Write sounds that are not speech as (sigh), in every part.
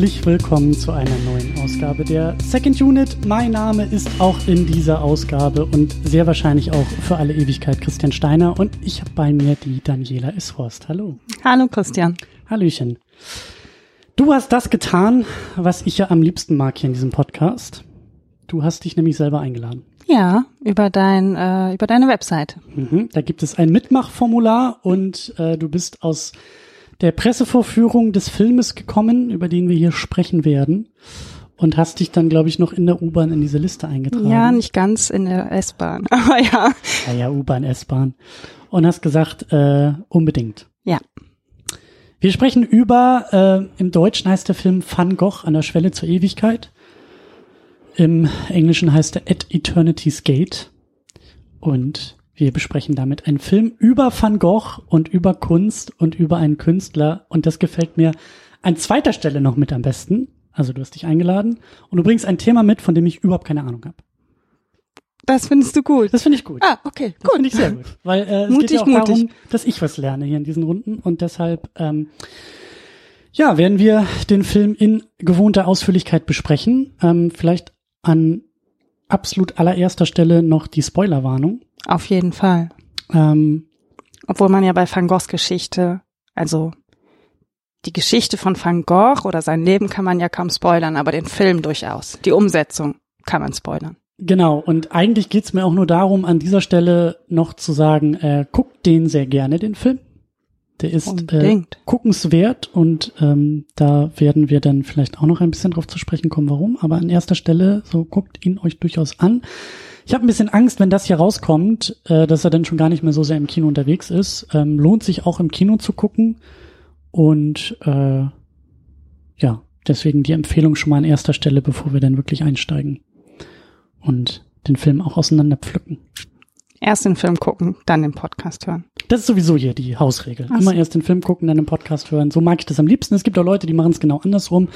herzlich willkommen zu einer neuen Ausgabe der Second Unit. Mein Name ist auch in dieser Ausgabe und sehr wahrscheinlich auch für alle Ewigkeit Christian Steiner und ich habe bei mir die Daniela Ishorst. Hallo. Hallo Christian. Hallöchen. Du hast das getan, was ich ja am liebsten mag hier in diesem Podcast. Du hast dich nämlich selber eingeladen. Ja, über dein äh, über deine Website. Mhm, da gibt es ein Mitmachformular und äh, du bist aus der Pressevorführung des Filmes gekommen, über den wir hier sprechen werden. Und hast dich dann, glaube ich, noch in der U-Bahn in diese Liste eingetragen. Ja, nicht ganz in der S-Bahn, (laughs) aber ja. Ja, ja, U-Bahn, S-Bahn. Und hast gesagt, äh, unbedingt. Ja. Wir sprechen über, äh, im Deutschen heißt der Film Van Gogh an der Schwelle zur Ewigkeit. Im Englischen heißt er At Eternity's Gate. Und wir besprechen damit einen Film über Van Gogh und über Kunst und über einen Künstler. Und das gefällt mir an zweiter Stelle noch mit am besten. Also du hast dich eingeladen und du bringst ein Thema mit, von dem ich überhaupt keine Ahnung habe. Das findest du gut. Das finde ich gut. Ah, okay, Das finde ich sehr gut. Weil äh, es Mutig, geht ja auch mutig. darum, dass ich was lerne hier in diesen Runden. Und deshalb, ähm, ja, werden wir den Film in gewohnter Ausführlichkeit besprechen. Ähm, vielleicht an absolut allererster Stelle noch die Spoilerwarnung. Auf jeden Fall. Ähm, Obwohl man ja bei Van Goghs Geschichte, also die Geschichte von Van Gogh oder sein Leben kann man ja kaum spoilern, aber den Film durchaus. Die Umsetzung kann man spoilern. Genau, und eigentlich geht's mir auch nur darum, an dieser Stelle noch zu sagen, äh, guckt den sehr gerne, den Film. Der ist äh, guckenswert und ähm, da werden wir dann vielleicht auch noch ein bisschen drauf zu sprechen kommen, warum. Aber an erster Stelle, so guckt ihn euch durchaus an. Ich habe ein bisschen Angst, wenn das hier rauskommt, äh, dass er dann schon gar nicht mehr so sehr im Kino unterwegs ist. Ähm, lohnt sich auch im Kino zu gucken. Und äh, ja, deswegen die Empfehlung schon mal an erster Stelle, bevor wir dann wirklich einsteigen und den Film auch auseinander pflücken. Erst den Film gucken, dann den Podcast hören. Das ist sowieso hier die Hausregel. So. Immer erst den Film gucken, dann den Podcast hören. So mag ich das am liebsten. Es gibt auch Leute, die machen es genau andersrum.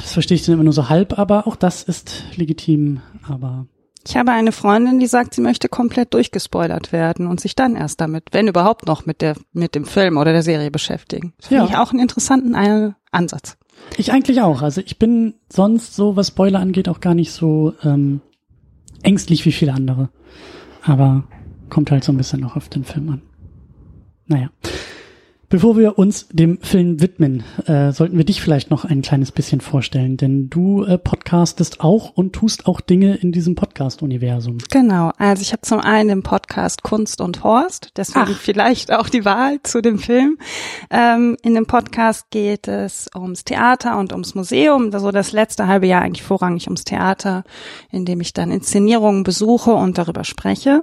Das verstehe ich dann immer nur so halb, aber auch das ist legitim. Aber Ich habe eine Freundin, die sagt, sie möchte komplett durchgespoilert werden und sich dann erst damit, wenn überhaupt noch mit der, mit dem Film oder der Serie beschäftigen. Das finde Ja. ich auch einen interessanten äh, Ansatz. ich eigentlich auch. Also ich bin sonst so, was Spoiler angeht, auch gar nicht so ähm, ängstlich wie viele andere. Aber kommt halt so ein bisschen noch auf den Film an. Naja. Bevor wir uns dem Film widmen, äh, sollten wir dich vielleicht noch ein kleines bisschen vorstellen, denn du äh, podcastest auch und tust auch Dinge in diesem Podcast-Universum. Genau, also ich habe zum einen den Podcast Kunst und Horst, deswegen Ach. vielleicht auch die Wahl zu dem Film. Ähm, in dem Podcast geht es ums Theater und ums Museum, so das letzte halbe Jahr eigentlich vorrangig ums Theater, in dem ich dann Inszenierungen besuche und darüber spreche.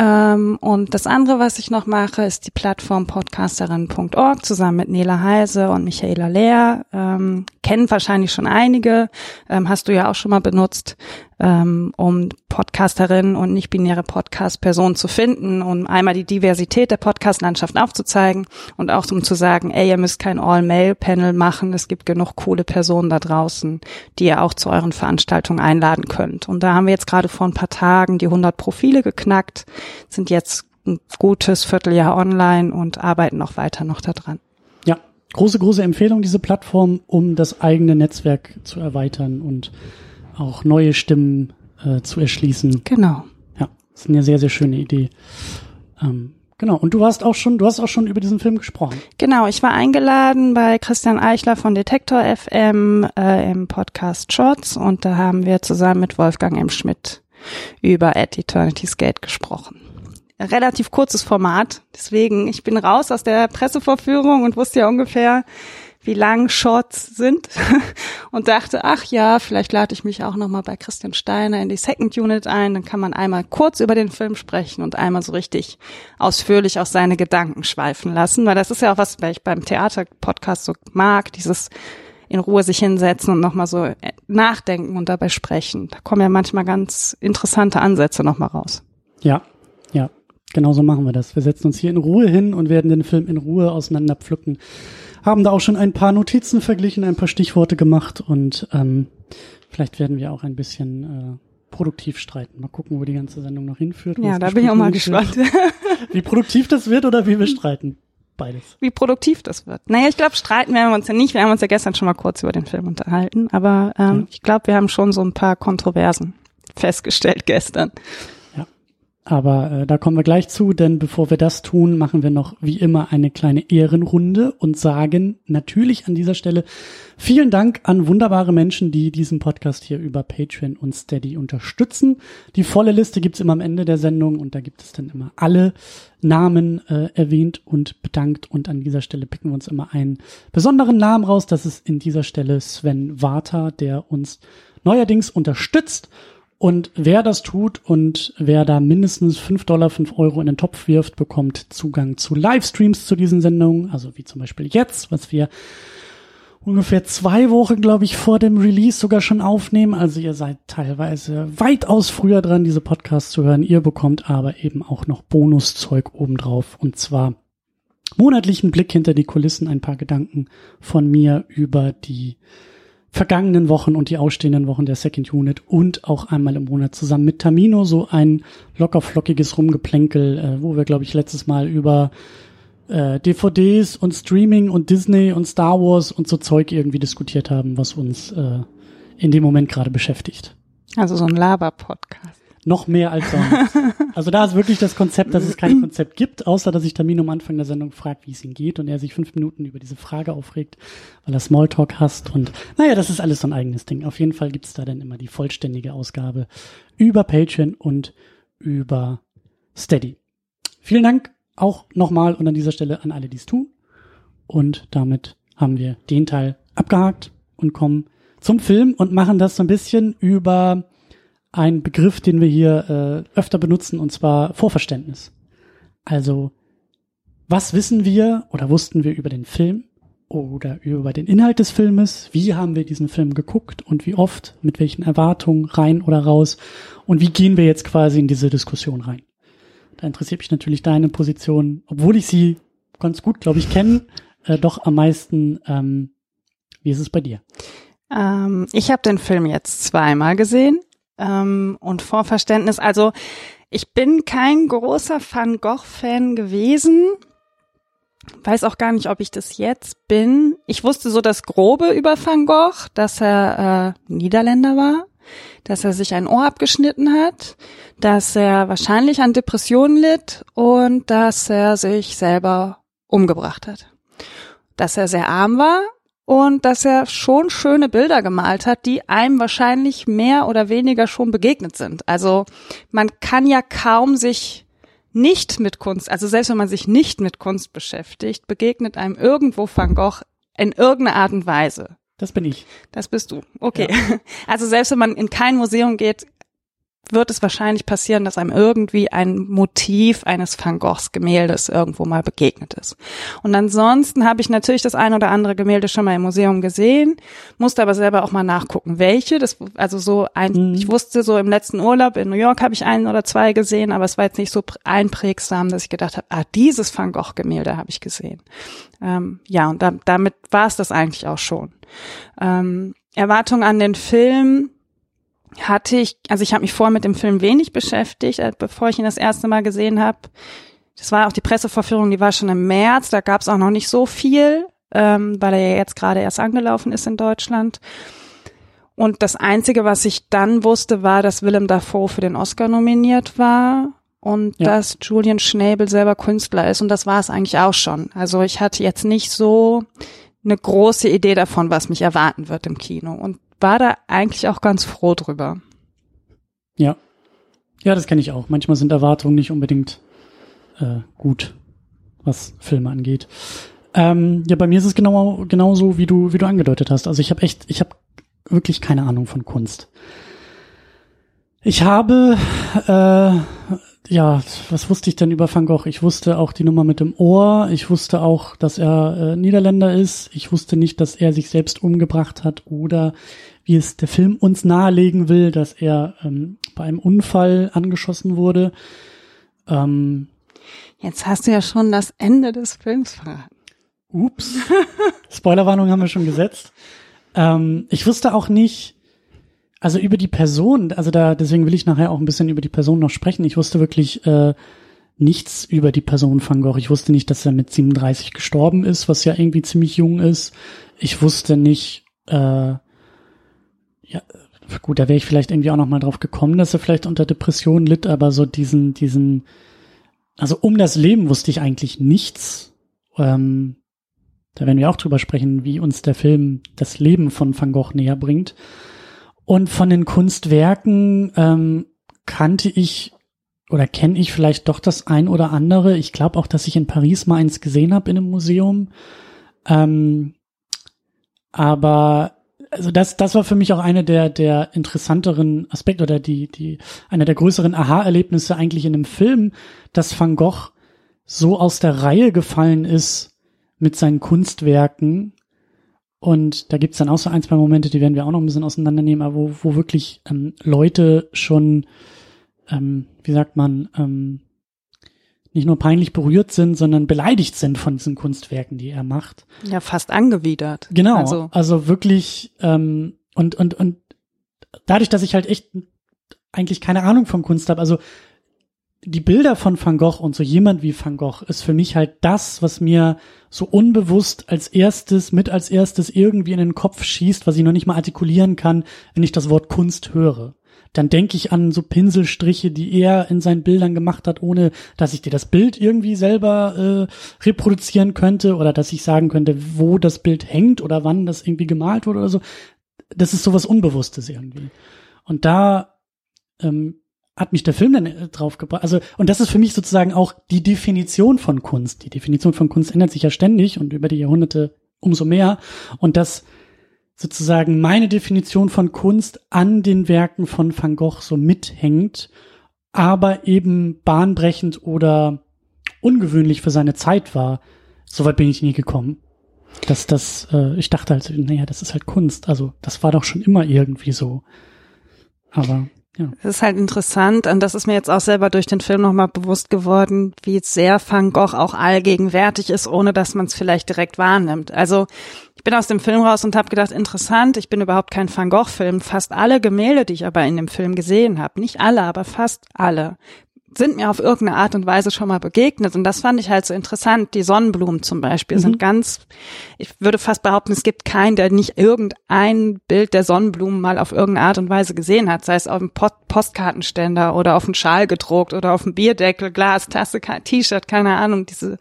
Ähm, und das andere, was ich noch mache, ist die Plattform podcasterin.org zusammen mit Nela Heise und Michaela Lehr. Ähm, kennen wahrscheinlich schon einige, ähm, hast du ja auch schon mal benutzt, ähm, um Podcasterinnen und nicht-binäre Podcast-Personen zu finden, um einmal die Diversität der Podcast-Landschaft aufzuzeigen und auch um zu sagen, ey, ihr müsst kein All-Male-Panel machen, es gibt genug coole Personen da draußen, die ihr auch zu euren Veranstaltungen einladen könnt. Und da haben wir jetzt gerade vor ein paar Tagen die 100 Profile geknackt, sind jetzt ein gutes Vierteljahr online und arbeiten noch weiter noch daran. Ja, große, große Empfehlung, diese Plattform, um das eigene Netzwerk zu erweitern und auch neue Stimmen äh, zu erschließen. Genau. Ja, ist eine sehr, sehr schöne Idee. Ähm, genau. Und du hast auch schon, du hast auch schon über diesen Film gesprochen. Genau, ich war eingeladen bei Christian Eichler von Detektor FM äh, im Podcast Shots und da haben wir zusammen mit Wolfgang M. Schmidt über At Eternity's Gate gesprochen. Relativ kurzes Format, deswegen ich bin raus aus der Pressevorführung und wusste ja ungefähr, wie lang Shorts sind (laughs) und dachte, ach ja, vielleicht lade ich mich auch noch mal bei Christian Steiner in die Second Unit ein, dann kann man einmal kurz über den Film sprechen und einmal so richtig ausführlich aus seine Gedanken schweifen lassen, weil das ist ja auch was, was ich beim Theater-Podcast so mag, dieses in Ruhe sich hinsetzen und nochmal so äh, nachdenken und dabei sprechen. Da kommen ja manchmal ganz interessante Ansätze nochmal raus. Ja, ja. Genau so machen wir das. Wir setzen uns hier in Ruhe hin und werden den Film in Ruhe auseinander pflücken. Haben da auch schon ein paar Notizen verglichen, ein paar Stichworte gemacht und ähm, vielleicht werden wir auch ein bisschen äh, produktiv streiten. Mal gucken, wo die ganze Sendung noch hinführt. Ja, da bin ich auch mal gespannt. (laughs) Wie produktiv das wird oder wie wir streiten. beides. Wie produktiv das wird. Naja, ich glaube, streiten werden wir uns ja nicht. Wir haben uns ja gestern schon mal kurz über den Film unterhalten, aber ähm, ja. ich glaube, wir haben schon so ein paar Kontroversen festgestellt gestern. Aber äh, da kommen wir gleich zu, denn bevor wir das tun, machen wir noch wie immer eine kleine Ehrenrunde und sagen natürlich an dieser Stelle vielen Dank an wunderbare Menschen, die diesen Podcast hier über Patreon und Steady unterstützen. Die volle Liste gibt's immer am Ende der Sendung und da gibt es dann immer alle Namen äh, erwähnt und bedankt. Und an dieser Stelle picken wir uns immer einen besonderen Namen raus. Das ist in dieser Stelle Sven Warta, der uns neuerdings unterstützt und wer das tut und wer da mindestens fünf Dollar, fünf Euro in den Topf wirft, bekommt Zugang zu Livestreams zu diesen Sendungen. Also wie zum Beispiel jetzt, was wir ungefähr zwei Wochen, glaube ich, vor dem Release sogar schon aufnehmen. Also ihr seid teilweise weitaus früher dran, diese Podcasts zu hören. Ihr bekommt aber eben auch noch Bonuszeug obendrauf. Und zwar monatlichen Blick hinter die Kulissen, ein paar Gedanken von mir über die vergangenen Wochen und die ausstehenden Wochen der Second Unit und auch einmal im Monat zusammen mit Tamino so ein lockerflockiges Rumgeplänkel, äh, wo wir, glaube ich, letztes Mal über äh, DVDs und Streaming und Disney und Star Wars und so Zeug irgendwie diskutiert haben, was uns äh, in dem Moment gerade beschäftigt. Also so ein Laber-Podcast. Noch mehr als sonst. (laughs) also da ist wirklich das Konzept, dass es kein Konzept gibt, außer dass ich Termin am Anfang der Sendung fragt, wie es ihm geht und er sich fünf Minuten über diese Frage aufregt, weil er Smalltalk hasst und naja, das ist alles so ein eigenes Ding. Auf jeden Fall gibt's da dann immer die vollständige Ausgabe über Patreon und über Steady. Vielen Dank auch nochmal und an dieser Stelle an alle, die es tun. Und damit haben wir den Teil abgehakt und kommen zum Film und machen das so ein bisschen über ein Begriff, den wir hier äh, öfter benutzen, und zwar Vorverständnis. Also, was wissen wir oder wussten wir über den Film oder über den Inhalt des Filmes? Wie haben wir diesen Film geguckt und wie oft? Mit welchen Erwartungen rein oder raus? Und wie gehen wir jetzt quasi in diese Diskussion rein? Da interessiert mich natürlich deine Position, obwohl ich sie ganz gut, glaube ich, kenne, äh, doch am meisten. Ähm, wie ist es bei dir? Ähm, ich habe den Film jetzt zweimal gesehen ähm, und Vorverständnis. Also ich bin kein großer Van Gogh-Fan gewesen. Weiß auch gar nicht, ob ich das jetzt bin. Ich wusste so das Grobe über Van Gogh, dass er äh, Niederländer war, dass er sich ein Ohr abgeschnitten hat, dass er wahrscheinlich an Depressionen litt und dass er sich selber umgebracht hat. Dass er sehr arm war und dass er schon schöne Bilder gemalt hat, die einem wahrscheinlich mehr oder weniger schon begegnet sind. Also man kann ja kaum sich nicht mit Kunst, also selbst wenn man sich nicht mit Kunst beschäftigt, begegnet einem irgendwo Van Gogh in irgendeiner Art und Weise. Das bin ich. Das bist du. Okay. Ja. (laughs) Also selbst wenn man in kein Museum geht, wird es wahrscheinlich passieren, dass einem irgendwie ein Motiv eines Van Goghs Gemäldes irgendwo mal begegnet ist. Und ansonsten habe ich natürlich das ein oder andere Gemälde schon mal im Museum gesehen, musste aber selber auch mal nachgucken, welche. Das, also so ein, mhm. ich wusste so im letzten Urlaub in New York habe ich einen oder zwei gesehen, aber es war jetzt nicht so einprägsam, dass ich gedacht habe, ah, dieses Van Gogh Gemälde habe ich gesehen. Ähm, ja, und da, damit war es das eigentlich auch schon. Ähm, Erwartung an den Film, hatte ich, also ich habe mich vorher mit dem Film wenig beschäftigt, äh, bevor ich ihn das erste Mal gesehen habe. Das war auch die Presseverführung, die war schon im März, da gab es auch noch nicht so viel, ähm, weil er ja jetzt gerade erst angelaufen ist in Deutschland. Und das Einzige, was ich dann wusste, war, dass Willem Dafoe für den Oscar nominiert war und ja. dass Julian Schnabel selber Künstler ist. Und das war es eigentlich auch schon. Also ich hatte jetzt nicht so eine große Idee davon, was mich erwarten wird im Kino. Und war da eigentlich auch ganz froh drüber. Ja. Ja, das kenne ich auch. Manchmal sind Erwartungen nicht unbedingt äh, gut, was Filme angeht. Ähm, ja, bei mir ist es genau genauso, wie du wie du angedeutet hast. Also ich habe echt, ich habe wirklich keine Ahnung von Kunst. Ich habe äh, ja, was wusste ich denn über Van Gogh? Ich wusste auch die Nummer mit dem Ohr. Ich wusste auch, dass er äh, Niederländer ist. Ich wusste nicht, dass er sich selbst umgebracht hat oder wie es der Film uns nahelegen will, dass er ähm, bei einem Unfall angeschossen wurde. Ähm, Jetzt hast du ja schon das Ende des Films verraten. Ups. Spoilerwarnung haben wir schon gesetzt. Ähm, ich wusste auch nicht, also über die Person, also da, deswegen will ich nachher auch ein bisschen über die Person noch sprechen. Ich wusste wirklich äh, nichts über die Person Van Gogh. Ich wusste nicht, dass er mit 37 gestorben ist, was ja irgendwie ziemlich jung ist. Ich wusste nicht, äh, ja, gut, da wäre ich vielleicht irgendwie auch noch mal drauf gekommen, dass er vielleicht unter Depressionen litt, aber so diesen, diesen, also um das Leben wusste ich eigentlich nichts. Ähm, da werden wir auch drüber sprechen, wie uns der Film das Leben von Van Gogh näher bringt. Und von den Kunstwerken ähm, kannte ich oder kenne ich vielleicht doch das ein oder andere. Ich glaube auch, dass ich in Paris mal eins gesehen habe in einem Museum. Ähm, aber also das, das war für mich auch eine der, der interessanteren Aspekte oder die, die, einer der größeren Aha-Erlebnisse eigentlich in dem Film, dass Van Gogh so aus der Reihe gefallen ist mit seinen Kunstwerken. Und da gibt's dann auch so ein, zwei Momente, die werden wir auch noch ein bisschen auseinandernehmen, aber wo, wo wirklich ähm, Leute schon, ähm, wie sagt man, ähm, nicht nur peinlich berührt sind, sondern beleidigt sind von diesen Kunstwerken, die er macht. Ja, fast angewidert. Genau. Also, also wirklich, ähm, und, und, und dadurch, dass ich halt echt eigentlich keine Ahnung von Kunst habe, also die Bilder von Van Gogh und so jemand wie Van Gogh ist für mich halt das, was mir so unbewusst als erstes, mit als erstes irgendwie in den Kopf schießt, was ich noch nicht mal artikulieren kann, wenn ich das Wort Kunst höre dann denke ich an so Pinselstriche, die er in seinen Bildern gemacht hat, ohne dass ich dir das Bild irgendwie selber äh, reproduzieren könnte oder dass ich sagen könnte, wo das Bild hängt oder wann das irgendwie gemalt wurde oder so. Das ist sowas Unbewusstes irgendwie. Und da ähm, hat mich der Film dann äh, drauf gebracht. Also, und das ist für mich sozusagen auch die Definition von Kunst. Die Definition von Kunst ändert sich ja ständig und über die Jahrhunderte umso mehr. Und das sozusagen meine Definition von Kunst an den Werken von Van Gogh so mithängt, aber eben bahnbrechend oder ungewöhnlich für seine Zeit war. Soweit bin ich nie gekommen. Dass das, äh, ich dachte halt, naja, das ist halt Kunst. Also das war doch schon immer irgendwie so. Aber ja. Es ist halt interessant und das ist mir jetzt auch selber durch den Film nochmal bewusst geworden, wie sehr Van Gogh auch allgegenwärtig ist, ohne dass man es vielleicht direkt wahrnimmt. Also ich bin aus dem Film raus und habe gedacht, interessant, ich bin überhaupt kein Van Gogh-Film. Fast alle Gemälde, die ich aber in dem Film gesehen habe, nicht alle, aber fast alle, sind mir auf irgendeine Art und Weise schon mal begegnet. Und das fand ich halt so interessant. Die Sonnenblumen zum Beispiel mhm. sind ganz, ich würde fast behaupten, es gibt keinen, der nicht irgendein Bild der Sonnenblumen mal auf irgendeine Art und Weise gesehen hat. Sei es auf dem Postkartenständer oder auf dem Schal gedruckt oder auf dem Bierdeckel, Glas, Tasse, T-Shirt, keine Ahnung. Diese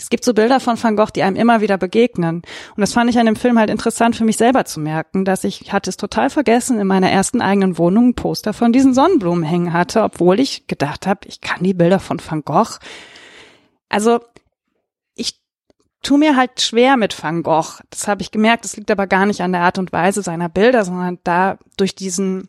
es gibt so Bilder von Van Gogh, die einem immer wieder begegnen. Und das fand ich an dem Film halt interessant für mich selber zu merken, dass ich, ich hatte es total vergessen, in meiner ersten eigenen Wohnung ein Poster von diesen Sonnenblumen hängen hatte, obwohl ich gedacht habe, ich kann die Bilder von Van Gogh. Also ich tu mir halt schwer mit Van Gogh. Das habe ich gemerkt. Das liegt aber gar nicht an der Art und Weise seiner Bilder, sondern da durch diesen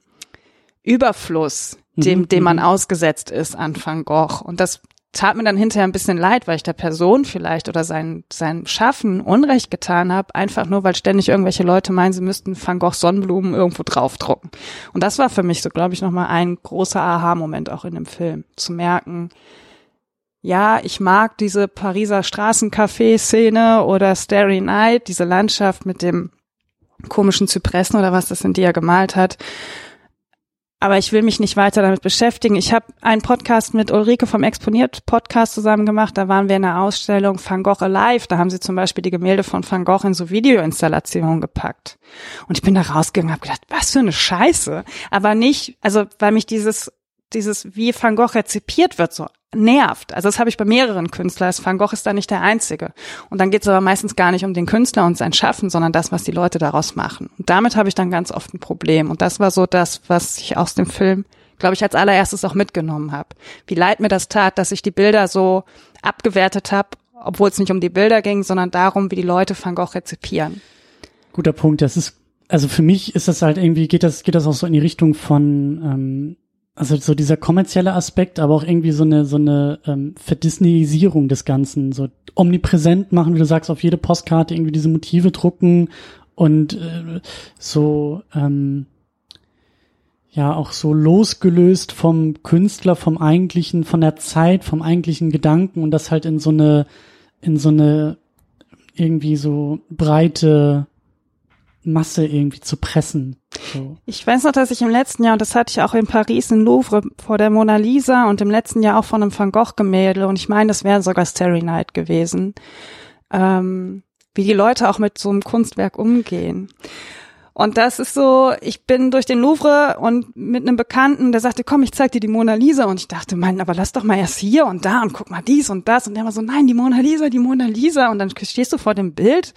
Überfluss, dem, mhm, dem man mhm. ausgesetzt ist an Van Gogh. Und das tat mir dann hinterher ein bisschen leid, weil ich der Person vielleicht oder sein, sein Schaffen Unrecht getan habe, einfach nur, weil ständig irgendwelche Leute meinen, sie müssten Van Gogh Sonnenblumen irgendwo draufdrucken. Und das war für mich so, glaube ich, nochmal ein großer Aha-Moment auch in dem Film, zu merken, ja, ich mag diese Pariser Straßencafé-Szene oder Starry Night, diese Landschaft mit dem komischen Zypressen oder was das sind, die er gemalt hat aber ich will mich nicht weiter damit beschäftigen. Ich habe einen Podcast mit Ulrike vom Exponiert Podcast zusammen gemacht. Da waren wir in einer Ausstellung Van Gogh Alive. Da haben sie zum Beispiel die Gemälde von Van Gogh in so Videoinstallationen gepackt. Und ich bin da rausgegangen und habe gedacht, was für eine Scheiße. Aber nicht, also weil mich dieses dieses, wie Van Gogh rezipiert wird, so nervt. Also das habe ich bei mehreren Künstlern. Van Gogh ist da nicht der Einzige. Und dann geht es aber meistens gar nicht um den Künstler und sein Schaffen, sondern das, was die Leute daraus machen. Und damit habe ich dann ganz oft ein Problem. Und das war so das, was ich aus dem Film, glaube ich, als allererstes auch mitgenommen habe. Wie leid mir das tat, dass ich die Bilder so abgewertet habe, obwohl es nicht um die Bilder ging, sondern darum, wie die Leute Van Gogh rezipieren. Guter Punkt. Das ist also für mich ist das halt irgendwie, geht das, geht das auch so in die Richtung von ähm, also so dieser kommerzielle Aspekt, aber auch irgendwie so eine so eine ähm, Verdisneyisierung des Ganzen, so omnipräsent machen, wie du sagst, auf jede Postkarte irgendwie diese Motive drucken und äh, so ähm, ja auch so losgelöst vom Künstler, vom eigentlichen, von der Zeit, vom eigentlichen Gedanken und das halt in so eine in so eine irgendwie so breite Masse irgendwie zu pressen. So. Ich weiß noch, dass ich im letzten Jahr, und das hatte ich auch in Paris im Louvre vor der Mona Lisa und im letzten Jahr auch von einem Van Gogh Gemälde und ich meine, das wäre sogar Starry Night gewesen, ähm, wie die Leute auch mit so einem Kunstwerk umgehen. Und das ist so, ich bin durch den Louvre und mit einem Bekannten, der sagte, komm, ich zeig dir die Mona Lisa. Und ich dachte, mein, aber lass doch mal erst hier und da und guck mal dies und das. Und der war so, nein, die Mona Lisa, die Mona Lisa. Und dann stehst du vor dem Bild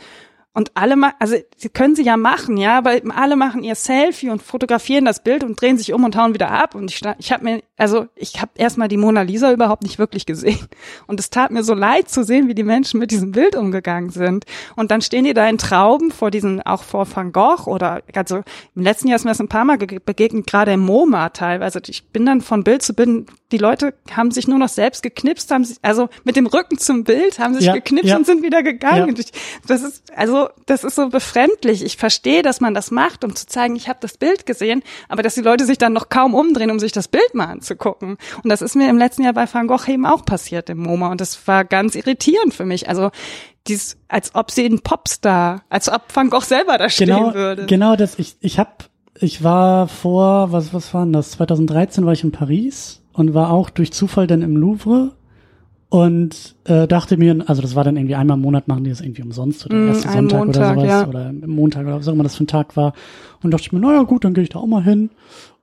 und alle, also sie können sie ja machen, ja, aber alle machen ihr Selfie und fotografieren das Bild und drehen sich um und hauen wieder ab. Und ich, ich habe mir, also ich habe erstmal die Mona Lisa überhaupt nicht wirklich gesehen. Und es tat mir so leid zu sehen, wie die Menschen mit diesem Bild umgegangen sind. Und dann stehen die da in Trauben vor diesen, auch vor Van Gogh oder also im letzten Jahr ist mir das ein paar Mal begegnet, gerade im MoMA teilweise. Ich bin dann von Bild zu Bild, die Leute haben sich nur noch selbst geknipst, haben sich, also mit dem Rücken zum Bild, haben sich ja, geknipst ja. und sind wieder gegangen. Ja. Das ist, also das ist so befremdlich. Ich verstehe, dass man das macht, um zu zeigen, ich habe das Bild gesehen, aber dass die Leute sich dann noch kaum umdrehen, um sich das Bild mal anzugucken. Und das ist mir im letzten Jahr bei Van Gogh eben auch passiert im MoMA und das war ganz irritierend für mich. Also dies, als ob sie ein Popstar, als ob Van Gogh selber da stehen genau, würde. Genau, das ich ich habe ich war vor was was war denn das 2013 war ich in Paris und war auch durch Zufall dann im Louvre und äh, dachte mir, also das war dann irgendwie einmal im Monat machen die das irgendwie umsonst oder mm, erste Sonntag Montag, oder sowas ja. oder Montag oder was auch immer das für ein Tag war. Und dachte ich mir, naja gut, dann gehe ich da auch mal hin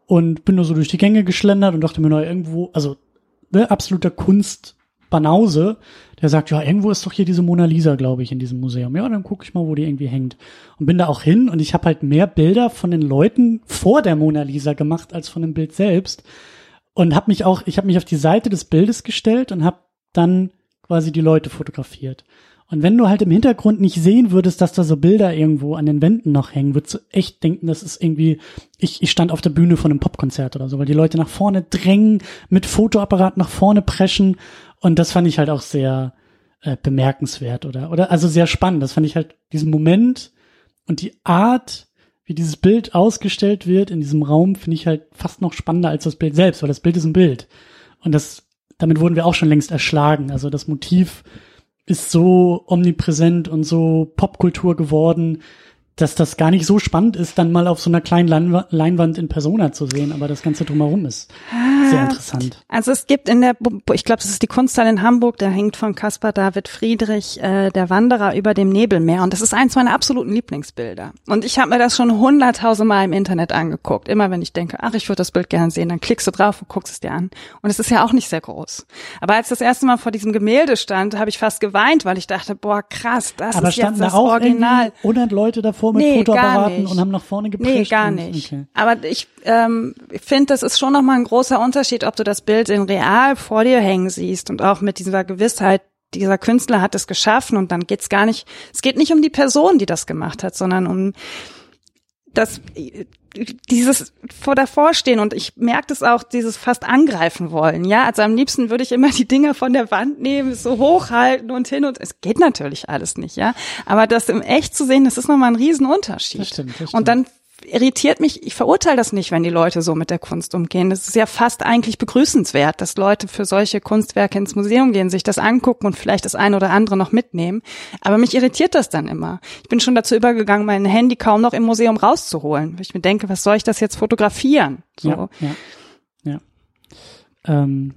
und bin nur so durch die Gänge geschlendert und dachte mir, naja, irgendwo, also ne, absoluter Kunstbanause, der sagt, ja, irgendwo ist doch hier diese Mona Lisa, glaube ich, in diesem Museum. Ja, dann gucke ich mal, wo die irgendwie hängt. Und bin da auch hin und ich habe halt mehr Bilder von den Leuten vor der Mona Lisa gemacht als von dem Bild selbst. Und habe mich auch, ich habe mich auf die Seite des Bildes gestellt und habe dann quasi die Leute fotografiert. Und wenn du halt im Hintergrund nicht sehen würdest, dass da so Bilder irgendwo an den Wänden noch hängen, würdest du echt denken, das ist irgendwie, ich, ich stand auf der Bühne von einem Popkonzert oder so, weil die Leute nach vorne drängen, mit Fotoapparat nach vorne preschen. Und das fand ich halt auch sehr äh, bemerkenswert oder, oder, also sehr spannend. Das fand ich halt diesen Moment und die Art, wie dieses Bild ausgestellt wird in diesem Raum, finde ich halt fast noch spannender als das Bild selbst, weil das Bild ist ein Bild. Und das damit wurden wir auch schon längst erschlagen. Also das Motiv ist so omnipräsent und so Popkultur geworden, dass das gar nicht so spannend ist, dann mal auf so einer kleinen Leinwand in Persona zu sehen, aber das Ganze drumherum ist sehr ah, interessant. Also es gibt in der, ich glaube, das ist die Kunsthalle in Hamburg, da hängt von Caspar David Friedrich äh, der Wanderer über dem Nebelmeer und das ist eins meiner absoluten Lieblingsbilder. Und ich habe mir das schon hunderttausend Mal im Internet angeguckt. Immer wenn ich denke, ach, ich würde das Bild gerne sehen, dann klickst du drauf und guckst es dir an. Und es ist ja auch nicht sehr groß. Aber als das erste Mal vor diesem Gemälde stand, habe ich fast geweint, weil ich dachte, boah, krass, das aber ist jetzt das da auch Original. 100 Leute davor mit nee, Fotoapparaten und haben nach vorne geprescht. Nee, gar nicht. Okay. Aber ich ähm, finde, das ist schon nochmal ein großer Unterschied, ob du das Bild in real vor dir hängen siehst und auch mit dieser Gewissheit, dieser Künstler hat es geschaffen und dann geht's gar nicht, es geht nicht um die Person, die das gemacht hat, sondern um das dieses vor davor stehen und ich merke das auch, dieses fast angreifen wollen, ja. Also am liebsten würde ich immer die Dinger von der Wand nehmen, so hochhalten und hin und es geht natürlich alles nicht, ja. Aber das im Echt zu sehen, das ist nochmal ein Riesenunterschied. Das stimmt, das stimmt. Und dann irritiert mich, ich verurteile das nicht, wenn die Leute so mit der Kunst umgehen. Das ist ja fast eigentlich begrüßenswert, dass Leute für solche Kunstwerke ins Museum gehen, sich das angucken und vielleicht das eine oder andere noch mitnehmen. Aber mich irritiert das dann immer. Ich bin schon dazu übergegangen, mein Handy kaum noch im Museum rauszuholen. Weil ich mir denke, was soll ich das jetzt fotografieren? So. Ja, ja, ja. Ähm,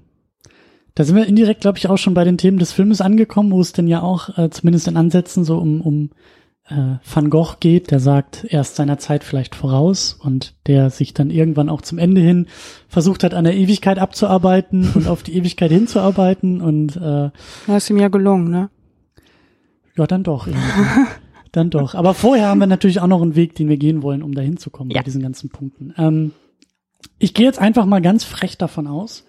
da sind wir indirekt, glaube ich, auch schon bei den Themen des Filmes angekommen, wo es denn ja auch äh, zumindest in Ansätzen so um, um äh, Van Gogh geht, der sagt, er ist seiner Zeit vielleicht voraus und der sich dann irgendwann auch zum Ende hin versucht hat, an der Ewigkeit abzuarbeiten (laughs) und auf die Ewigkeit hinzuarbeiten und äh, das ist ihm ja gelungen, ne? Ja, dann doch. (laughs) dann doch. Aber vorher haben wir natürlich auch noch einen Weg, den wir gehen wollen, um da hinzukommen ja. bei diesen ganzen Punkten. Ähm, ich gehe jetzt einfach mal ganz frech davon aus,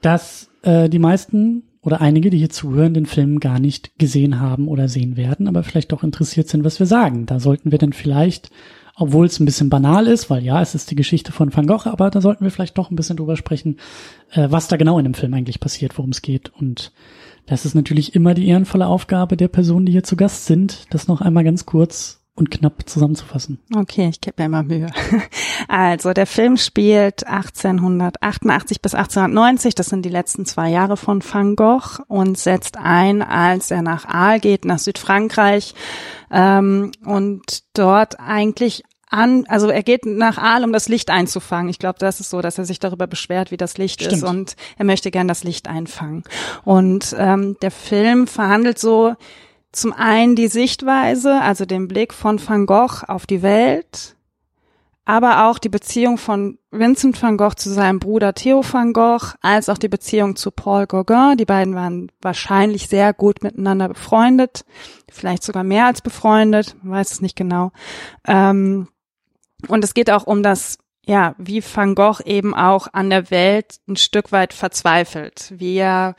dass äh, die meisten oder einige, die hier zuhören, den Film gar nicht gesehen haben oder sehen werden, aber vielleicht doch interessiert sind, was wir sagen. Da sollten wir dann vielleicht, obwohl es ein bisschen banal ist, weil ja, es ist die Geschichte von Van Gogh, aber da sollten wir vielleicht doch ein bisschen drüber sprechen, äh, was da genau in dem Film eigentlich passiert, worum es geht. Und das ist natürlich immer die ehrenvolle Aufgabe der Personen, die hier zu Gast sind, das noch einmal ganz kurz und knapp zusammenzufassen. Okay, ich gebe mir immer Mühe. (laughs) Also der Film spielt 1888 bis 1890, das sind die letzten zwei Jahre von Van Gogh und setzt ein, als er nach Aal geht, nach Südfrankreich ähm, und dort eigentlich an, also er geht nach Aal, um das Licht einzufangen. Ich glaube, das ist so, dass er sich darüber beschwert, wie das Licht Stimmt. ist und er möchte gern das Licht einfangen. Und ähm, der Film verhandelt so zum einen die Sichtweise, also den Blick von Van Gogh auf die Welt, aber auch die Beziehung von Vincent van Gogh zu seinem Bruder Theo van Gogh, als auch die Beziehung zu Paul Gauguin. Die beiden waren wahrscheinlich sehr gut miteinander befreundet, vielleicht sogar mehr als befreundet, weiß es nicht genau. Ähm, und es geht auch um das, ja, wie Van Gogh eben auch an der Welt ein Stück weit verzweifelt, wie er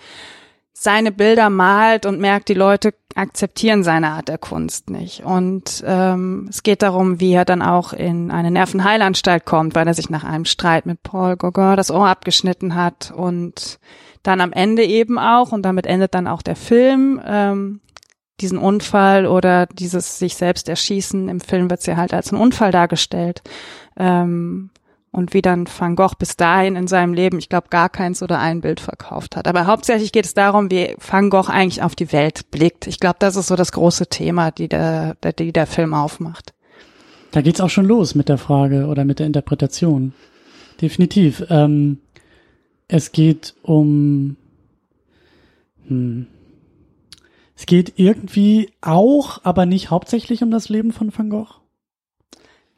seine Bilder malt und merkt, die Leute akzeptieren seine Art der Kunst nicht. Und ähm, es geht darum, wie er dann auch in eine Nervenheilanstalt kommt, weil er sich nach einem Streit mit Paul Gauguin das Ohr abgeschnitten hat und dann am Ende eben auch, und damit endet dann auch der Film, ähm, diesen Unfall oder dieses sich selbst erschießen. Im Film wird ja halt als ein Unfall dargestellt. Ähm, und wie dann Van Gogh bis dahin in seinem Leben, ich glaube, gar keins oder ein Bild verkauft hat. Aber hauptsächlich geht es darum, wie Van Gogh eigentlich auf die Welt blickt. Ich glaube, das ist so das große Thema, die der, der, die der Film aufmacht. Da geht's auch schon los mit der Frage oder mit der Interpretation. Definitiv. Ähm, es geht um, hm, es geht irgendwie auch, aber nicht hauptsächlich um das Leben von Van Gogh.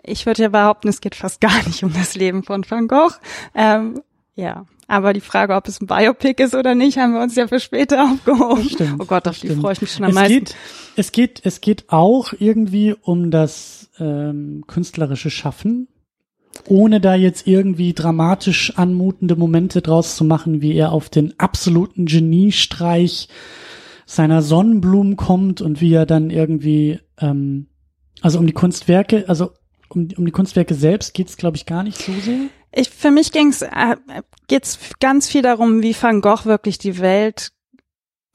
Ich würde ja behaupten, es geht fast (laughs) gar nicht um das Leben von Van Gogh. Ähm, ja, aber die Frage, ob es ein Biopic ist oder nicht, haben wir uns ja für später (laughs) aufgehoben. Stimmt, oh Gott, auf die freue ich mich schon am es meisten. Geht, es geht, es geht auch irgendwie um das ähm, künstlerische Schaffen, ohne da jetzt irgendwie dramatisch anmutende Momente draus zu machen, wie er auf den absoluten Geniestreich seiner Sonnenblumen kommt und wie er dann irgendwie, ähm, also um die Kunstwerke, also um, um die Kunstwerke selbst geht's, glaube ich, gar nicht so sehr. Ich, für mich ging's, äh, geht's ganz viel darum, wie Van Gogh wirklich die Welt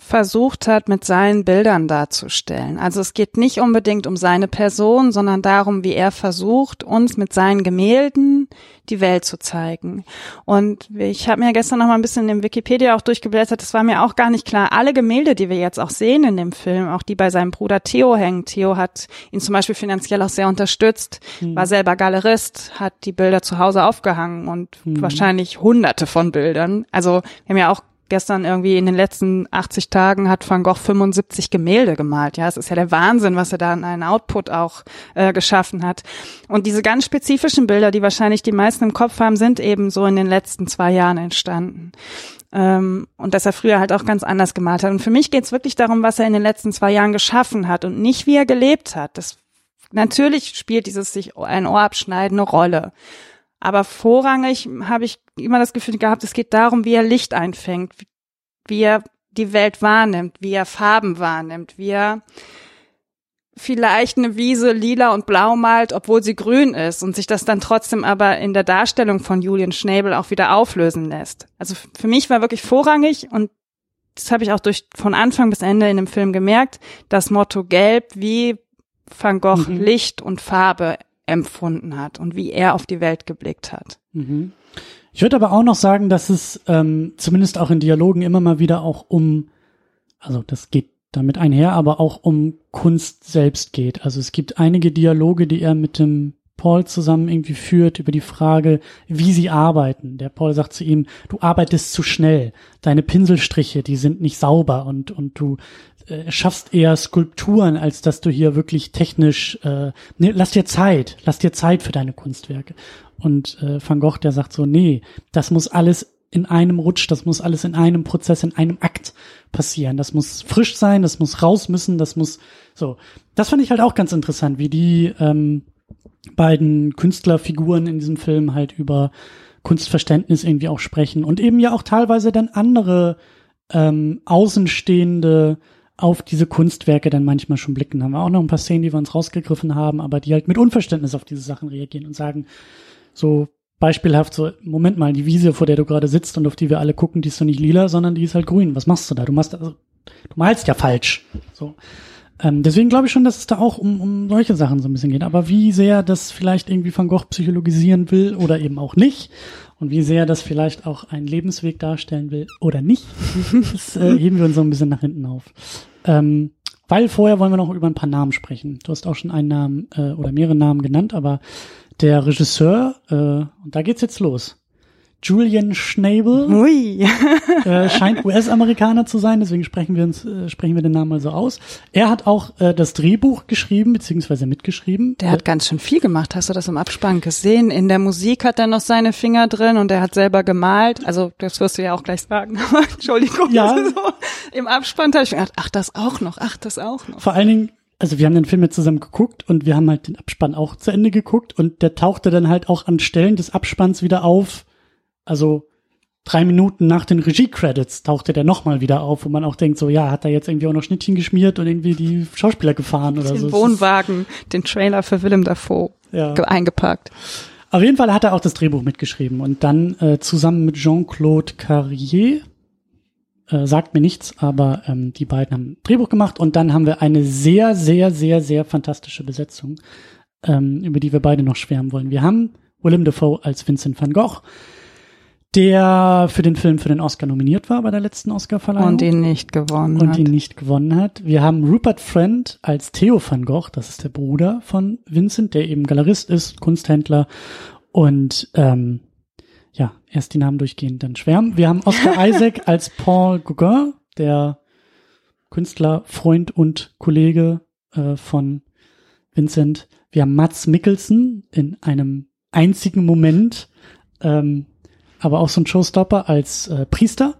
versucht hat, mit seinen Bildern darzustellen. Also es geht nicht unbedingt um seine Person, sondern darum, wie er versucht, uns mit seinen Gemälden die Welt zu zeigen. Und ich habe mir gestern noch mal ein bisschen in Wikipedia auch durchgeblättert, das war mir auch gar nicht klar. Alle Gemälde, die wir jetzt auch sehen in dem Film, auch die bei seinem Bruder Theo hängen. Theo hat ihn zum Beispiel finanziell auch sehr unterstützt, mhm. war selber Galerist, hat die Bilder zu Hause aufgehangen und mhm. wahrscheinlich hunderte von Bildern. Also wir haben ja auch gestern irgendwie in den letzten 80 Tagen hat Van Gogh 75 Gemälde gemalt. Ja, es ist ja der Wahnsinn, was er da in einen Output auch äh, geschaffen hat. Und diese ganz spezifischen Bilder, die wahrscheinlich die meisten im Kopf haben, sind eben so in den letzten zwei Jahren entstanden. Ähm, und dass er früher halt auch ganz anders gemalt hat. Und für mich geht es wirklich darum, was er in den letzten zwei Jahren geschaffen hat und nicht wie er gelebt hat. Das natürlich spielt dieses sich ein Ohr abschneiden eine Rolle. Aber vorrangig habe ich immer das Gefühl gehabt, es geht darum, wie er Licht einfängt, wie er die Welt wahrnimmt, wie er Farben wahrnimmt, wie er vielleicht eine Wiese lila und blau malt, obwohl sie grün ist und sich das dann trotzdem aber in der Darstellung von Julian Schnabel auch wieder auflösen lässt. Also für mich war wirklich vorrangig und das habe ich auch durch von Anfang bis Ende in dem Film gemerkt, das Motto Gelb wie Van Gogh mhm. Licht und Farbe empfunden hat und wie er auf die Welt geblickt hat. Mhm. Ich würde aber auch noch sagen, dass es ähm, zumindest auch in Dialogen immer mal wieder auch um, also das geht damit einher, aber auch um Kunst selbst geht. Also es gibt einige Dialoge, die er mit dem Paul zusammen irgendwie führt über die Frage, wie sie arbeiten. Der Paul sagt zu ihm, du arbeitest zu schnell, deine Pinselstriche, die sind nicht sauber und, und du schaffst eher Skulpturen, als dass du hier wirklich technisch, äh, nee, lass dir Zeit, lass dir Zeit für deine Kunstwerke. Und äh, Van Gogh, der sagt so, nee, das muss alles in einem Rutsch, das muss alles in einem Prozess, in einem Akt passieren. Das muss frisch sein, das muss raus müssen, das muss so. Das fand ich halt auch ganz interessant, wie die ähm, beiden Künstlerfiguren in diesem Film halt über Kunstverständnis irgendwie auch sprechen und eben ja auch teilweise dann andere ähm, Außenstehende auf diese Kunstwerke dann manchmal schon blicken. Da haben wir auch noch ein paar Szenen, die wir uns rausgegriffen haben, aber die halt mit Unverständnis auf diese Sachen reagieren und sagen, so beispielhaft so, Moment mal, die Wiese, vor der du gerade sitzt und auf die wir alle gucken, die ist doch nicht lila, sondern die ist halt grün. Was machst du da? Du machst also, du malst ja falsch. So. Ähm, deswegen glaube ich schon, dass es da auch um, um solche Sachen so ein bisschen geht. Aber wie sehr das vielleicht irgendwie Van Gogh psychologisieren will oder eben auch nicht und wie sehr das vielleicht auch einen Lebensweg darstellen will oder nicht, (laughs) das äh, heben wir uns so ein bisschen nach hinten auf. Ähm, weil vorher wollen wir noch über ein paar Namen sprechen. Du hast auch schon einen Namen äh, oder mehrere Namen genannt, aber der Regisseur, äh, und da geht's jetzt los. Julian Schnabel Ui. (laughs) äh, scheint US-Amerikaner zu sein, deswegen sprechen wir uns äh, sprechen wir den Namen mal so aus. Er hat auch äh, das Drehbuch geschrieben beziehungsweise mitgeschrieben. Der hat ganz schön viel gemacht. Hast du das im Abspann gesehen? In der Musik hat er noch seine Finger drin und er hat selber gemalt. Also das wirst du ja auch gleich sagen. (laughs) Entschuldigung. Ja. (laughs) So, Im Abspann habe ich mir gedacht, ach das auch noch, ach das auch noch. Vor allen Dingen, also wir haben den Film jetzt zusammen geguckt und wir haben halt den Abspann auch zu Ende geguckt und der tauchte dann halt auch an Stellen des Abspanns wieder auf. Also drei Minuten nach den Regie-Credits tauchte der nochmal wieder auf, wo man auch denkt, so ja, hat er jetzt irgendwie auch noch Schnittchen geschmiert und irgendwie die Schauspieler gefahren oder so. Den Wohnwagen, den Trailer für Willem Dafoe Ja. ge- eingepackt. Auf jeden Fall hat er auch das Drehbuch mitgeschrieben und dann äh, zusammen mit Jean-Claude Carrier, äh, sagt mir nichts, aber ähm, die beiden haben ein Drehbuch gemacht und dann haben wir eine sehr, sehr, sehr, sehr fantastische Besetzung, ähm, über die wir beide noch schwärmen wollen. Wir haben Willem Dafoe als Vincent van Gogh, der für den Film für den Oscar nominiert war bei der letzten Oscarverleihung Und ihn nicht gewonnen und hat. ihn nicht gewonnen hat. Wir haben Rupert Friend als Theo van Gogh, das ist der Bruder von Vincent, der eben Galerist ist, Kunsthändler und ähm, ja, erst die Namen durchgehen, dann schwärmen. Wir haben Oscar (laughs) Isaac als Paul Gauguin, der Künstler, Freund und Kollege äh, von Vincent. Wir haben Mats Mikkelsen in einem einzigen Moment, ähm, aber auch so ein Showstopper als äh, Priester.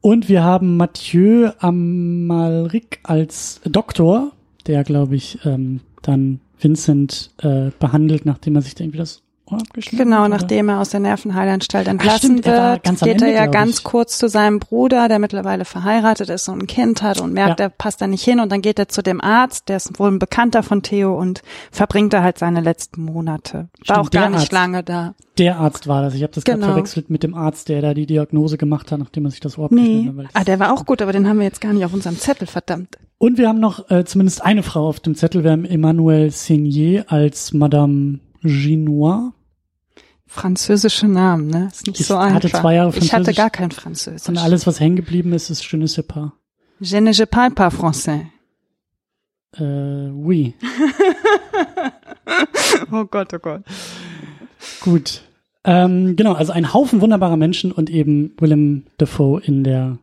Und wir haben Mathieu Amalric als Doktor, der, glaube ich, ähm, dann Vincent äh, behandelt, nachdem er sich irgendwie das abgeschnitten Genau, oder? nachdem er aus der Nervenheilanstalt Ach, entlassen stimmt, er war wird, am geht er Ende, ja glaub ganz ich. kurz zu seinem Bruder, der mittlerweile verheiratet ist und ein Kind hat und merkt, Ja. er passt da nicht hin und dann geht er zu dem Arzt, der ist wohl ein Bekannter von Theo und verbringt da halt seine letzten Monate. War Stimmt, auch gar nicht Arzt. lange da. Der Arzt war das. Ich habe das gerade Genau. verwechselt mit dem Arzt, der da die Diagnose gemacht hat, nachdem er sich das Ohr abgeschnitten Nee. hat. Ah, der war auch gut, aber den haben wir jetzt gar nicht auf unserem Zettel, verdammt. Und wir haben noch äh, zumindest eine Frau auf dem Zettel. Wir haben Emmanuel Seignier als Madame Ginois. Französische Namen, ne? Ist nicht Ich so hatte einfach. zwei Jahre ich hatte Französisch. gar kein Französisch. Und alles, was hängen geblieben ist, ist Je ne sais pas. Je ne je parle pas français. Äh, oui. (laughs) Oh Gott, oh Gott. Gut. Ähm, genau, also ein Haufen wunderbarer Menschen und eben Willem Dafoe in der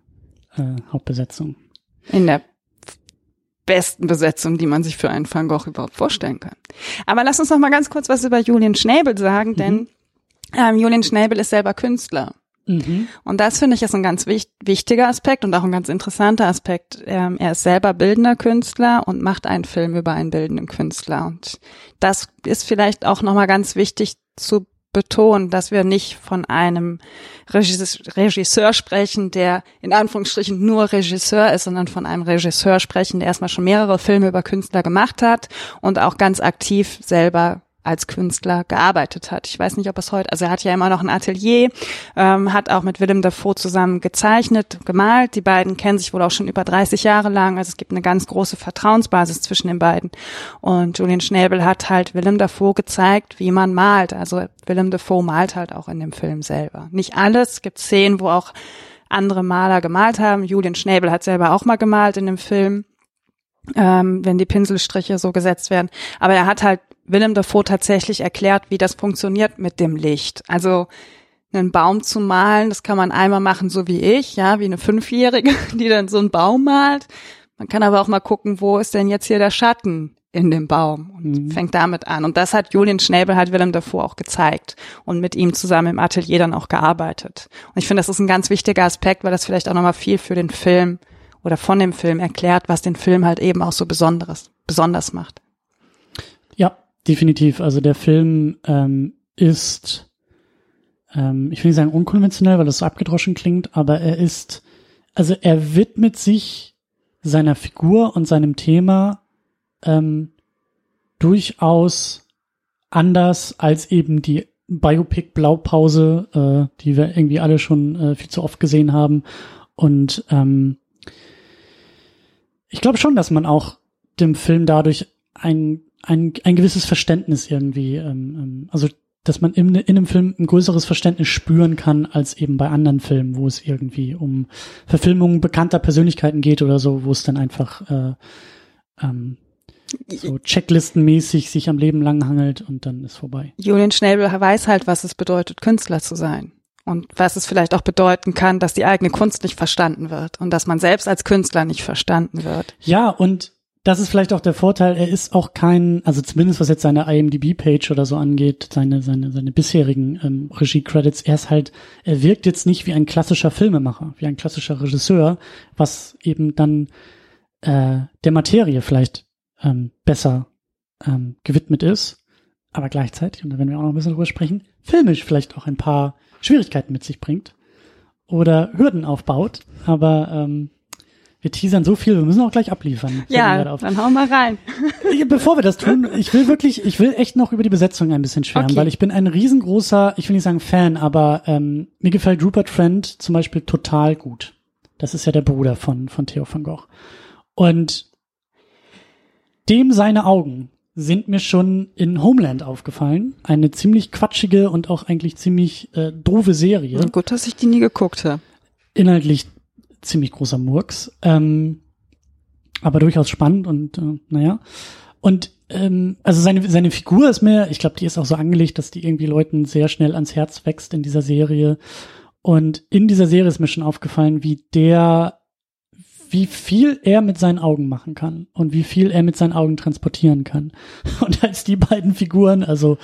äh, Hauptbesetzung. In der besten Besetzung, die man sich für einen Van Gogh überhaupt vorstellen kann. Aber lass uns noch mal ganz kurz was über Julian Schnäbel sagen, denn ähm, Julian Schnäbel ist selber Künstler. Mhm. Und das finde ich ist ein ganz wich wichtiger Aspekt und auch ein ganz interessanter Aspekt. Ähm, er ist selber bildender Künstler und macht einen Film über einen bildenden Künstler. Und das ist vielleicht auch nochmal ganz wichtig zu betonen, dass wir nicht von einem Regis Regisseur sprechen, der in Anführungsstrichen nur Regisseur ist, sondern von einem Regisseur sprechen, der erstmal schon mehrere Filme über Künstler gemacht hat und auch ganz aktiv selber als Künstler gearbeitet hat. Ich weiß nicht, ob es heute, also er hat ja immer noch ein Atelier, ähm, hat auch mit Willem Dafoe zusammen gezeichnet, gemalt. Die beiden kennen sich wohl auch schon über 30 Jahre lang. Also es gibt eine ganz große Vertrauensbasis zwischen den beiden. Und Julian Schnäbel hat halt Willem Dafoe gezeigt, wie man malt. Also Willem Dafoe malt halt auch in dem Film selber. Nicht alles, es gibt Szenen, wo auch andere Maler gemalt haben. Julian Schnäbel hat selber auch mal gemalt in dem Film ähm, wenn die Pinselstriche so gesetzt werden. Aber er hat halt Willem Dafoe tatsächlich erklärt, wie das funktioniert mit dem Licht. Also einen Baum zu malen, das kann man einmal machen, so wie ich, ja, wie eine Fünfjährige, (laughs) die dann so einen Baum malt. Man kann aber auch mal gucken, wo ist denn jetzt hier der Schatten in dem Baum und Mhm. fängt damit an. Und das hat Julian Schnäbel halt Willem Dafoe auch gezeigt und mit ihm zusammen im Atelier dann auch gearbeitet. Und ich finde, das ist ein ganz wichtiger Aspekt, weil das vielleicht auch nochmal viel für den Film oder von dem Film erklärt, was den Film halt eben auch so besonderes, besonders macht. Ja, definitiv. Also der Film ähm, ist, ähm, ich will nicht sagen unkonventionell, weil das so abgedroschen klingt, aber er ist, also er widmet sich seiner Figur und seinem Thema ähm, durchaus anders als eben die Biopic Blaupause, äh, die wir irgendwie alle schon äh, viel zu oft gesehen haben. Und ähm, ich glaube schon, dass man auch dem Film dadurch ein, ein, ein gewisses Verständnis irgendwie, ähm, ähm, also dass man in, in einem Film ein größeres Verständnis spüren kann als eben bei anderen Filmen, wo es irgendwie um Verfilmungen bekannter Persönlichkeiten geht oder so, wo es dann einfach äh, ähm, so checklistenmäßig sich am Leben lang hangelt und dann ist vorbei. Julian Schnabel weiß halt, was es bedeutet, Künstler zu sein. Und was es vielleicht auch bedeuten kann, dass die eigene Kunst nicht verstanden wird und dass man selbst als Künstler nicht verstanden wird. Ja, und das ist vielleicht auch der Vorteil, er ist auch kein, also zumindest was jetzt seine IMDb-Page oder so angeht, seine, seine, seine bisherigen ähm, Regie-Credits, er ist halt, er wirkt jetzt nicht wie ein klassischer Filmemacher, wie ein klassischer Regisseur, was eben dann äh, der Materie vielleicht ähm, besser ähm, gewidmet ist, aber gleichzeitig, und da werden wir auch noch ein bisschen drüber sprechen, filmisch vielleicht auch ein paar Schwierigkeiten mit sich bringt oder Hürden aufbaut, aber ähm, wir teasern so viel, wir müssen auch gleich abliefern. Ja, dann hauen wir rein. Bevor wir das tun, ich will wirklich, ich will echt noch über die Besetzung ein bisschen schwärmen, okay. weil ich bin ein riesengroßer, ich will nicht sagen Fan, aber ähm, mir gefällt Rupert Friend zum Beispiel total gut. Das ist ja der Bruder von, von Theo van Gogh. Und dem seine Augen sind mir schon in Homeland aufgefallen. Eine ziemlich quatschige und auch eigentlich ziemlich äh, doofe Serie. Gut, dass ich die nie geguckt habe. Inhaltlich ziemlich großer Murks. Ähm, aber durchaus spannend und äh, naja. Und ähm, also seine, seine Figur ist mir, ich glaube, die ist auch so angelegt, dass die irgendwie Leuten sehr schnell ans Herz wächst in dieser Serie. Und in dieser Serie ist mir schon aufgefallen, wie der, wie viel er mit seinen Augen machen kann und wie viel er mit seinen Augen transportieren kann. (laughs) Und als die beiden Figuren, also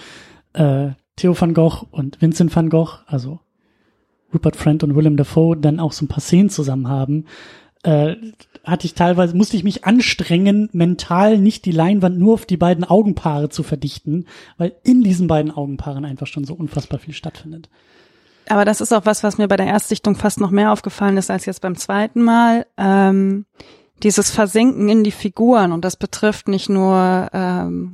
äh, Theo van Gogh und Vincent van Gogh, also Rupert Friend und Willem Dafoe dann auch so ein paar Szenen zusammen haben, äh, hatte ich teilweise, musste ich mich anstrengen, mental nicht die Leinwand nur auf die beiden Augenpaare zu verdichten, weil in diesen beiden Augenpaaren einfach schon so unfassbar viel stattfindet. Aber das ist auch was, was mir bei der Erstsichtung fast noch mehr aufgefallen ist als jetzt beim zweiten Mal. Ähm, dieses Versinken in die Figuren und das betrifft nicht nur ähm,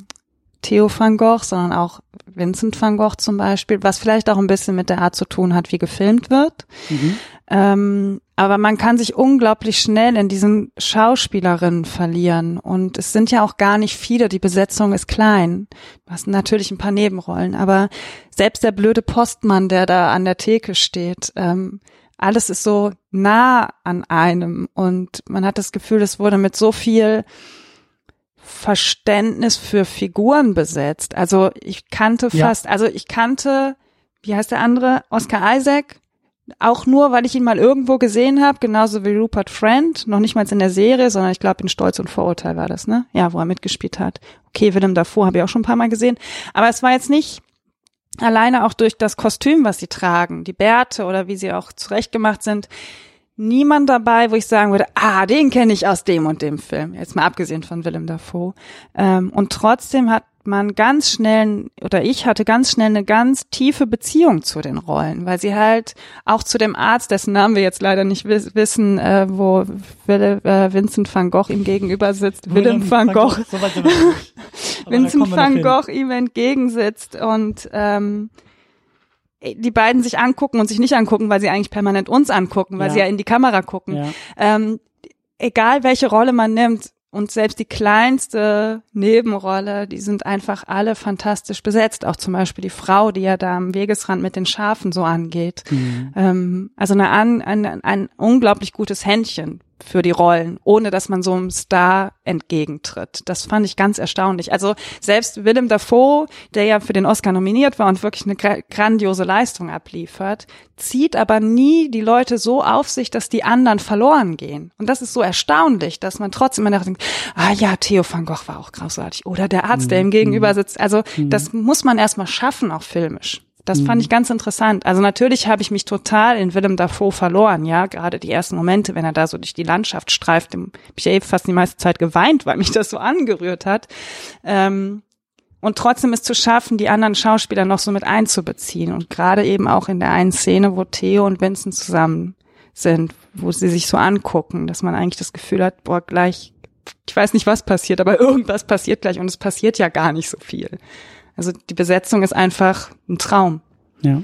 Theo van Gogh, sondern auch Vincent van Gogh zum Beispiel, was vielleicht auch ein bisschen mit der Art zu tun hat, wie gefilmt wird. Mhm. Ähm, aber man kann sich unglaublich schnell in diesen Schauspielerinnen verlieren. Und es sind ja auch gar nicht viele, die Besetzung ist klein. Du hast natürlich ein paar Nebenrollen, aber selbst der blöde Postmann, der da an der Theke steht, ähm, alles ist so nah an einem und man hat das Gefühl, es wurde mit so viel Verständnis für Figuren besetzt. Also ich kannte fast, ja. also ich kannte, wie heißt der andere, Oscar Isaac, auch nur, weil ich ihn mal irgendwo gesehen habe, genauso wie Rupert Friend, noch nicht mal in der Serie, sondern ich glaube in Stolz und Vorurteil war das, ne? Ja, wo er mitgespielt hat. Okay, Willem davor habe ich auch schon ein paar Mal gesehen, aber es war jetzt nicht alleine auch durch das Kostüm, was sie tragen, die Bärte oder wie sie auch zurechtgemacht sind, niemand dabei, wo ich sagen würde, ah, den kenne ich aus dem und dem Film. Jetzt mal abgesehen von Willem Dafoe. Ähm, und trotzdem hat man ganz schnell, oder ich hatte ganz schnell eine ganz tiefe Beziehung zu den Rollen, weil sie halt auch zu dem Arzt, dessen Namen wir jetzt leider nicht wissen, äh, wo Will, äh, Vincent van Gogh ihm gegenüber sitzt, Willem van Gogh, (laughs) Vincent van Gogh ihm entgegensitzt und ähm, die beiden sich angucken und sich nicht angucken, weil sie eigentlich permanent uns angucken, weil ja. sie ja in die Kamera gucken. Ja. Ähm, egal welche Rolle man nimmt und selbst die kleinste Nebenrolle, die sind einfach alle fantastisch besetzt. Auch zum Beispiel die Frau, die ja da am Wegesrand mit den Schafen so angeht. Mhm. Ähm, also eine, ein, ein, ein unglaublich gutes Händchen für die Rollen, ohne dass man so einem Star entgegentritt. Das fand ich ganz erstaunlich. Also selbst Willem Dafoe, der ja für den Oscar nominiert war und wirklich eine grandiose Leistung abliefert, zieht aber nie die Leute so auf sich, dass die anderen verloren gehen. Und das ist so erstaunlich, dass man trotzdem immer denkt, ah ja, Theo van Gogh war auch großartig. Oder der Arzt, der ihm gegenüber sitzt. Also mhm. das muss man erstmal schaffen, auch filmisch. Das fand ich mhm. ganz interessant. Also natürlich habe ich mich total in Willem Dafoe verloren, ja, gerade die ersten Momente, wenn er da so durch die Landschaft streift, habe ich ja fast die meiste Zeit geweint, weil mich das so angerührt hat. Ähm, und trotzdem es zu schaffen, die anderen Schauspieler noch so mit einzubeziehen und gerade eben auch in der einen Szene, wo Theo und Vincent zusammen sind, wo sie sich so angucken, dass man eigentlich das Gefühl hat, boah, gleich, ich weiß nicht, was passiert, aber (laughs) irgendwas passiert gleich und es passiert ja gar nicht so viel. Also die Besetzung ist einfach ein Traum. Ja.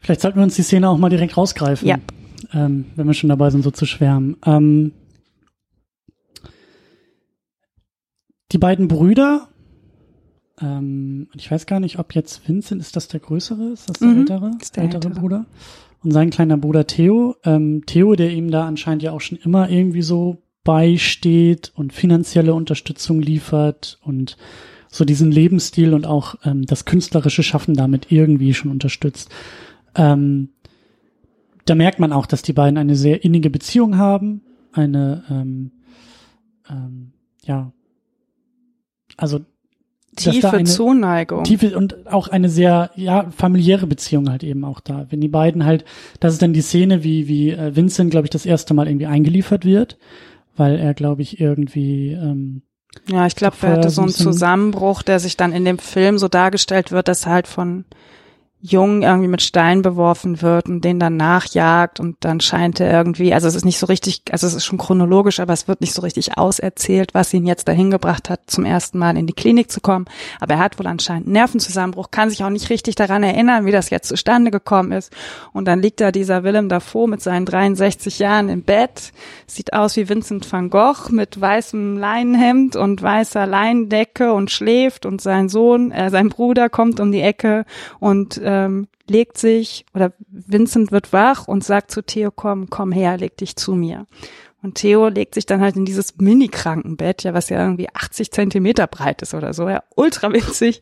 Vielleicht sollten wir uns die Szene auch mal direkt rausgreifen. Ja. Ähm, wenn wir schon dabei sind, so zu schwärmen. Ähm, die beiden Brüder, ähm, ich weiß gar nicht, ob jetzt Vincent, ist das der Größere? Ist das der mhm, Ältere? Ist der ältere, Bruder? Und sein kleiner Bruder Theo. Ähm, Theo, der ihm da anscheinend ja auch schon immer irgendwie so beisteht und finanzielle Unterstützung liefert und so diesen Lebensstil und auch ähm, das künstlerische Schaffen damit irgendwie schon unterstützt. Ähm, da merkt man auch, dass die beiden eine sehr innige Beziehung haben, eine ähm, ähm, ja, also Tiefe eine Zuneigung. tiefe und auch eine sehr ja familiäre Beziehung halt eben auch da. Wenn die beiden halt, das ist dann die Szene, wie wie äh, Vincent, glaube ich, das erste Mal irgendwie eingeliefert wird, weil er, glaube ich, irgendwie ähm, Ja, ich glaube, er hatte so so ein einen Zusammenbruch, der sich dann in dem Film so dargestellt wird, dass er halt von Jungen irgendwie mit Steinen beworfen wird und den dann nachjagt und dann scheint er irgendwie, also es ist nicht so richtig, also es ist schon chronologisch, aber es wird nicht so richtig auserzählt, was ihn jetzt dahin gebracht hat, zum ersten Mal in die Klinik zu kommen. Aber er hat wohl anscheinend einen Nervenzusammenbruch, kann sich auch nicht richtig daran erinnern, wie das jetzt zustande gekommen ist. Und dann liegt da dieser Willem Dafoe mit seinen 63 Jahren im Bett, sieht aus wie Vincent van Gogh mit weißem Leinenhemd und weißer Leinendecke und schläft und sein Sohn, äh, sein Bruder kommt um die Ecke und ähm, legt sich oder Vincent wird wach und sagt zu Theo, komm, komm her, leg dich zu mir. Und Theo legt sich dann halt in dieses Mini-Krankenbett, ja, was ja irgendwie 80 Zentimeter breit ist oder so, ja, ultra winzig.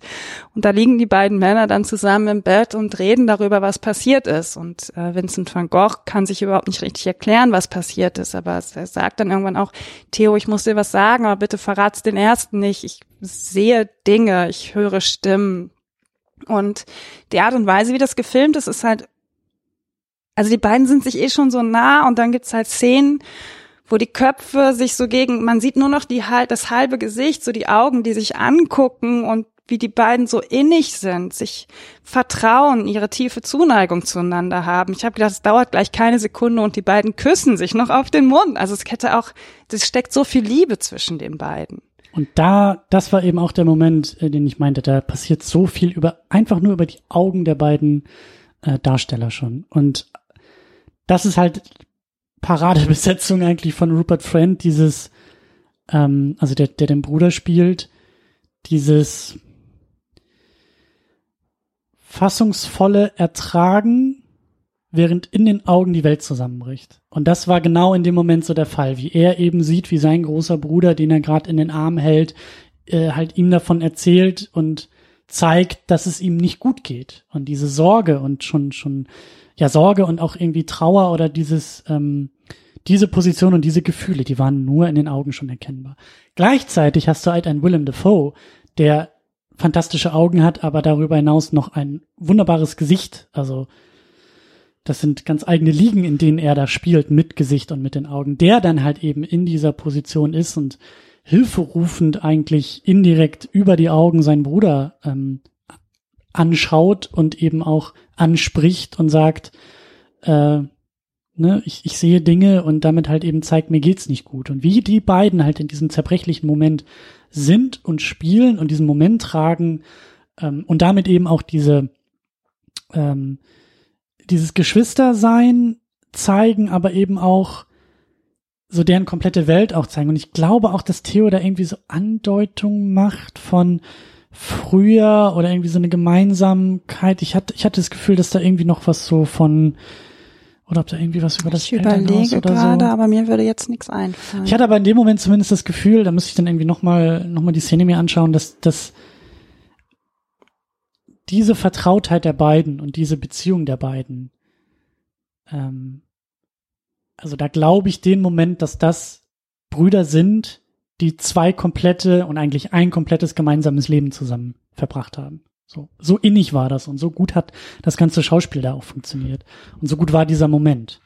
Und da liegen die beiden Männer dann zusammen im Bett und reden darüber, was passiert ist. Und äh, Vincent van Gogh kann sich überhaupt nicht richtig erklären, was passiert ist. Aber er sagt dann irgendwann auch, Theo, ich muss dir was sagen, aber bitte verrat's den Ersten nicht. Ich sehe Dinge, ich höre Stimmen. Und die Art und Weise, wie das gefilmt ist, ist halt, also die beiden sind sich eh schon so nah und dann gibt's halt Szenen, wo die Köpfe sich so gegen, man sieht nur noch die halt das halbe Gesicht, so die Augen, die sich angucken und wie die beiden so innig sind, sich vertrauen, ihre tiefe Zuneigung zueinander haben. Ich habe gedacht, es dauert gleich keine Sekunde und die beiden küssen sich noch auf den Mund. Also es hätte auch, es steckt so viel Liebe zwischen den beiden. Und da, das war eben auch der Moment, äh, den ich meinte, da passiert so viel über, einfach nur über die Augen der beiden äh, Darsteller schon. Und das ist halt Paradebesetzung eigentlich von Rupert Friend, dieses, ähm, also der, der den Bruder spielt, dieses fassungsvolle Ertragen, während in den Augen die Welt zusammenbricht. Und das war genau in dem Moment so der Fall, wie er eben sieht, wie sein großer Bruder, den er gerade in den Arm hält, äh, halt ihm davon erzählt und zeigt, dass es ihm nicht gut geht. Und diese Sorge und schon, schon, ja, Sorge und auch irgendwie Trauer oder dieses, ähm, diese Position und diese Gefühle, die waren nur in den Augen schon erkennbar. Gleichzeitig hast du halt einen Willem Dafoe, der fantastische Augen hat, aber darüber hinaus noch ein wunderbares Gesicht. Also das sind ganz eigene Ligen, in denen er da spielt mit Gesicht und mit den Augen. Der dann halt eben in dieser Position ist und hilferufend eigentlich indirekt über die Augen seinen Bruder ähm, anschaut und eben auch anspricht und sagt, äh, ne, ich, ich sehe Dinge und damit halt eben zeigt, mir geht's nicht gut. Und wie die beiden halt in diesem zerbrechlichen Moment sind und spielen und diesen Moment tragen ähm, und damit eben auch diese ähm, dieses Geschwistersein zeigen, aber eben auch so deren komplette Welt auch zeigen. Und ich glaube auch, dass Theo da irgendwie so Andeutungen macht von früher oder irgendwie so eine Gemeinsamkeit. Ich hatte, ich hatte das Gefühl, dass da irgendwie noch was so von oder ob da irgendwie was über das Ich Elternhaus überlege oder gerade, so. aber mir würde jetzt nichts einfallen. Ich hatte aber in dem Moment zumindest das Gefühl, da müsste ich dann irgendwie nochmal noch mal die Szene mir anschauen, dass, dass diese Vertrautheit der beiden und diese Beziehung der beiden, ähm, also da glaube ich den Moment, dass das Brüder sind, die zwei komplette und eigentlich ein komplettes gemeinsames Leben zusammen verbracht haben. So, so innig war das und so gut hat das ganze Schauspiel da auch funktioniert. Und so gut war dieser Moment.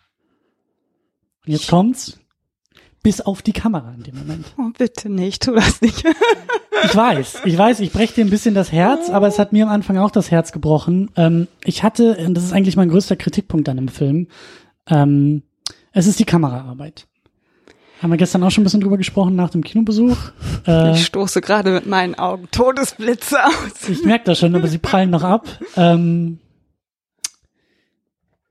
Und jetzt kommt's. Bis auf die Kamera in dem Moment. oh, bitte nicht, tu das nicht. Ich weiß, ich weiß, ich breche dir ein bisschen das Herz, aber es hat mir am Anfang auch das Herz gebrochen. Ähm, ich hatte, und das ist eigentlich mein größter Kritikpunkt an dem Film, ähm, es ist die Kameraarbeit. Haben wir gestern auch schon ein bisschen drüber gesprochen nach dem Kinobesuch. (laughs) Äh, Ich stoße gerade mit meinen Augen Todesblitze aus. ich merke das schon, aber sie prallen noch ab. Ähm,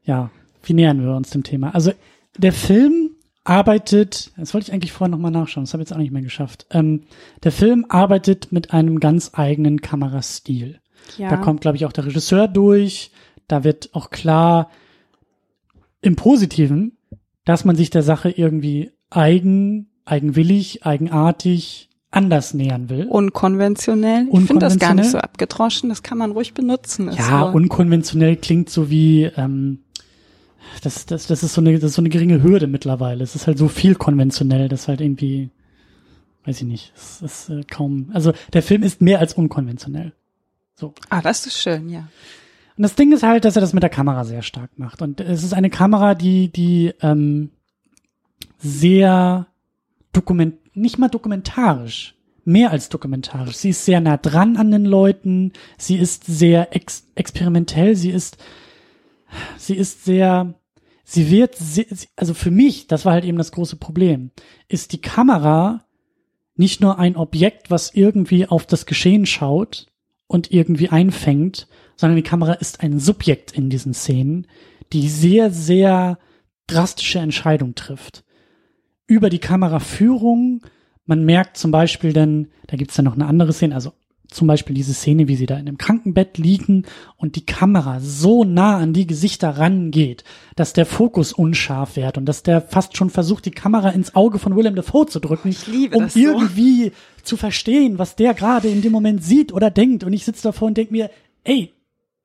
ja, wie nähern wir uns dem Thema? Also der Film arbeitet, das wollte ich eigentlich vorher nochmal nachschauen, das habe ich jetzt auch nicht mehr geschafft. Ähm, der Film arbeitet mit einem ganz eigenen Kamerastil. Ja. Da kommt, glaube ich, auch der Regisseur durch. Da wird auch klar im Positiven, dass man sich der Sache irgendwie eigen, eigenwillig, eigenartig anders nähern will. Unkonventionell. Ich finde das gar nicht so abgedroschen. Das kann man ruhig benutzen. Ja, so. unkonventionell klingt so wie, ähm, das, das, das ist so eine, das ist so eine geringe Hürde mittlerweile. Es ist halt so viel konventionell, das halt irgendwie, weiß ich nicht, es ist äh, kaum, also der Film ist mehr als unkonventionell. Ah, das ist schön, ja. Und das Ding ist halt, dass er das mit der Kamera sehr stark macht. Und es ist eine Kamera, die, die ähm, sehr dokument, nicht mal dokumentarisch, mehr als dokumentarisch. Sie ist sehr nah dran an den Leuten. Sie ist sehr ex experimentell. Sie ist, sie ist sehr, sie wird, sie- also für mich, das war halt eben das große Problem, ist die Kamera nicht nur ein Objekt, was irgendwie auf das Geschehen schaut und irgendwie einfängt, sondern die Kamera ist ein Subjekt in diesen Szenen, die sehr, sehr drastische Entscheidungen trifft. Über die Kameraführung, man merkt zum Beispiel dann, da gibt's dann noch eine andere Szene, also zum Beispiel diese Szene, wie sie da in einem Krankenbett liegen und die Kamera so nah an die Gesichter rangeht, dass der Fokus unscharf wird und dass der fast schon versucht, die Kamera ins Auge von Willem Dafoe zu drücken, Ich liebe um das so. irgendwie zu verstehen, was der gerade in dem Moment sieht oder denkt. Und ich sitze davor und denke mir, ey,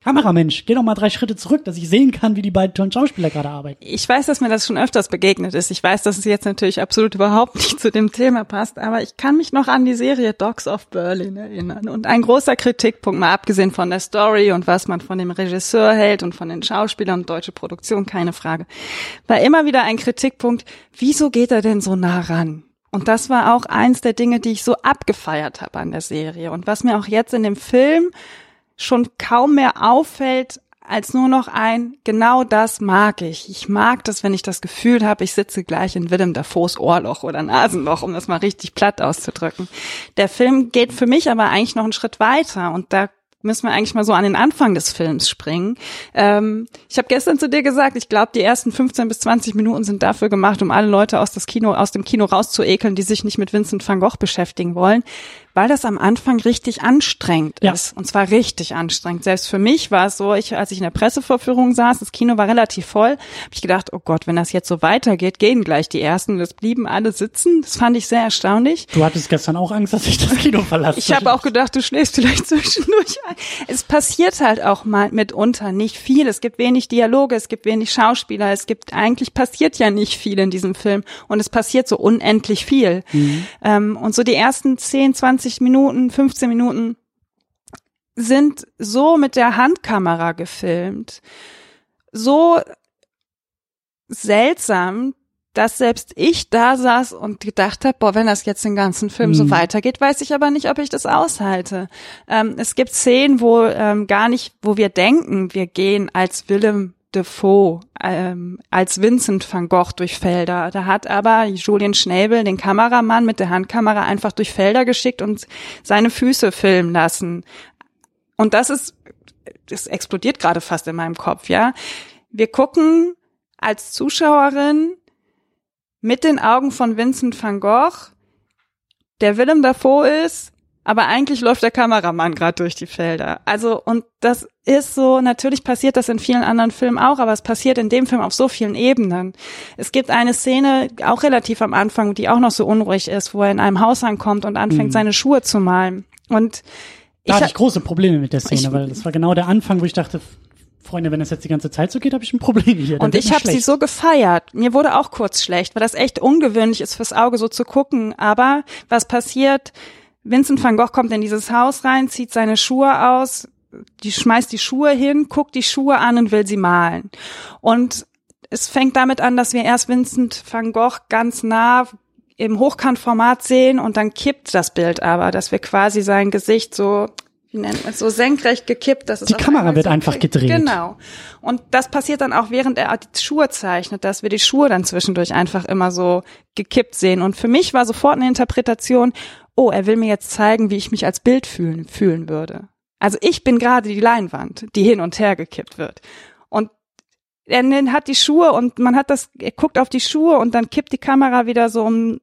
Kameramensch, geh doch mal drei Schritte zurück, dass ich sehen kann, wie die beiden tollen Schauspieler gerade arbeiten. Ich weiß, dass mir das schon öfters begegnet ist. Ich weiß, dass es jetzt natürlich absolut überhaupt nicht zu dem Thema passt, aber ich kann mich noch an die Serie Dogs of Berlin erinnern. Und ein großer Kritikpunkt, mal abgesehen von der Story und was man von dem Regisseur hält und von den Schauspielern und deutsche Produktion, keine Frage, war immer wieder ein Kritikpunkt, wieso geht er denn so nah ran? Und das war auch eins der Dinge, die ich so abgefeiert habe an der Serie. Und was mir auch jetzt in dem Film schon kaum mehr auffällt als nur noch ein, genau das mag ich. Ich mag das, wenn ich das Gefühl habe, ich sitze gleich in Willem Dafoes Ohrloch oder Nasenloch, um das mal richtig platt auszudrücken. Der Film geht für mich aber eigentlich noch einen Schritt weiter und da müssen wir eigentlich mal so an den Anfang des Films springen. Ähm, ich habe gestern zu dir gesagt, ich glaube, die ersten 15 bis 20 Minuten sind dafür gemacht, um alle Leute aus, das Kino, aus dem Kino rauszuekeln, die sich nicht mit Vincent van Gogh beschäftigen wollen, weil das am Anfang richtig anstrengend Ja. ist. Und zwar richtig anstrengend. Selbst für mich war es so, ich, als ich in der Pressevorführung saß, das Kino war relativ voll, habe ich gedacht, oh Gott, wenn das jetzt so weitergeht, gehen gleich die ersten. Das blieben alle sitzen. Das fand ich sehr erstaunlich. Du hattest gestern auch Angst, dass ich das Kino (laughs) verlasse. Ich habe auch gedacht, du schläfst vielleicht (laughs) zwischendurch ein. Es passiert halt auch mal mitunter nicht viel. Es gibt wenig Dialoge, es gibt wenig Schauspieler, es gibt eigentlich passiert ja nicht viel in diesem Film und es passiert so unendlich viel. Ähm, und so die ersten 10, 20 Minuten, 15 Minuten sind so mit der Handkamera gefilmt, so seltsam, dass selbst ich da saß und gedacht habe, boah, wenn das jetzt den ganzen Film so Mhm. weitergeht, weiß ich aber nicht, ob ich das aushalte. Ähm, es gibt Szenen, wo ähm, gar nicht, wo wir denken, wir gehen als Willem Defoe, ähm, als Vincent van Gogh durch Felder. Da hat aber Julian Schnäbel, den Kameramann, mit der Handkamera einfach durch Felder geschickt und seine Füße filmen lassen. Und das ist, das explodiert gerade fast in meinem Kopf, ja. Wir gucken als Zuschauerin mit den Augen von Vincent van Gogh, der Willem Dafoe ist, aber eigentlich läuft der Kameramann gerade durch die Felder. Also, und das ist so, natürlich passiert das in vielen anderen Filmen auch, aber es passiert in dem Film auf so vielen Ebenen. Es gibt eine Szene, auch relativ am Anfang, die auch noch so unruhig ist, wo er in einem Haus ankommt und anfängt, Mhm. seine Schuhe zu malen. Und Da hatte ha- ich große Probleme mit der Szene, Ich- weil das war genau der Anfang, wo ich dachte, Freunde, wenn das jetzt die ganze Zeit so geht, habe ich ein Problem hier. Dann Und ich habe sie so gefeiert. Mir wurde auch kurz schlecht, weil das echt ungewöhnlich ist fürs Auge so zu gucken. Aber was passiert? Vincent van Gogh kommt in dieses Haus rein, zieht seine Schuhe aus, die schmeißt die Schuhe hin, guckt die Schuhe an und will sie malen. Und es fängt damit an, dass wir erst Vincent van Gogh ganz nah im Hochkantformat sehen und dann kippt das Bild aber, dass wir quasi sein Gesicht so wie nennt man es, so senkrecht gekippt, dass es Die Kamera wird so einfach gedreht. Genau. Und das passiert dann auch, während er die Schuhe zeichnet, dass wir die Schuhe dann zwischendurch einfach immer so gekippt sehen. Und für mich war sofort eine Interpretation, oh, er will mir jetzt zeigen, wie ich mich als Bild fühlen, fühlen würde. Also ich bin gerade die Leinwand, die hin und her gekippt wird. Und er hat die Schuhe und man hat das, er guckt auf die Schuhe und dann kippt die Kamera wieder so um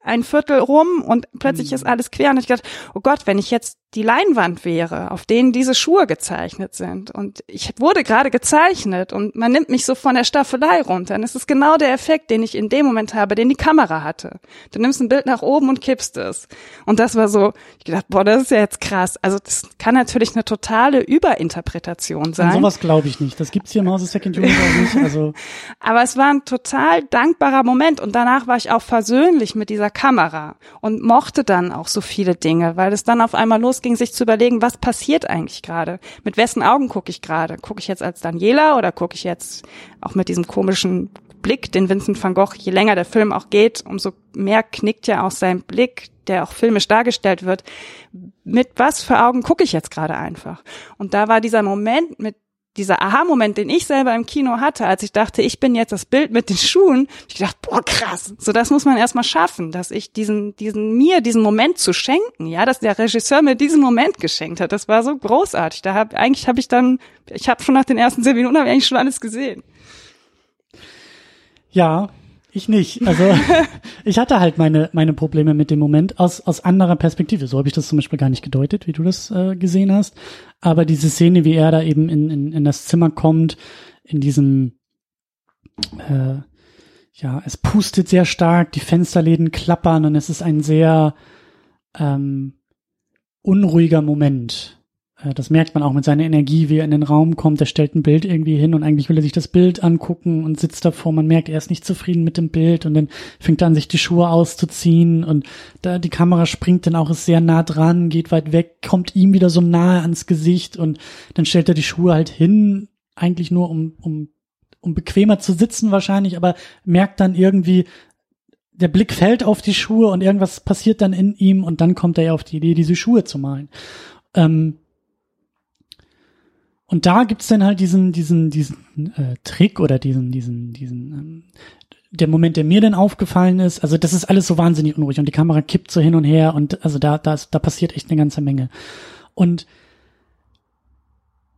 ein Viertel rum und plötzlich mhm. ist alles quer und ich dachte, oh Gott, wenn ich jetzt die Leinwand wäre, auf denen diese Schuhe gezeichnet sind. Und ich wurde gerade gezeichnet und man nimmt mich so von der Staffelei runter. Und es ist genau der Effekt, den ich in dem Moment habe, den die Kamera hatte. Du nimmst ein Bild nach oben und kippst es. Und das war so, ich dachte, boah, das ist ja jetzt krass. Also das kann natürlich eine totale Überinterpretation sein. An sowas glaube ich nicht. Das gibt's hier im Hause Second auch nicht. Also. (laughs) Aber es war ein total dankbarer Moment. Und danach war ich auch versöhnlich mit dieser Kamera und mochte dann auch so viele Dinge, weil es dann auf einmal los ging, sich zu überlegen, was passiert eigentlich gerade? Mit wessen Augen gucke ich gerade? Gucke ich jetzt als Daniela oder gucke ich jetzt auch mit diesem komischen Blick, den Vincent van Gogh, je länger der Film auch geht, umso mehr knickt ja auch sein Blick, der auch filmisch dargestellt wird. Mit was für Augen gucke ich jetzt gerade einfach? Und da war dieser Moment mit dieser Aha-Moment, den ich selber im Kino hatte, als ich dachte, ich bin jetzt das Bild mit den Schuhen, ich dachte, boah, krass. So, das muss man erstmal schaffen, dass ich diesen, diesen, mir diesen Moment zu schenken, ja, dass der Regisseur mir diesen Moment geschenkt hat. Das war so großartig. Da hab, eigentlich habe ich dann, ich habe schon nach den ersten zehn Minuten habe ich eigentlich schon alles gesehen. Ja, ich nicht. Also (laughs) ich hatte halt meine meine Probleme mit dem Moment aus aus anderer Perspektive. So habe ich das zum Beispiel gar nicht gedeutet, wie du das äh, gesehen hast. Aber diese Szene, wie er da eben in in, in das Zimmer kommt, in diesem äh, ja, es pustet sehr stark, die Fensterläden klappern und es ist ein sehr ähm, unruhiger Moment. Äh, das merkt man auch mit seiner Energie, wie er in den Raum kommt. Er stellt ein Bild irgendwie hin und eigentlich will er sich das Bild angucken und sitzt davor. Man merkt, er ist nicht zufrieden mit dem Bild und dann fängt er an, sich die Schuhe auszuziehen und da die Kamera springt dann auch, ist sehr nah dran, geht weit weg, kommt ihm wieder so nahe ans Gesicht und dann stellt er die Schuhe halt hin, eigentlich nur um, um, um bequemer zu sitzen wahrscheinlich, aber merkt dann irgendwie, der Blick fällt auf die Schuhe und irgendwas passiert dann in ihm und dann kommt er ja auf die Idee, diese Schuhe zu malen. Ähm, und da gibt's dann halt diesen, diesen, diesen äh, Trick oder diesen, diesen, diesen, ähm, der Moment, der mir dann aufgefallen ist, also das ist alles so wahnsinnig unruhig und die Kamera kippt so hin und her und also da, da, da passiert echt eine ganze Menge. Und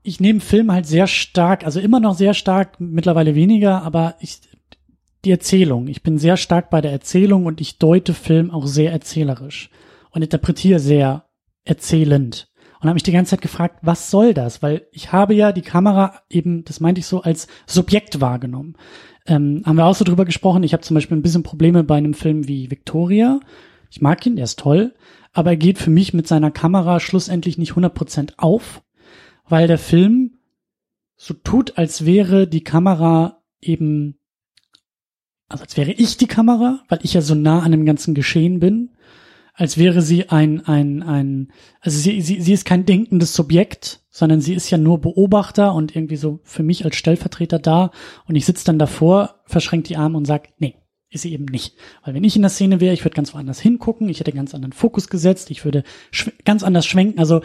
ich nehme Film halt sehr stark, also immer noch sehr stark, mittlerweile weniger, aber ich, die Erzählung. Ich bin sehr stark bei der Erzählung und ich deute Film auch sehr erzählerisch und interpretiere sehr erzählend und habe mich die ganze Zeit gefragt, was soll das? Weil ich habe ja die Kamera eben, das meinte ich so, als Subjekt wahrgenommen. Ähm, haben wir auch so drüber gesprochen. Ich habe zum Beispiel ein bisschen Probleme bei einem Film wie Victoria. Ich mag ihn, der ist toll, aber er geht für mich mit seiner Kamera schlussendlich nicht 100% auf, weil der Film so tut, als wäre die Kamera eben, also als wäre ich die Kamera, weil ich ja so nah an dem ganzen Geschehen bin als wäre sie ein, ein, ein, also sie, sie, sie ist kein denkendes Subjekt, sondern sie ist ja nur Beobachter und irgendwie so für mich als Stellvertreter da und ich sitze dann davor, verschränkt die Arme und sag, nee, ist sie eben nicht. Weil wenn ich in der Szene wäre, ich würde ganz woanders hingucken, ich hätte ganz anderen Fokus gesetzt, ich würde ganz anders schwenken. Also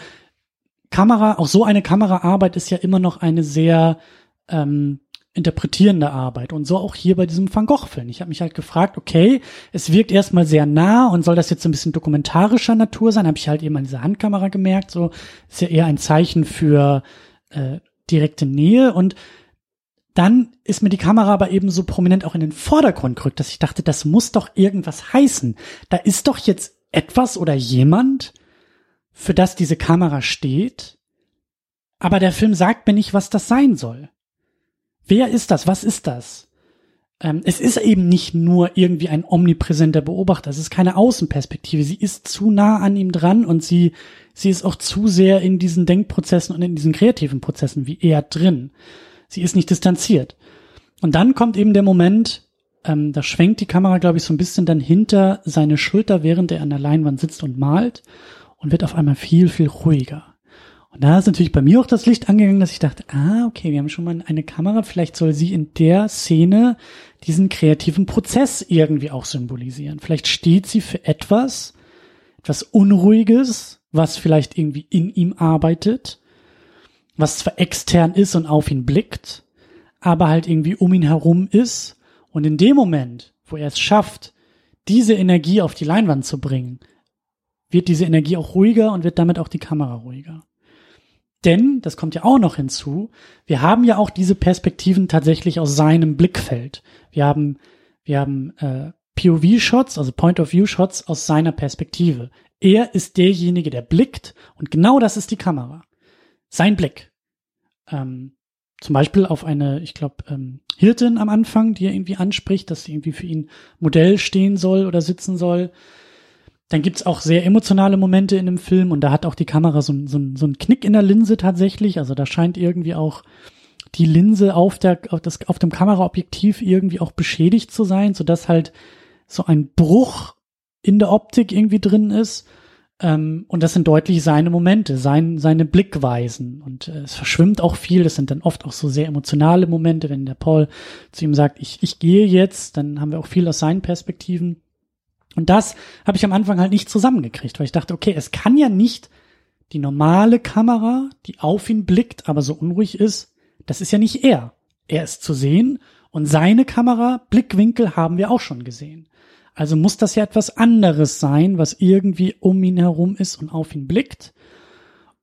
Kamera, auch so eine Kameraarbeit ist ja immer noch eine sehr ähm, interpretierende Arbeit. Und so auch hier bei diesem Van Gogh-Film. Ich habe mich halt gefragt, okay, es wirkt erstmal sehr nah und soll das jetzt ein bisschen dokumentarischer Natur sein? Habe ich halt eben an dieser Handkamera gemerkt. So ist ja eher ein Zeichen für äh, direkte Nähe. Und dann ist mir die Kamera aber eben so prominent auch in den Vordergrund gerückt, dass ich dachte, das muss doch irgendwas heißen. Da ist doch jetzt etwas oder jemand, für das diese Kamera steht. Aber der Film sagt mir nicht, was das sein soll. Wer ist das? Was ist das? Ähm, es ist eben nicht nur irgendwie ein omnipräsenter Beobachter. Es ist keine Außenperspektive. Sie ist zu nah an ihm dran und sie, sie ist auch zu sehr in diesen Denkprozessen und in diesen kreativen Prozessen wie er drin. Sie ist nicht distanziert. Und dann kommt eben der Moment, ähm, da schwenkt die Kamera, glaube ich, so ein bisschen dann hinter seine Schulter, während er an der Leinwand sitzt und malt und wird auf einmal viel, viel ruhiger. Und da ist natürlich bei mir auch das Licht angegangen, dass ich dachte, ah, okay, wir haben schon mal eine Kamera, vielleicht soll sie in der Szene diesen kreativen Prozess irgendwie auch symbolisieren. Vielleicht steht sie für etwas, etwas Unruhiges, was vielleicht irgendwie in ihm arbeitet, was zwar extern ist und auf ihn blickt, aber halt irgendwie um ihn herum ist. Und in dem Moment, wo er es schafft, diese Energie auf die Leinwand zu bringen, wird diese Energie auch ruhiger und wird damit auch die Kamera ruhiger. Denn, das kommt ja auch noch hinzu, wir haben ja auch diese Perspektiven tatsächlich aus seinem Blickfeld. Wir haben, wir haben äh, POV-Shots, also Point-of-View-Shots aus seiner Perspektive. Er ist derjenige, der blickt und genau das ist die Kamera. Sein Blick. Ähm, zum Beispiel auf eine, ich glaube, ähm, Hirtin am Anfang, die er irgendwie anspricht, dass sie irgendwie für ihn Modell stehen soll oder sitzen soll. Dann gibt's auch sehr emotionale Momente in dem Film und da hat auch die Kamera so, so, so einen Knick in der Linse tatsächlich. Also da scheint irgendwie auch die Linse auf, der, auf, das, auf dem Kameraobjektiv irgendwie auch beschädigt zu sein, sodass halt so ein Bruch in der Optik irgendwie drin ist. Ähm, und das sind deutlich seine Momente, sein, seine Blickweisen. Und äh, es verschwimmt auch viel. Das sind dann oft auch so sehr emotionale Momente, wenn der Paul zu ihm sagt, ich, ich gehe jetzt, dann haben wir auch viel aus seinen Perspektiven. Und das habe ich am Anfang halt nicht zusammengekriegt, weil ich dachte, okay, es kann ja nicht die normale Kamera, die auf ihn blickt, aber so unruhig ist, das ist ja nicht er. Er ist zu sehen und seine Kamera, Blickwinkel haben wir auch schon gesehen. Also muss das ja etwas anderes sein, was irgendwie um ihn herum ist und auf ihn blickt.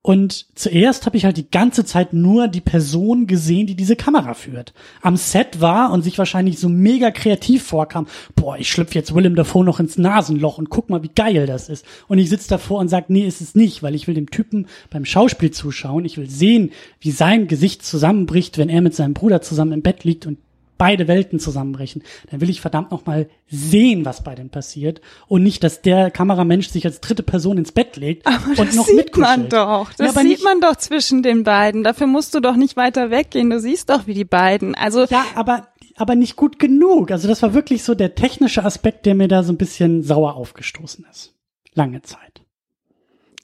Und zuerst habe ich halt die ganze Zeit nur die Person gesehen, die diese Kamera führt. Am Set war und sich wahrscheinlich so mega kreativ vorkam, boah, ich schlüpfe jetzt Willem Dafoe noch ins Nasenloch und guck mal, wie geil das ist. Und ich sitze davor und sag, nee, ist es nicht, weil ich will dem Typen beim Schauspiel zuschauen. Ich will sehen, wie sein Gesicht zusammenbricht, wenn er mit seinem Bruder zusammen im Bett liegt und beide Welten zusammenbrechen, dann will ich verdammt noch mal sehen, was bei denen passiert und nicht, dass der Kameramensch sich als dritte Person ins Bett legt aber und das noch sieht mitkuschelt. man doch. Das Ja, aber sieht man doch zwischen den beiden. Dafür musst du doch nicht weiter weggehen. Du siehst doch, wie die beiden. Also Ja, aber aber nicht gut genug. Also das war wirklich so der technische Aspekt, der mir da so ein bisschen sauer aufgestoßen ist. Lange Zeit.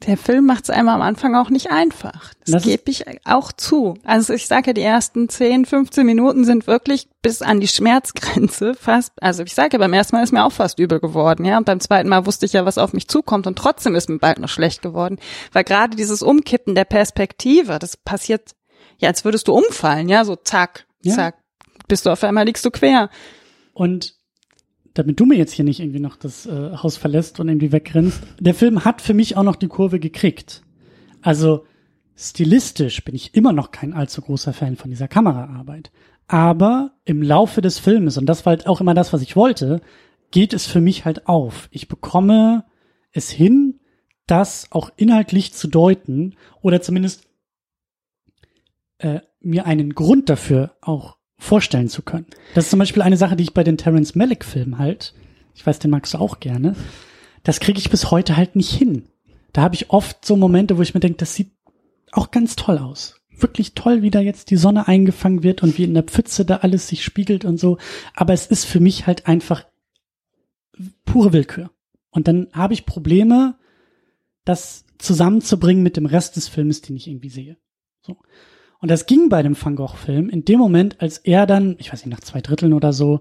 Der Film macht es einmal am Anfang auch nicht einfach. Das, Das gebe ich auch zu. Also ich sage ja, die ersten 10, 15 Minuten sind wirklich bis an die Schmerzgrenze fast. Also ich sage ja, beim ersten Mal ist mir auch fast übel geworden, ja. Und beim zweiten Mal wusste ich ja, was auf mich zukommt und trotzdem ist mir bald noch schlecht geworden. Weil gerade dieses Umkippen der Perspektive, das passiert ja, als würdest du umfallen, ja, so zack, Ja. zack. Bist du auf einmal liegst du quer. Und damit du mir jetzt hier nicht irgendwie noch das äh, Haus verlässt und irgendwie wegrennst, der Film hat für mich auch noch die Kurve gekriegt. Also stilistisch bin ich immer noch kein allzu großer Fan von dieser Kameraarbeit. Aber im Laufe des Filmes, und das war halt auch immer das, was ich wollte, geht es für mich halt auf. Ich bekomme es hin, das auch inhaltlich zu deuten oder zumindest äh, mir einen Grund dafür auch vorstellen zu können. Das ist zum Beispiel eine Sache, die ich bei den Terence Malick Filmen halt, ich weiß, den magst du auch gerne, das kriege ich bis heute halt nicht hin. Da habe ich oft so Momente, wo ich mir denke, das sieht auch ganz toll aus. Wirklich toll, wie da jetzt die Sonne eingefangen wird und wie in der Pfütze da alles sich spiegelt und so. Aber es ist für mich halt einfach pure Willkür. Und dann habe ich Probleme, das zusammenzubringen mit dem Rest des Filmes, den ich irgendwie sehe. So. Und das ging bei dem Van Gogh-Film in dem Moment, als er dann, ich weiß nicht, nach zwei Dritteln oder so,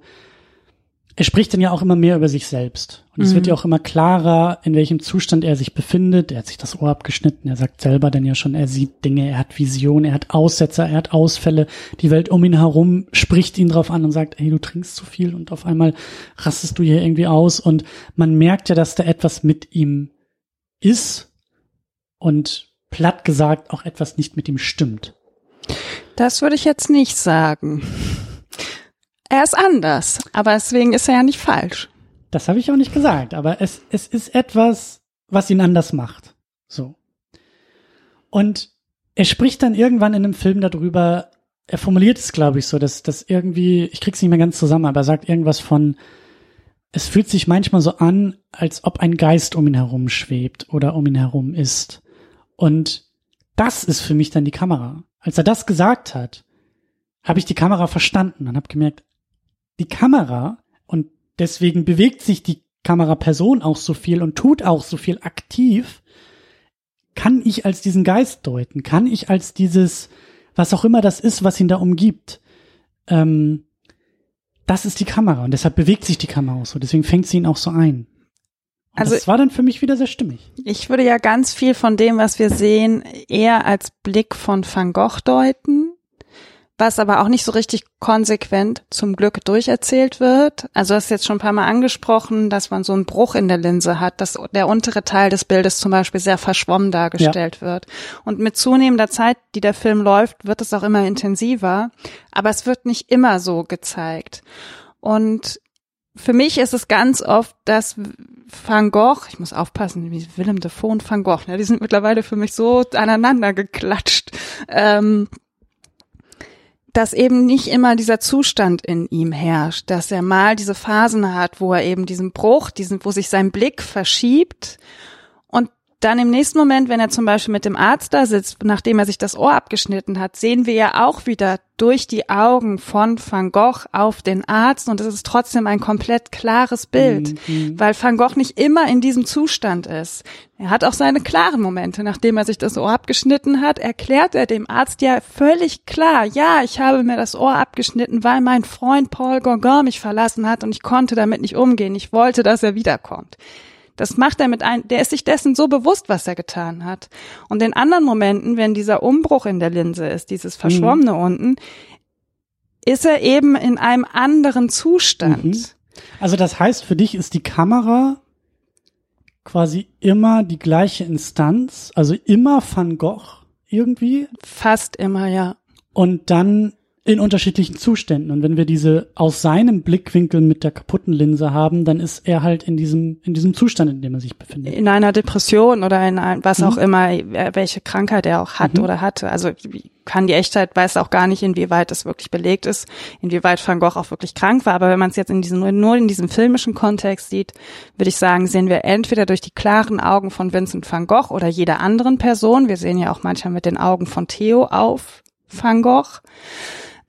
er spricht dann ja auch immer mehr über sich selbst. Und es Mhm. wird ja auch immer klarer, in welchem Zustand er sich befindet. Er hat sich das Ohr abgeschnitten. Er sagt selber dann ja schon, er sieht Dinge, er hat Visionen, er hat Aussetzer, er hat Ausfälle. Die Welt um ihn herum spricht ihn drauf an und sagt, hey, du trinkst zu viel und auf einmal rastest du hier irgendwie aus. Und man merkt ja, dass da etwas mit ihm ist und platt gesagt auch etwas nicht mit ihm stimmt. Das würde ich jetzt nicht sagen. Er ist anders, aber deswegen ist er ja nicht falsch. Das habe ich auch nicht gesagt, aber es, es ist etwas, was ihn anders macht. So. Und er spricht dann irgendwann in einem Film darüber, er formuliert es, glaube ich, so, dass, dass irgendwie, ich krieg's nicht mehr ganz zusammen, aber er sagt irgendwas von, es fühlt sich manchmal so an, als ob ein Geist um ihn herum schwebt oder um ihn herum ist. Und das ist für mich dann die Kamera. Als er das gesagt hat, habe ich die Kamera verstanden und habe gemerkt, die Kamera und deswegen bewegt sich die Kameraperson auch so viel und tut auch so viel aktiv, kann ich als diesen Geist deuten, kann ich als dieses, was auch immer das ist, was ihn da umgibt. Ähm, das ist die Kamera und deshalb bewegt sich die Kamera auch so, deswegen fängt sie ihn auch so ein. Und Also- das war dann für mich wieder sehr stimmig. Ich würde ja ganz viel von dem, was wir sehen, eher als Blick von Van Gogh deuten, was aber auch nicht so richtig konsequent zum Glück durcherzählt wird. Also das ist jetzt schon ein paar Mal angesprochen, dass man so einen Bruch in der Linse hat, dass der untere Teil des Bildes zum Beispiel sehr verschwommen dargestellt ja. wird. Und mit zunehmender Zeit, die der Film läuft, wird es auch immer intensiver, aber es wird nicht immer so gezeigt. Und für mich ist es ganz oft, dass Van Gogh, ich muss aufpassen, wie Willem Dafoe und Van Gogh, ne, die sind mittlerweile für mich so aneinander geklatscht. Ähm, dass eben nicht immer dieser Zustand in ihm herrscht, dass er mal diese Phasen hat, wo er eben diesen Bruch, diesen, wo sich sein Blick verschiebt dann im nächsten Moment, wenn er zum Beispiel mit dem Arzt da sitzt, nachdem er sich das Ohr abgeschnitten hat, sehen wir ja auch wieder durch die Augen von Van Gogh auf den Arzt und es ist trotzdem ein komplett klares Bild, mhm. weil Van Gogh nicht immer in diesem Zustand ist. Er hat auch seine klaren Momente. Nachdem er sich das Ohr abgeschnitten hat, erklärt er dem Arzt ja völlig klar, ja, ich habe mir das Ohr abgeschnitten, weil mein Freund Paul Gauguin mich verlassen hat und ich konnte damit nicht umgehen. Ich wollte, dass er wiederkommt. Das macht er mit ein, der ist sich dessen so bewusst, was er getan hat. Und in anderen Momenten, wenn dieser Umbruch in der Linse ist, dieses Verschwommene mhm. unten, ist er eben in einem anderen Zustand. Mhm. Also das heißt, für dich ist die Kamera quasi immer die gleiche Instanz, also immer Van Gogh irgendwie? Fast immer, ja. Und dann in unterschiedlichen Zuständen. Und wenn wir diese aus seinem Blickwinkel mit der kaputten Linse haben, dann ist er halt in diesem, in diesem Zustand, in dem er sich befindet. In einer Depression oder in ein, was mhm. auch immer, welche Krankheit er auch hat mhm. oder hatte. Also kann die Echtheit weiß auch gar nicht, inwieweit das wirklich belegt ist, inwieweit Van Gogh auch wirklich krank war. Aber wenn man es jetzt in diesem, nur in diesem filmischen Kontext sieht, würde ich sagen, sehen wir entweder durch die klaren Augen von Vincent van Gogh oder jeder anderen Person. Wir sehen ja auch manchmal mit den Augen von Theo auf Van Gogh.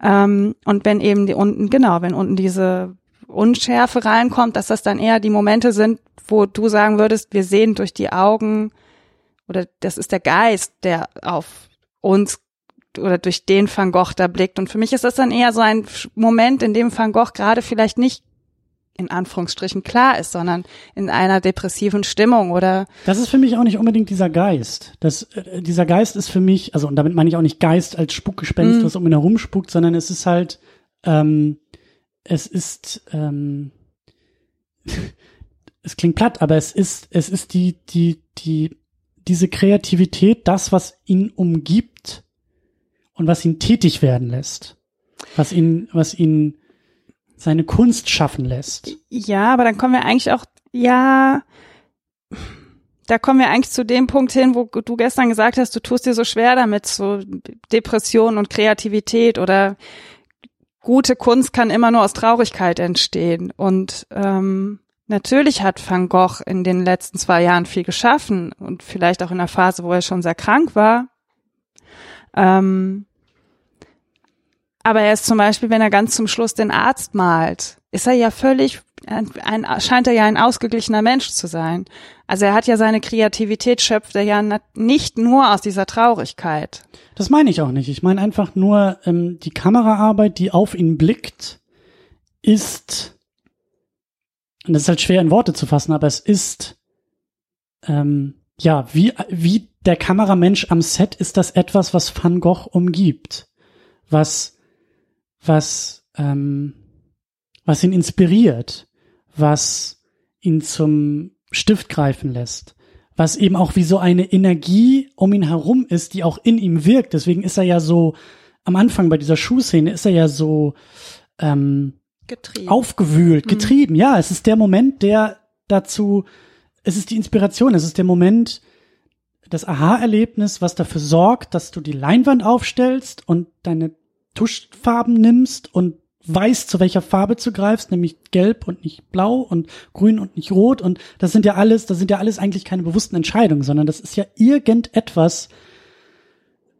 Ähm, und wenn eben die unten, genau, wenn unten diese Unschärfe reinkommt, dass das dann eher die Momente sind, wo du sagen würdest, wir sehen durch die Augen oder das ist der Geist, der auf uns oder durch den Van Gogh da blickt. Und für mich ist das dann eher so ein Moment, in dem Van Gogh gerade vielleicht nicht in Anführungsstrichen klar ist, sondern in einer depressiven Stimmung oder. Das ist für mich auch nicht unbedingt dieser Geist. Das, äh, dieser Geist ist für mich, also und damit meine ich auch nicht Geist als Spukgespenst, mm. was um ihn herum spukt, sondern es ist halt, ähm, es ist, ähm, (laughs) es klingt platt, aber es ist, es ist die, die, die, diese Kreativität, das, was ihn umgibt und was ihn tätig werden lässt. Was ihn, was ihn seine Kunst schaffen lässt. Ja, aber dann kommen wir eigentlich auch, ja, da kommen wir eigentlich zu dem Punkt hin, wo du gestern gesagt hast, du tust dir so schwer damit, so Depression und Kreativität oder gute Kunst kann immer nur aus Traurigkeit entstehen. Und ähm, natürlich hat Van Gogh in den letzten zwei Jahren viel geschaffen und vielleicht auch in der Phase, wo er schon sehr krank war. Ähm, aber er ist zum Beispiel, wenn er ganz zum Schluss den Arzt malt, ist er ja völlig, ein, ein, scheint er ja ein ausgeglichener Mensch zu sein. Also er hat ja seine Kreativität schöpft er ja nicht nur aus dieser Traurigkeit. Das meine ich auch nicht. Ich meine einfach nur, ähm, die Kameraarbeit, die auf ihn blickt, ist, und das ist halt schwer in Worte zu fassen, aber es ist, ähm, ja, wie, wie der Kameramensch am Set ist das etwas, was Van Gogh umgibt. Was was, ähm, was ihn inspiriert, was ihn zum Stift greifen lässt, was eben auch wie so eine Energie um ihn herum ist, die auch in ihm wirkt. Deswegen ist er ja so, am Anfang bei dieser Schuhszene ist er ja so ähm, getrieben. aufgewühlt, mhm. getrieben. Mhm. Ja, es ist der Moment, der dazu, es ist die Inspiration, es ist der Moment, das Aha-Erlebnis, was dafür sorgt, dass du die Leinwand aufstellst und deine Tuschfarben nimmst und weißt, zu welcher Farbe du greifst, nämlich gelb und nicht blau und grün und nicht rot und das sind ja alles, das sind ja alles eigentlich keine bewussten Entscheidungen, sondern das ist ja irgendetwas,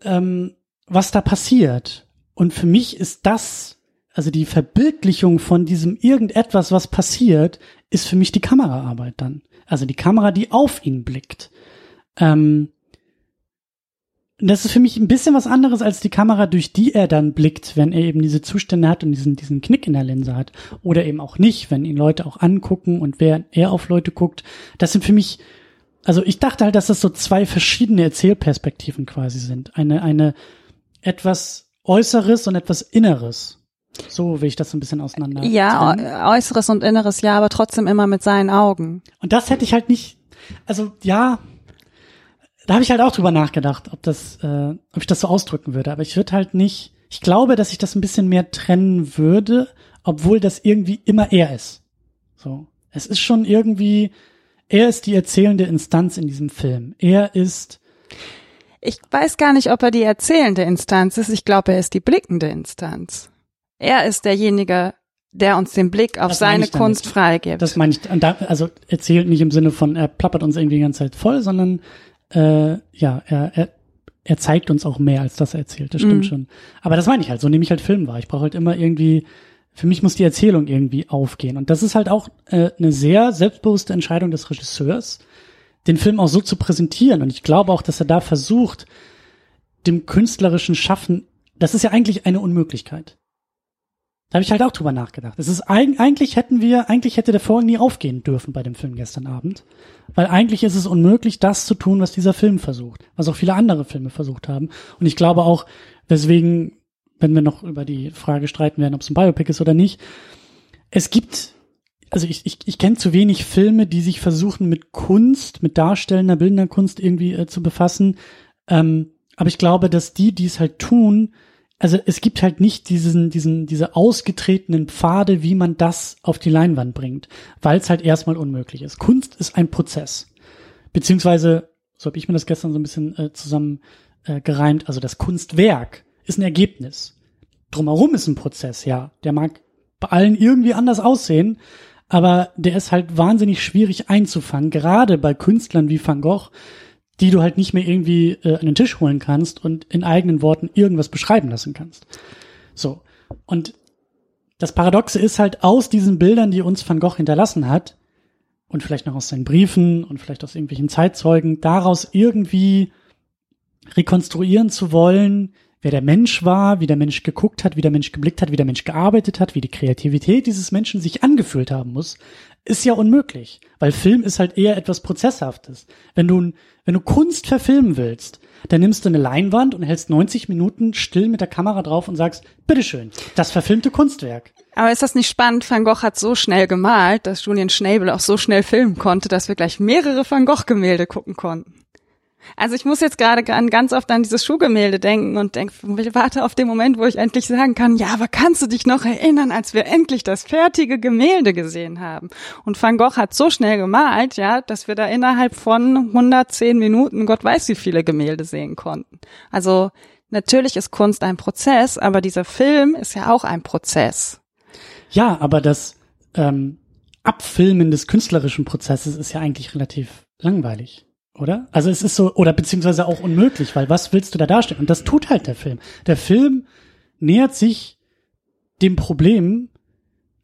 ähm, was da passiert. Und für mich ist das, also die Verbildlichung von diesem irgendetwas, was passiert, ist für mich die Kameraarbeit dann. Also die Kamera, die auf ihn blickt. Ähm, das ist für mich ein bisschen was anderes als die Kamera, durch die er dann blickt, wenn er eben diese Zustände hat und diesen, diesen Knick in der Linse hat. Oder eben auch nicht, wenn ihn Leute auch angucken und wer er auf Leute guckt. Das sind für mich, also ich dachte halt, dass das so zwei verschiedene Erzählperspektiven quasi sind. Eine, eine etwas Äußeres und etwas Inneres. So will ich das so ein bisschen auseinander. Ja, trennen. äußeres und inneres, ja, aber trotzdem immer mit seinen Augen. Und das hätte ich halt nicht, also ja, da habe ich halt auch drüber nachgedacht, ob das, äh, ob ich das so ausdrücken würde. Aber ich würde halt nicht, ich glaube, dass ich das ein bisschen mehr trennen würde, obwohl das irgendwie immer er ist. So. Es ist schon irgendwie, er ist die erzählende Instanz in diesem Film. Er ist, Ich weiß gar nicht, ob er die erzählende Instanz ist. Ich glaube, er ist die blickende Instanz. Er ist derjenige, der uns den Blick auf Das seine damit. Kunst freigibt. das meine ich, da, also erzählt nicht im Sinne von, er plappert uns irgendwie die ganze Zeit voll, sondern äh, ja, er, er, er zeigt uns auch mehr, als das er erzählt. Das stimmt Mhm. schon. Aber das meine ich halt, so nehme ich halt Film wahr. Ich brauche halt immer irgendwie, für mich muss die Erzählung irgendwie aufgehen. Und das ist halt auch äh, eine sehr selbstbewusste Entscheidung des Regisseurs, den Film auch so zu präsentieren. Und ich glaube auch, dass er da versucht, dem künstlerischen Schaffen, das ist ja eigentlich eine Unmöglichkeit. Da habe ich halt auch drüber nachgedacht. Es ist eig eigentlich hätten wir, eigentlich hätte der Vorhang nie aufgehen dürfen bei dem Film gestern Abend, weil eigentlich ist es unmöglich, das zu tun, was dieser Film versucht, was auch viele andere Filme versucht haben. Und ich glaube auch, weswegen, wenn wir noch über die Frage streiten werden, ob es ein Biopic ist oder nicht, es gibt, also ich, ich, ich kenne zu wenig Filme, die sich versuchen mit Kunst, mit darstellender, bildender Kunst irgendwie äh, zu befassen. Ähm, aber ich glaube, dass die, die es halt tun, also es gibt halt nicht diesen, diesen, diese ausgetretenen Pfade, wie man das auf die Leinwand bringt, weil es halt erstmal unmöglich ist. Kunst ist ein Prozess. Beziehungsweise, so habe ich mir das gestern so ein bisschen äh, zusammen äh, gereimt, also das Kunstwerk ist ein Ergebnis. Drumherum ist ein Prozess, ja. Der mag bei allen irgendwie anders aussehen, aber der ist halt wahnsinnig schwierig einzufangen, gerade bei Künstlern wie Van Gogh, die du halt nicht mehr irgendwie äh, an den Tisch holen kannst und in eigenen Worten irgendwas beschreiben lassen kannst. So. Und das Paradoxe ist halt aus diesen Bildern, die uns Van Gogh hinterlassen hat, und vielleicht noch aus seinen Briefen und vielleicht aus irgendwelchen Zeitzeugen, daraus irgendwie rekonstruieren zu wollen, wer der Mensch war, wie der Mensch geguckt hat, wie der Mensch geblickt hat, wie der Mensch gearbeitet hat, wie die Kreativität dieses Menschen sich angefühlt haben muss, ist ja unmöglich, weil Film ist halt eher etwas Prozesshaftes. Wenn du, wenn du Kunst verfilmen willst, dann nimmst du eine Leinwand und hältst 90 Minuten still mit der Kamera drauf und sagst, bitteschön, das verfilmte Kunstwerk. Aber ist das nicht spannend? Van Gogh hat so schnell gemalt, dass Julian Schnabel auch so schnell filmen konnte, dass wir gleich mehrere Van Gogh-Gemälde gucken konnten. Also ich muss jetzt gerade an, ganz oft an dieses Schuhgemälde denken und denke, warte auf den Moment, wo ich endlich sagen kann, ja, aber kannst du dich noch erinnern, als wir endlich das fertige Gemälde gesehen haben? Und Van Gogh hat so schnell gemalt, ja, dass wir da innerhalb von 110 Minuten, Gott weiß wie viele Gemälde sehen konnten. Also natürlich ist Kunst ein Prozess, aber dieser Film ist ja auch ein Prozess. Ja, aber das ähm, Abfilmen des künstlerischen Prozesses ist ja eigentlich relativ langweilig, oder? Also es ist so, oder beziehungsweise auch unmöglich, weil was willst du da darstellen? Und das tut halt der Film. Der Film nähert sich dem Problem,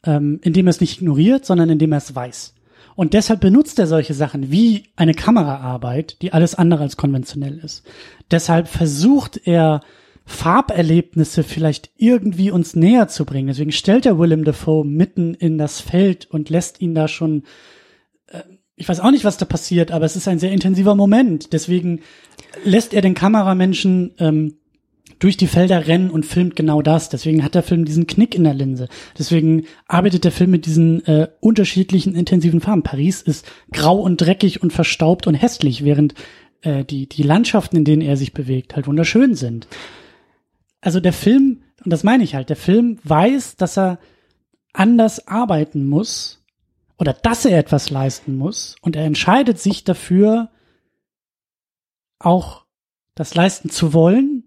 ähm, indem er es nicht ignoriert, sondern indem er es weiß. Und deshalb benutzt er solche Sachen wie eine Kameraarbeit, die alles andere als konventionell ist. Deshalb versucht er Farberlebnisse vielleicht irgendwie uns näher zu bringen. Deswegen stellt er Willem Dafoe mitten in das Feld und lässt ihn da schon, ich weiß auch nicht, was da passiert, aber es ist ein sehr intensiver Moment. Deswegen lässt er den Kameramenschen ähm, durch die Felder rennen und filmt genau das. Deswegen hat der Film diesen Knick in der Linse. Deswegen arbeitet der Film mit diesen äh, unterschiedlichen intensiven Farben. Paris ist grau und dreckig und verstaubt und hässlich, während äh, die, die Landschaften, in denen er sich bewegt, halt wunderschön sind. Also der Film, und das meine ich halt, der Film weiß, dass er anders arbeiten muss oder dass er etwas leisten muss und er entscheidet sich dafür, auch das leisten zu wollen.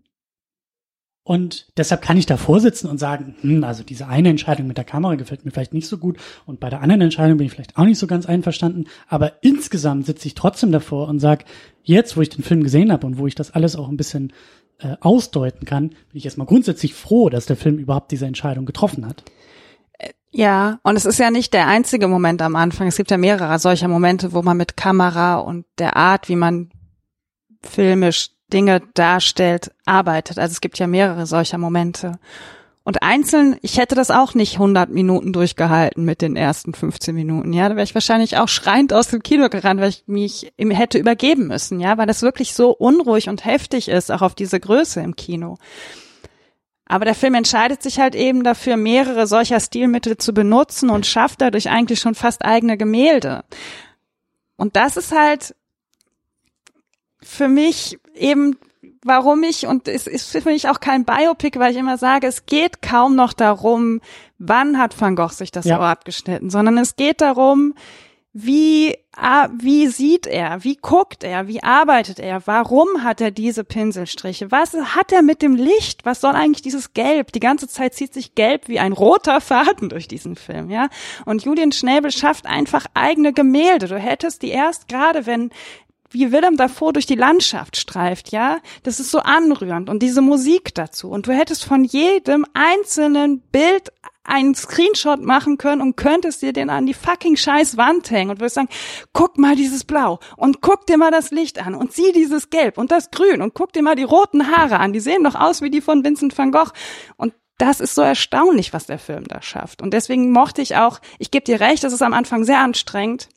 Und deshalb kann ich davor sitzen und sagen, hm, also diese eine Entscheidung mit der Kamera gefällt mir vielleicht nicht so gut und bei der anderen Entscheidung bin ich vielleicht auch nicht so ganz einverstanden. Aber insgesamt sitze ich trotzdem davor und sage, jetzt, wo ich den Film gesehen habe und wo ich das alles auch ein bisschen äh, ausdeuten kann, bin ich erstmal grundsätzlich froh, dass der Film überhaupt diese Entscheidung getroffen hat. Ja, und es ist ja nicht der einzige Moment am Anfang. Es gibt ja mehrere solcher Momente, wo man mit Kamera und der Art, wie man filmisch Dinge darstellt, arbeitet. Also es gibt ja mehrere solcher Momente. Und einzeln, ich hätte das auch nicht 100 Minuten durchgehalten mit den ersten 15 Minuten, ja. Da wäre ich wahrscheinlich auch schreiend aus dem Kino gerannt, weil ich mich hätte übergeben müssen, ja, weil das wirklich so unruhig und heftig ist, auch auf diese Größe im Kino. Aber der Film entscheidet sich halt eben dafür, mehrere solcher Stilmittel zu benutzen und schafft dadurch eigentlich schon fast eigene Gemälde. Und das ist halt für mich eben, warum ich, und es ist für mich auch kein Biopic, weil ich immer sage, es geht kaum noch darum, wann hat Van Gogh sich das ja. Ohr abgeschnitten, sondern es geht darum, wie, wie sieht er, wie guckt er, wie arbeitet er, warum hat er diese Pinselstriche, was hat er mit dem Licht, was soll eigentlich dieses Gelb, die ganze Zeit zieht sich Gelb wie ein roter Faden durch diesen Film, ja, und Julian Schnäbel schafft einfach eigene Gemälde, du hättest die erst gerade, wenn wie Willem davor durch die Landschaft streift, ja, das ist so anrührend. Und diese Musik dazu. Und du hättest von jedem einzelnen Bild einen Screenshot machen können und könntest dir den an die fucking scheiß Wand hängen und würdest sagen, guck mal dieses Blau und guck dir mal das Licht an und sieh dieses Gelb und das Grün und guck dir mal die roten Haare an, die sehen doch aus wie die von Vincent van Gogh und das ist so erstaunlich, was der Film da schafft. Und deswegen mochte ich auch, ich gebe dir recht, das ist am Anfang sehr anstrengend,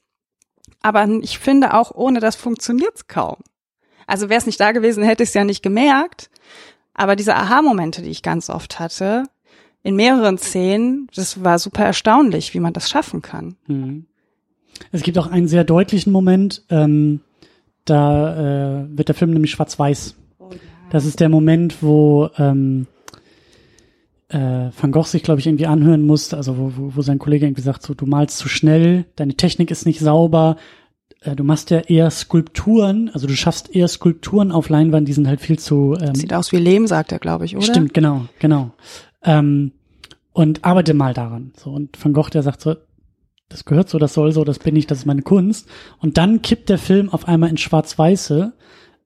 aber ich finde auch, ohne das funktioniert's kaum. Also wäre es nicht da gewesen, hätte ich es ja nicht gemerkt. Aber diese Aha-Momente, die ich ganz oft hatte, in mehreren Szenen, das war super erstaunlich, wie man das schaffen kann. Mhm. Es gibt auch einen sehr deutlichen Moment, ähm, da äh, wird der Film nämlich schwarz-weiß. Oh, ja. Das ist der Moment, wo ähm, äh, Van Gogh sich, glaube ich, irgendwie anhören musste, also wo, wo, wo sein Kollege irgendwie sagt, so, du malst zu schnell, deine Technik ist nicht sauber, äh, du machst ja eher Skulpturen, also du schaffst eher Skulpturen auf Leinwand, die sind halt viel zu. Ähm, Sieht aus wie Lehm, sagt er, glaube ich, oder? Stimmt, genau, genau. Ähm, und arbeite mal daran. So, und Van Gogh, der sagt so, das gehört so, das soll so, das bin ich, das ist meine Kunst. Und dann kippt der Film auf einmal in Schwarz-Weiße.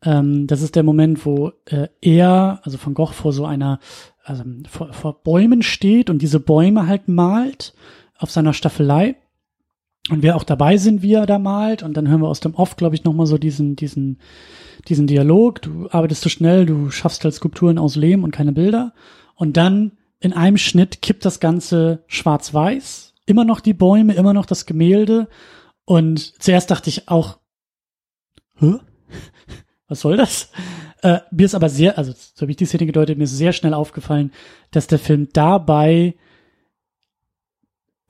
Ähm, das ist der Moment, wo äh, er, also Van Gogh, vor so einer, also vor, vor Bäumen steht und diese Bäume halt malt auf seiner Staffelei. Und wir auch dabei sind, wie er da malt. Und dann hören wir aus dem Off, glaube ich, nochmal so diesen, diesen, diesen Dialog. Du arbeitest zu schnell, du schaffst halt Skulpturen aus Lehm und keine Bilder. Und dann in einem Schnitt kippt das Ganze schwarz-weiß. Immer noch die Bäume, immer noch das Gemälde. Und zuerst dachte ich auch, Hä? (laughs) was soll das? Äh, mir ist aber sehr, also so habe ich die Szene gedeutet, mir ist sehr schnell aufgefallen, dass der Film dabei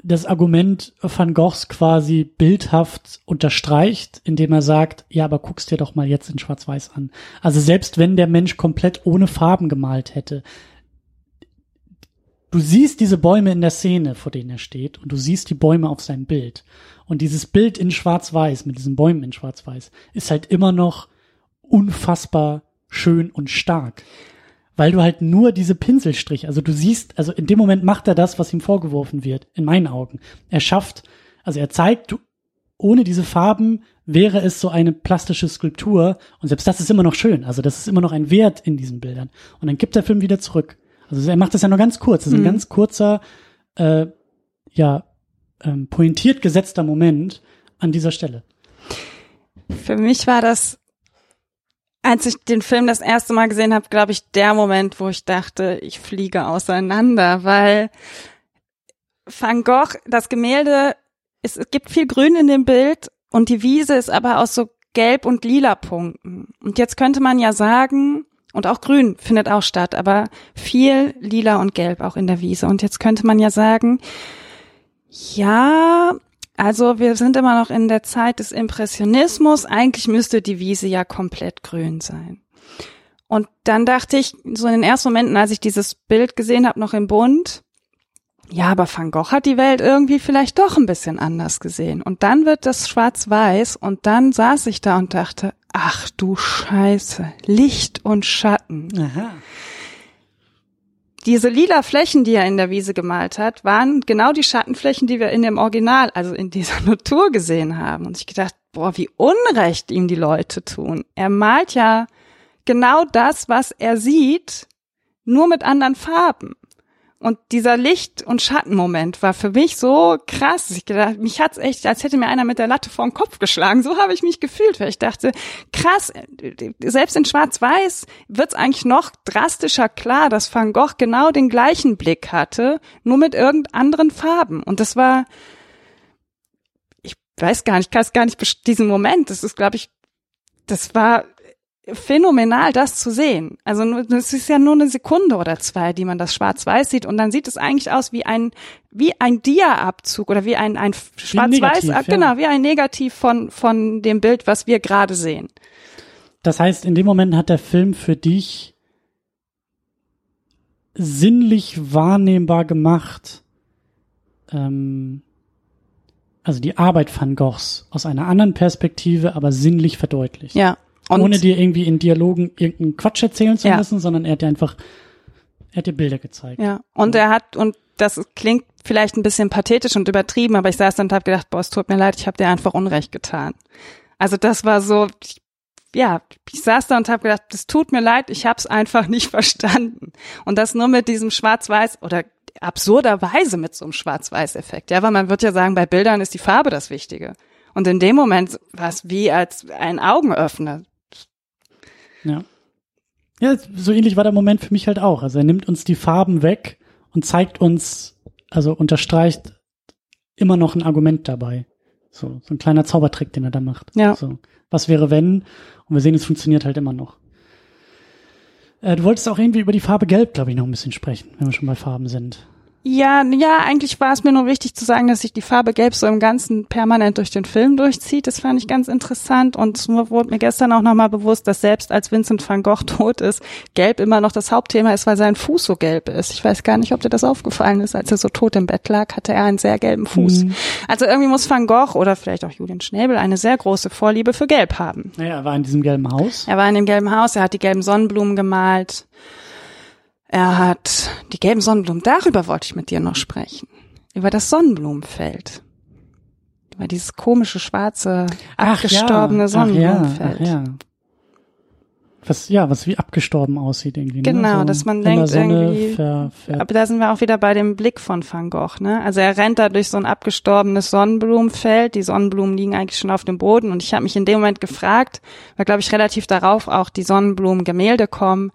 das Argument Van Goghs quasi bildhaft unterstreicht, indem er sagt, ja, aber guck's dir doch mal jetzt in Schwarz-Weiß an. Also selbst wenn der Mensch komplett ohne Farben gemalt hätte, du siehst diese Bäume in der Szene, vor denen er steht, und du siehst die Bäume auf seinem Bild. Und dieses Bild in Schwarz-Weiß, mit diesen Bäumen in Schwarz-Weiß, ist halt immer noch unfassbar schön und stark. Weil du halt nur diese Pinselstrich, also du siehst, also in dem Moment macht er das, was ihm vorgeworfen wird, in meinen Augen. Er schafft, also er zeigt, du, ohne diese Farben wäre es so eine plastische Skulptur und selbst das ist immer noch schön. Also das ist immer noch ein Wert in diesen Bildern. Und dann gibt der Film wieder zurück. Also er macht das ja nur ganz kurz. Das ist ein mhm. ganz kurzer, äh, ja, ähm, pointiert gesetzter Moment an dieser Stelle. Für mich war das, als ich den Film das erste Mal gesehen habe, glaube ich, der Moment, wo ich dachte, ich fliege auseinander, weil Van Gogh, das Gemälde, es, es gibt viel Grün in dem Bild und die Wiese ist aber aus so gelb und lila Punkten. Und jetzt könnte man ja sagen, und auch grün findet auch statt, aber viel lila und gelb auch in der Wiese. Und jetzt könnte man ja sagen, ja, also wir sind immer noch in der Zeit des Impressionismus. Eigentlich müsste die Wiese ja komplett grün sein. Und dann dachte ich, so in den ersten Momenten, als ich dieses Bild gesehen habe, noch im Bund, ja, aber Van Gogh hat die Welt irgendwie vielleicht doch ein bisschen anders gesehen. Und dann wird das schwarz-weiß und dann saß ich da und dachte, ach du Scheiße, Licht und Schatten. Aha. Diese lila Flächen, die er in der Wiese gemalt hat, waren genau die Schattenflächen, die wir in dem Original, also in dieser (laughs) Natur gesehen haben. Und ich gedacht, boah, wie unrecht ihm die Leute tun. Er malt ja genau das, was er sieht, nur mit anderen Farben. Und dieser Licht- und Schattenmoment war für mich so krass. Ich gedacht, mich hat's echt, als hätte mir einer mit der Latte vor den Kopf geschlagen. So habe ich mich gefühlt, weil ich dachte, krass, selbst in Schwarz-Weiß wird's eigentlich noch drastischer klar, dass Van Gogh genau den gleichen Blick hatte, nur mit irgend anderen Farben. Und das war, ich weiß gar nicht, ich kann es gar nicht, diesen Moment, das ist, glaube ich, das war phänomenal, das zu sehen. Also es ist ja nur eine Sekunde oder zwei, die man das schwarz-weiß sieht und dann sieht es eigentlich aus wie ein wie ein Dia-Abzug oder wie ein ein schwarz-weiß, ja. genau, wie ein Negativ von von dem Bild, was wir gerade sehen. Das heißt, in dem Moment hat der Film für dich sinnlich wahrnehmbar gemacht, ähm, also die Arbeit Van Goghs aus einer anderen Perspektive, aber sinnlich verdeutlicht. Ja. Und Ohne dir irgendwie in Dialogen irgendeinen Quatsch erzählen zu Ja. müssen, sondern er hat dir einfach, er hat dir Bilder gezeigt. Ja, und er hat, und das klingt vielleicht ein bisschen pathetisch und übertrieben, aber ich saß dann und habe gedacht, boah, es tut mir leid, ich habe dir einfach Unrecht getan. Also das war so, ich, ja, ich saß da und habe gedacht, es tut mir leid, ich habe es einfach nicht (laughs) verstanden. Und das nur mit diesem Schwarz-Weiß oder absurderweise mit so einem Schwarz-Weiß-Effekt. Ja, weil man wird ja sagen, bei Bildern ist die Farbe das Wichtige. Und in dem Moment war es wie als ein Augenöffner. Ja. Ja, so ähnlich war der Moment für mich halt auch. Also er nimmt uns die Farben weg und zeigt uns, also unterstreicht immer noch ein Argument dabei. So, so ein kleiner Zaubertrick, den er da macht. Ja. So, was wäre wenn? Und wir sehen, es funktioniert halt immer noch. Äh, du wolltest auch irgendwie über die Farbe Gelb, glaube ich, noch ein bisschen sprechen, wenn wir schon bei Farben sind. Ja, ja, eigentlich war es mir nur wichtig zu sagen, dass sich die Farbe Gelb so im Ganzen permanent durch den Film durchzieht. Das fand ich ganz interessant und es wurde mir gestern auch nochmal bewusst, dass selbst als Vincent van Gogh tot ist, Gelb immer noch das Hauptthema ist, weil sein Fuß so gelb ist. Ich weiß gar nicht, ob dir das aufgefallen ist. Als er so tot im Bett lag, hatte er einen sehr gelben Fuß. Mhm. Also irgendwie muss Van Gogh oder vielleicht auch Julian Schnäbel eine sehr große Vorliebe für Gelb haben. Naja, er war in diesem gelben Haus. Er war in dem gelben Haus, er hat die gelben Sonnenblumen gemalt. Er hat die gelben Sonnenblumen, darüber wollte ich mit dir noch sprechen. Über das Sonnenblumenfeld. Über dieses komische, schwarze, abgestorbene Ach Sonnenblumenfeld. ja, ach ja. Was, ja, was wie abgestorben aussieht irgendwie. Genau, ne? so dass man denkt irgendwie- Ver, ver, Aber da sind wir auch wieder bei dem Blick von Van Gogh, ne? Also er rennt da durch so ein abgestorbenes Sonnenblumenfeld. Die Sonnenblumen liegen eigentlich schon auf dem Boden. Und ich habe mich in dem Moment gefragt, weil glaube ich relativ darauf auch die Sonnenblumengemälde kommen,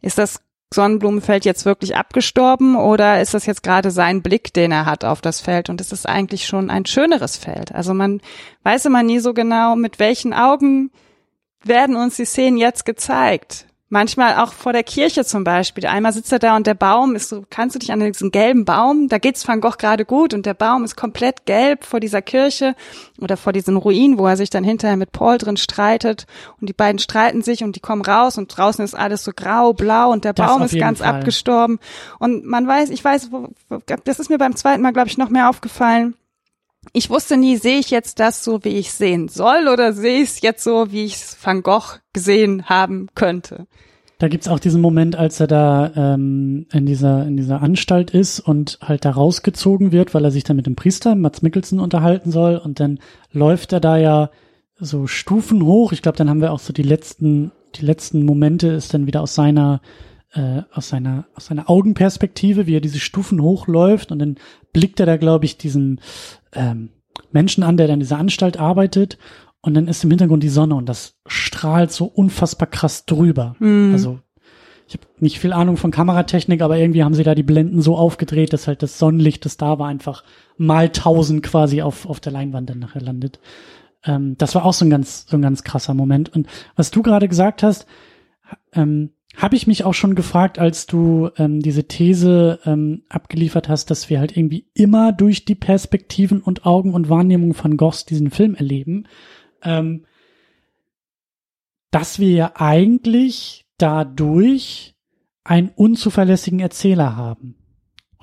ist das Sonnenblumenfeld jetzt wirklich abgestorben oder ist das jetzt gerade sein Blick, den er hat auf das Feld? Und es ist eigentlich schon ein schöneres Feld. Also man weiß immer nie so genau, mit welchen Augen werden uns die Szenen jetzt gezeigt. Manchmal auch vor der Kirche zum Beispiel. Einmal sitzt er da und der Baum ist so, kannst du dich an diesen gelben Baum, da geht's Van Gogh gerade gut und der Baum ist komplett gelb vor dieser Kirche oder vor diesen Ruinen, wo er sich dann hinterher mit Paul drin streitet und die beiden streiten sich und die kommen raus und draußen ist alles so grau, blau und der Das Baum ist ganz Fall. abgestorben und man weiß, ich weiß, das ist mir beim zweiten Mal, glaube ich, noch mehr aufgefallen. Ich wusste nie, sehe ich jetzt das so, wie ich sehen soll, oder sehe ich es jetzt so, wie ich es Van Gogh gesehen haben könnte. Da gibt's auch diesen Moment, als er da ähm, in dieser in dieser Anstalt ist und halt da rausgezogen wird, weil er sich dann mit dem Priester Mats Mikkelsen unterhalten soll und dann läuft er da ja so Stufen hoch. Ich glaube, dann haben wir auch so die letzten die letzten Momente ist dann wieder aus seiner äh, aus seiner aus seiner Augenperspektive, wie er diese Stufen hochläuft und dann blickt er da glaube ich diesen ähm, Menschen an, der dann in dieser Anstalt arbeitet und dann ist im Hintergrund die Sonne und das strahlt so unfassbar krass drüber. Also ich habe nicht viel Ahnung von Kameratechnik, aber irgendwie haben sie da die Blenden so aufgedreht, dass halt das Sonnenlicht, das da war, einfach mal tausend quasi auf, auf der Leinwand dann nachher landet. Ähm, das war auch so ein ganz, so ein ganz krasser Moment. Und was du gerade gesagt hast, ähm, habe ich mich auch schon gefragt, als du ähm, diese These ähm, abgeliefert hast, dass wir halt irgendwie immer durch die Perspektiven und Augen und Wahrnehmung von Goghs diesen Film erleben, ähm, dass wir ja eigentlich dadurch einen unzuverlässigen Erzähler haben.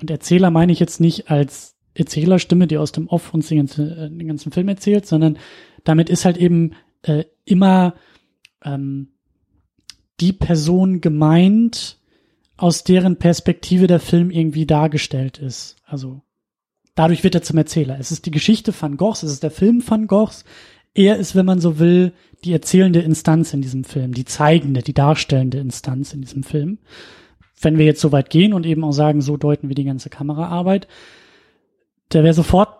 Und Erzähler meine ich jetzt nicht als Erzählerstimme, die aus dem Off uns den ganzen, äh, den ganzen Film erzählt, sondern damit ist halt eben äh, immer ähm, die Person gemeint, aus deren Perspektive der Film irgendwie dargestellt ist. Also dadurch wird er zum Erzähler. Es ist die Geschichte van Goghs, es ist der Film van Goghs. Er ist, wenn man so will, die erzählende Instanz in diesem Film, die zeigende, die darstellende Instanz in diesem Film. Wenn wir jetzt so weit gehen und eben auch sagen, so deuten wir die ganze Kameraarbeit, der wäre sofort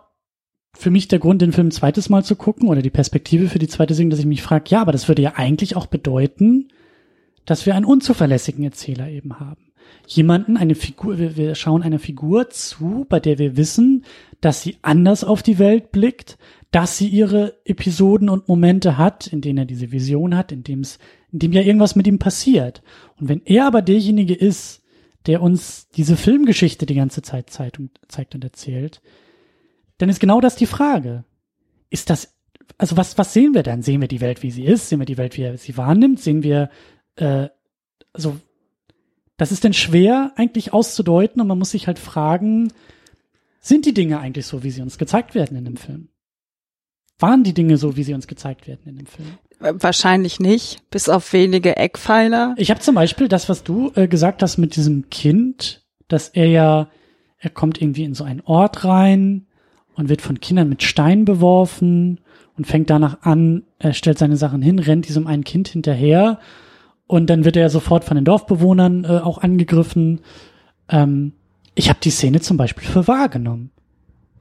für mich der Grund, den Film ein zweites Mal zu gucken oder die Perspektive für die zweite Sitzung, dass ich mich frage, ja, aber das würde ja eigentlich auch bedeuten, dass wir einen unzuverlässigen Erzähler eben haben. Jemanden, eine Figur, wir, wir schauen einer Figur zu, bei der wir wissen, dass sie anders auf die Welt blickt, dass sie ihre Episoden und Momente hat, in denen er diese Vision hat, in dem es, in dem ja irgendwas mit ihm passiert. Und wenn er aber derjenige ist, der uns diese Filmgeschichte die ganze Zeit zeigt und, erzählt, dann ist genau das die Frage. Ist das, also was, was sehen wir dann? Sehen wir die Welt, wie sie ist? Sehen wir die Welt, wie er sie wahrnimmt? Sehen wir, äh, also, das ist denn schwer eigentlich auszudeuten und man muss sich halt fragen, sind die Dinge eigentlich so, wie sie uns gezeigt werden in dem Film? Waren die Dinge so, wie sie uns gezeigt werden in dem Film? Wahrscheinlich nicht, bis auf wenige Eckpfeiler. Ich habe zum Beispiel das, was du äh, gesagt hast mit diesem Kind, dass er ja, er kommt irgendwie in so einen Ort rein und wird von Kindern mit Steinen beworfen und fängt danach an, er stellt seine Sachen hin, rennt diesem einen Kind hinterher und dann wird er sofort von den Dorfbewohnern äh, auch angegriffen. Ähm, ich habe die Szene zum Beispiel für wahrgenommen.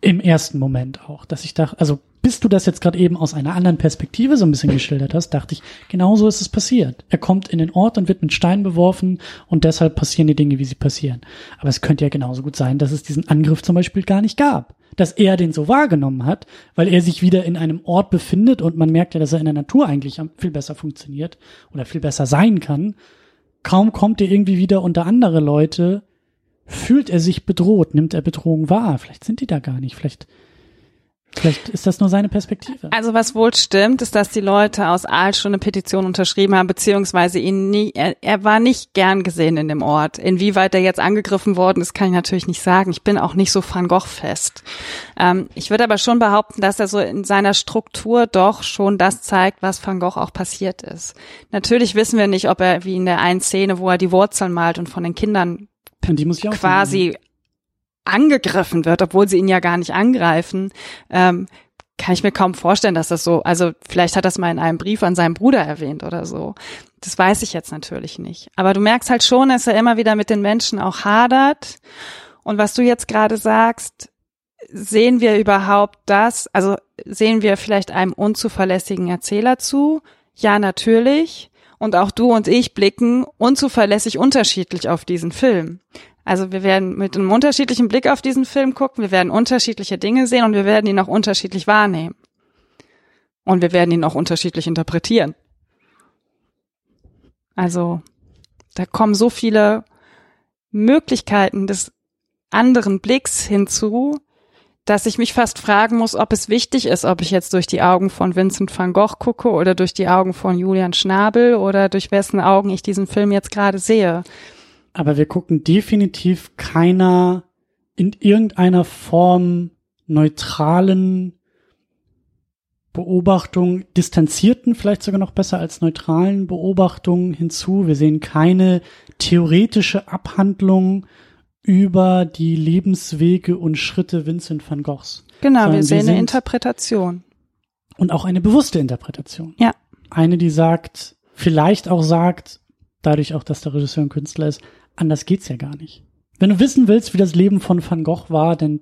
Im ersten Moment auch, dass ich dachte, also bis du das jetzt gerade eben aus einer anderen Perspektive so ein bisschen geschildert hast, dachte ich, genau so ist es passiert. Er kommt in den Ort und wird mit Steinen beworfen und deshalb passieren die Dinge, wie sie passieren. Aber es könnte ja genauso gut sein, dass es diesen Angriff zum Beispiel gar nicht gab. Dass er den so wahrgenommen hat, weil er sich wieder in einem Ort befindet und man merkt ja, dass er in der Natur eigentlich viel besser funktioniert oder viel besser sein kann. Kaum kommt er irgendwie wieder unter andere Leute, fühlt er sich bedroht, nimmt er Bedrohung wahr. Vielleicht sind die da gar nicht, vielleicht Vielleicht ist das nur seine Perspektive. Also was wohl stimmt, ist, dass die Leute aus Aal schon eine Petition unterschrieben haben, beziehungsweise ihn nie, er, er war nicht gern gesehen in dem Ort. Inwieweit er jetzt angegriffen worden ist, kann ich natürlich nicht sagen. Ich bin auch nicht so Van Gogh fest. Ähm, ich würde aber schon behaupten, dass er so in seiner Struktur doch schon das zeigt, was Van Gogh auch passiert ist. Natürlich wissen wir nicht, ob er wie in der einen Szene, wo er die Wurzeln malt und von den Kindern quasi angegriffen wird, obwohl sie ihn ja gar nicht angreifen, ähm, kann ich mir kaum vorstellen, dass das so, also vielleicht hat das mal in einem Brief an seinen Bruder erwähnt oder so. Das weiß ich jetzt natürlich nicht. Aber du merkst halt schon, dass er immer wieder mit den Menschen auch hadert. Und was du jetzt gerade sagst, sehen wir überhaupt das, also sehen wir vielleicht einem unzuverlässigen Erzähler zu? Ja, natürlich. Und auch du und ich blicken unzuverlässig unterschiedlich auf diesen Film. Also wir werden mit einem unterschiedlichen Blick auf diesen Film gucken, wir werden unterschiedliche Dinge sehen und wir werden ihn auch unterschiedlich wahrnehmen. Und wir werden ihn auch unterschiedlich interpretieren. Also da kommen so viele Möglichkeiten des anderen Blicks hinzu, dass ich mich fast fragen muss, ob es wichtig ist, ob ich jetzt durch die Augen von Vincent van Gogh gucke oder durch die Augen von Julian Schnabel oder durch wessen Augen ich diesen Film jetzt gerade sehe aber wir gucken definitiv keiner in irgendeiner Form neutralen Beobachtung, distanzierten, vielleicht sogar noch besser als neutralen Beobachtungen hinzu. Wir sehen keine theoretische Abhandlung über die Lebenswege und Schritte Vincent van Goghs. Genau, wir sehen eine Interpretation. Und auch eine bewusste Interpretation. Ja. Eine, die sagt, vielleicht auch sagt, dadurch auch, dass der Regisseur ein Künstler ist, anders geht's ja gar nicht. Wenn du wissen willst, wie das Leben von Van Gogh war, dann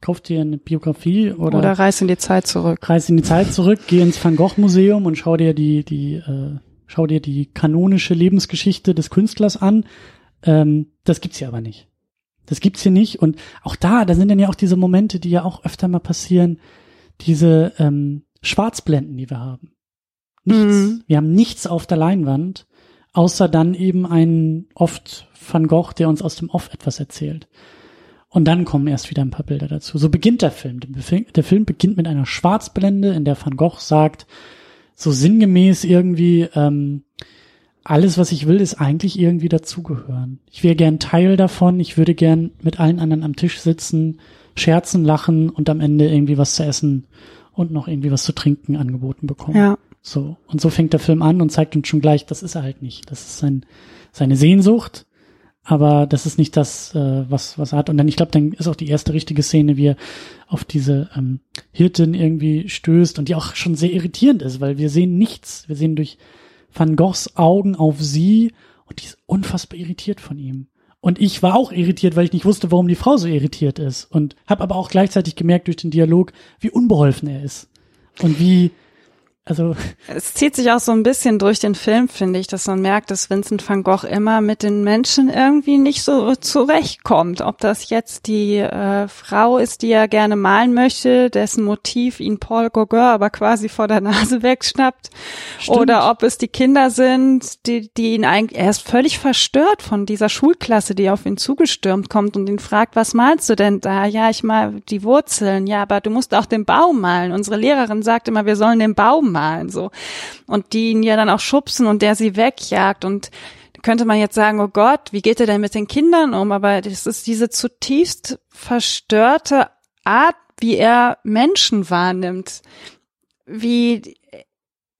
kauf dir eine Biografie oder oder reis in die Zeit zurück. Reis in die Zeit zurück, geh ins Van Gogh Museum und schau dir die die äh, schau dir die kanonische Lebensgeschichte des Künstlers an. Ähm, das gibt's hier aber nicht. Das gibt's hier nicht und auch da, da sind dann ja auch diese Momente, die ja auch öfter mal passieren, diese ähm, Schwarzblenden, die wir haben. Nichts. Mhm. Wir haben nichts auf der Leinwand außer dann eben ein oft Van Gogh, der uns aus dem Off etwas erzählt. Und dann kommen erst wieder ein paar Bilder dazu. So beginnt der Film. Der Film beginnt mit einer Schwarzblende, in der Van Gogh sagt, so sinngemäß irgendwie, ähm, alles, was ich will, ist eigentlich irgendwie dazugehören. Ich wäre gern Teil davon, ich würde gern mit allen anderen am Tisch sitzen, scherzen, lachen und am Ende irgendwie was zu essen und noch irgendwie was zu trinken angeboten bekommen. Ja. So. Und so fängt der Film an und zeigt uns schon gleich, das ist er halt nicht. Das ist sein, seine Sehnsucht, aber das ist nicht das, äh, was, was er hat. Und dann, ich glaube, dann ist auch die erste richtige Szene, wie er auf diese ähm, Hirtin irgendwie stößt und die auch schon sehr irritierend ist, weil wir sehen nichts. Wir sehen durch Van Goghs Augen auf sie und die ist unfassbar irritiert von ihm. Und ich war auch irritiert, weil ich nicht wusste, warum die Frau so irritiert ist. Und habe aber auch gleichzeitig gemerkt durch den Dialog, wie unbeholfen er ist. Und wie, also es zieht sich auch so ein bisschen durch den Film, finde ich, dass man merkt, dass Vincent van Gogh immer mit den Menschen irgendwie nicht so zurechtkommt. Ob das jetzt die äh, Frau ist, die er gerne malen möchte, dessen Motiv ihn Paul Gauguin aber quasi vor der Nase wegschnappt, Stimmt. oder ob es die Kinder sind, die, die ihn eigentlich, er ist völlig verstört von dieser Schulklasse, die auf ihn zugestürmt kommt und ihn fragt, was malst du denn da? Ja, ich mal die Wurzeln. Ja, aber du musst auch den Baum malen. Unsere Lehrerin sagt immer, wir sollen den Baum malen, so. Und die ihn ja dann auch schubsen und der sie wegjagt und könnte man jetzt sagen, oh Gott, wie geht er denn mit den Kindern um? Aber das ist diese zutiefst verstörte Art, wie er Menschen wahrnimmt, wie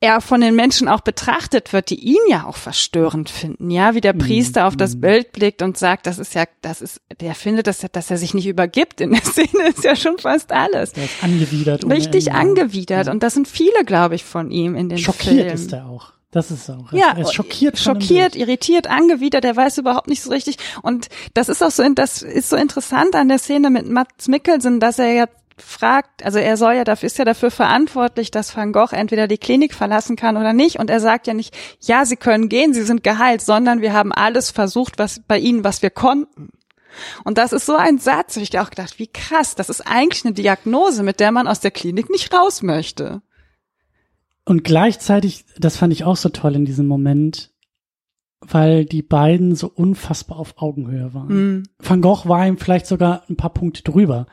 er von den Menschen auch betrachtet wird, die ihn ja auch verstörend finden, ja, wie der Priester auf das mhm. Bild blickt und sagt, das ist ja, das ist, der findet, dass, dass er sich nicht übergibt in der (laughs) Szene, ist ja schon fast alles. Er ist angewidert. Richtig angewidert. Ja. Und das sind viele, glaube ich, von ihm in den Schockiert Filmen. ist er auch. Das ist auch. Ja, er ist schockiert, schockiert, irritiert, angewidert. Er weiß überhaupt nicht so richtig. Und das ist auch so, das ist so interessant an der Szene mit Mats Mikkelsen, dass er ja fragt, also er soll ja dafür, ist ja dafür verantwortlich, dass Van Gogh entweder die Klinik verlassen kann oder nicht. Und er sagt ja nicht, ja, Sie können gehen, Sie sind geheilt, sondern wir haben alles versucht, was bei Ihnen, was wir konnten. Und das ist so ein Satz, ich auch gedacht, wie krass, das ist eigentlich eine Diagnose, mit der man aus der Klinik nicht raus möchte. Und gleichzeitig, das fand ich auch so toll in diesem Moment, weil die beiden so unfassbar auf Augenhöhe waren. Mm. Van Gogh war ihm vielleicht sogar ein paar Punkte drüber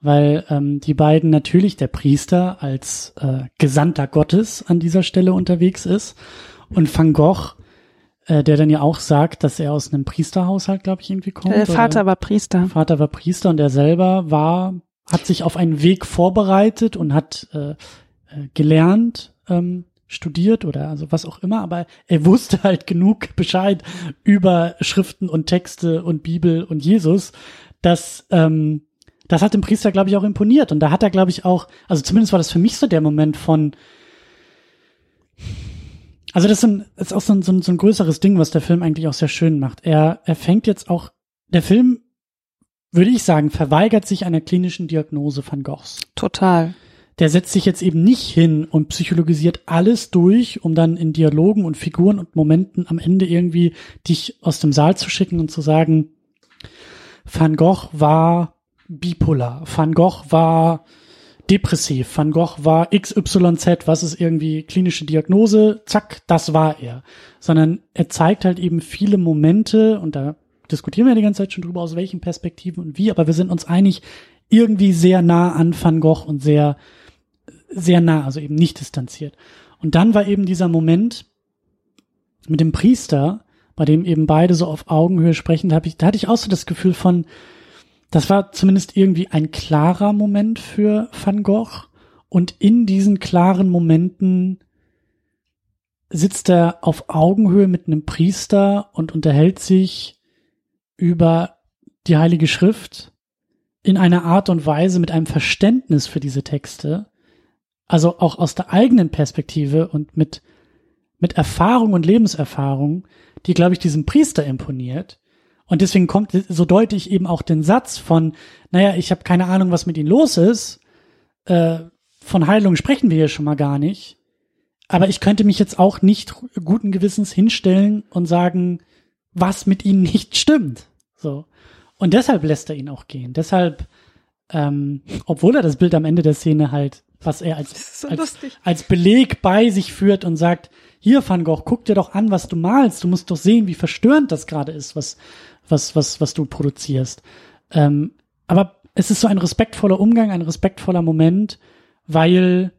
weil ähm, die beiden natürlich der Priester als äh, Gesandter Gottes an dieser Stelle unterwegs ist und Van Gogh, äh, der dann ja auch sagt, dass er aus einem Priesterhaushalt, glaube ich, irgendwie kommt. Der Vater war Priester. Vater war Priester und er selber war, hat sich auf einen Weg vorbereitet und hat äh, äh, gelernt, ähm, studiert oder also was auch immer, aber er wusste halt genug Bescheid über Schriften und Texte und Bibel und Jesus, dass ähm, das hat dem Priester, glaube ich, auch imponiert. Und da hat er, glaube ich, auch, also zumindest war das für mich so der Moment von, also das ist, ein, ist auch so ein, so, ein, so ein größeres Ding, was der Film eigentlich auch sehr schön macht. Er, er fängt jetzt auch, der Film, würde ich sagen, verweigert sich einer klinischen Diagnose van Goghs. Total. Der setzt sich jetzt eben nicht hin und psychologisiert alles durch, um dann in Dialogen und Figuren und Momenten am Ende irgendwie dich aus dem Saal zu schicken und zu sagen, Van Gogh war bipolar. Van Gogh war depressiv. Van Gogh war XYZ, was ist irgendwie klinische Diagnose, zack, das war er. Sondern er zeigt halt eben viele Momente und da diskutieren wir die ganze Zeit schon drüber, aus welchen Perspektiven und wie, aber wir sind uns einig, irgendwie sehr nah an Van Gogh und sehr, sehr nah, also eben nicht distanziert. Und dann war eben dieser Moment mit dem Priester, bei dem eben beide so auf Augenhöhe sprechen, da, hab ich, da hatte ich auch so das Gefühl von, das war zumindest irgendwie ein klarer Moment für Van Gogh. Und in diesen klaren Momenten sitzt er auf Augenhöhe mit einem Priester und unterhält sich über die Heilige Schrift in einer Art und Weise mit einem Verständnis für diese Texte, also auch aus der eigenen Perspektive und mit, mit Erfahrung und Lebenserfahrung, die, glaube ich, diesem Priester imponiert, und deswegen kommt, so deute ich eben auch den Satz von, naja, ich habe keine Ahnung, was mit ihnen los ist. Äh, von Heilung sprechen wir hier schon mal gar nicht. Aber ich könnte mich jetzt auch nicht guten Gewissens hinstellen und sagen, was mit ihnen nicht stimmt. So. Und deshalb lässt er ihn auch gehen. Deshalb, ähm, obwohl er das Bild am Ende der Szene halt, was er als, so als, als Beleg bei sich führt und sagt, hier Van Gogh, guck dir doch an, was du malst. Du musst doch sehen, wie verstörend das gerade ist, was, was, was, was du produzierst. Ähm, aber es ist so ein respektvoller Umgang, ein respektvoller Moment, weil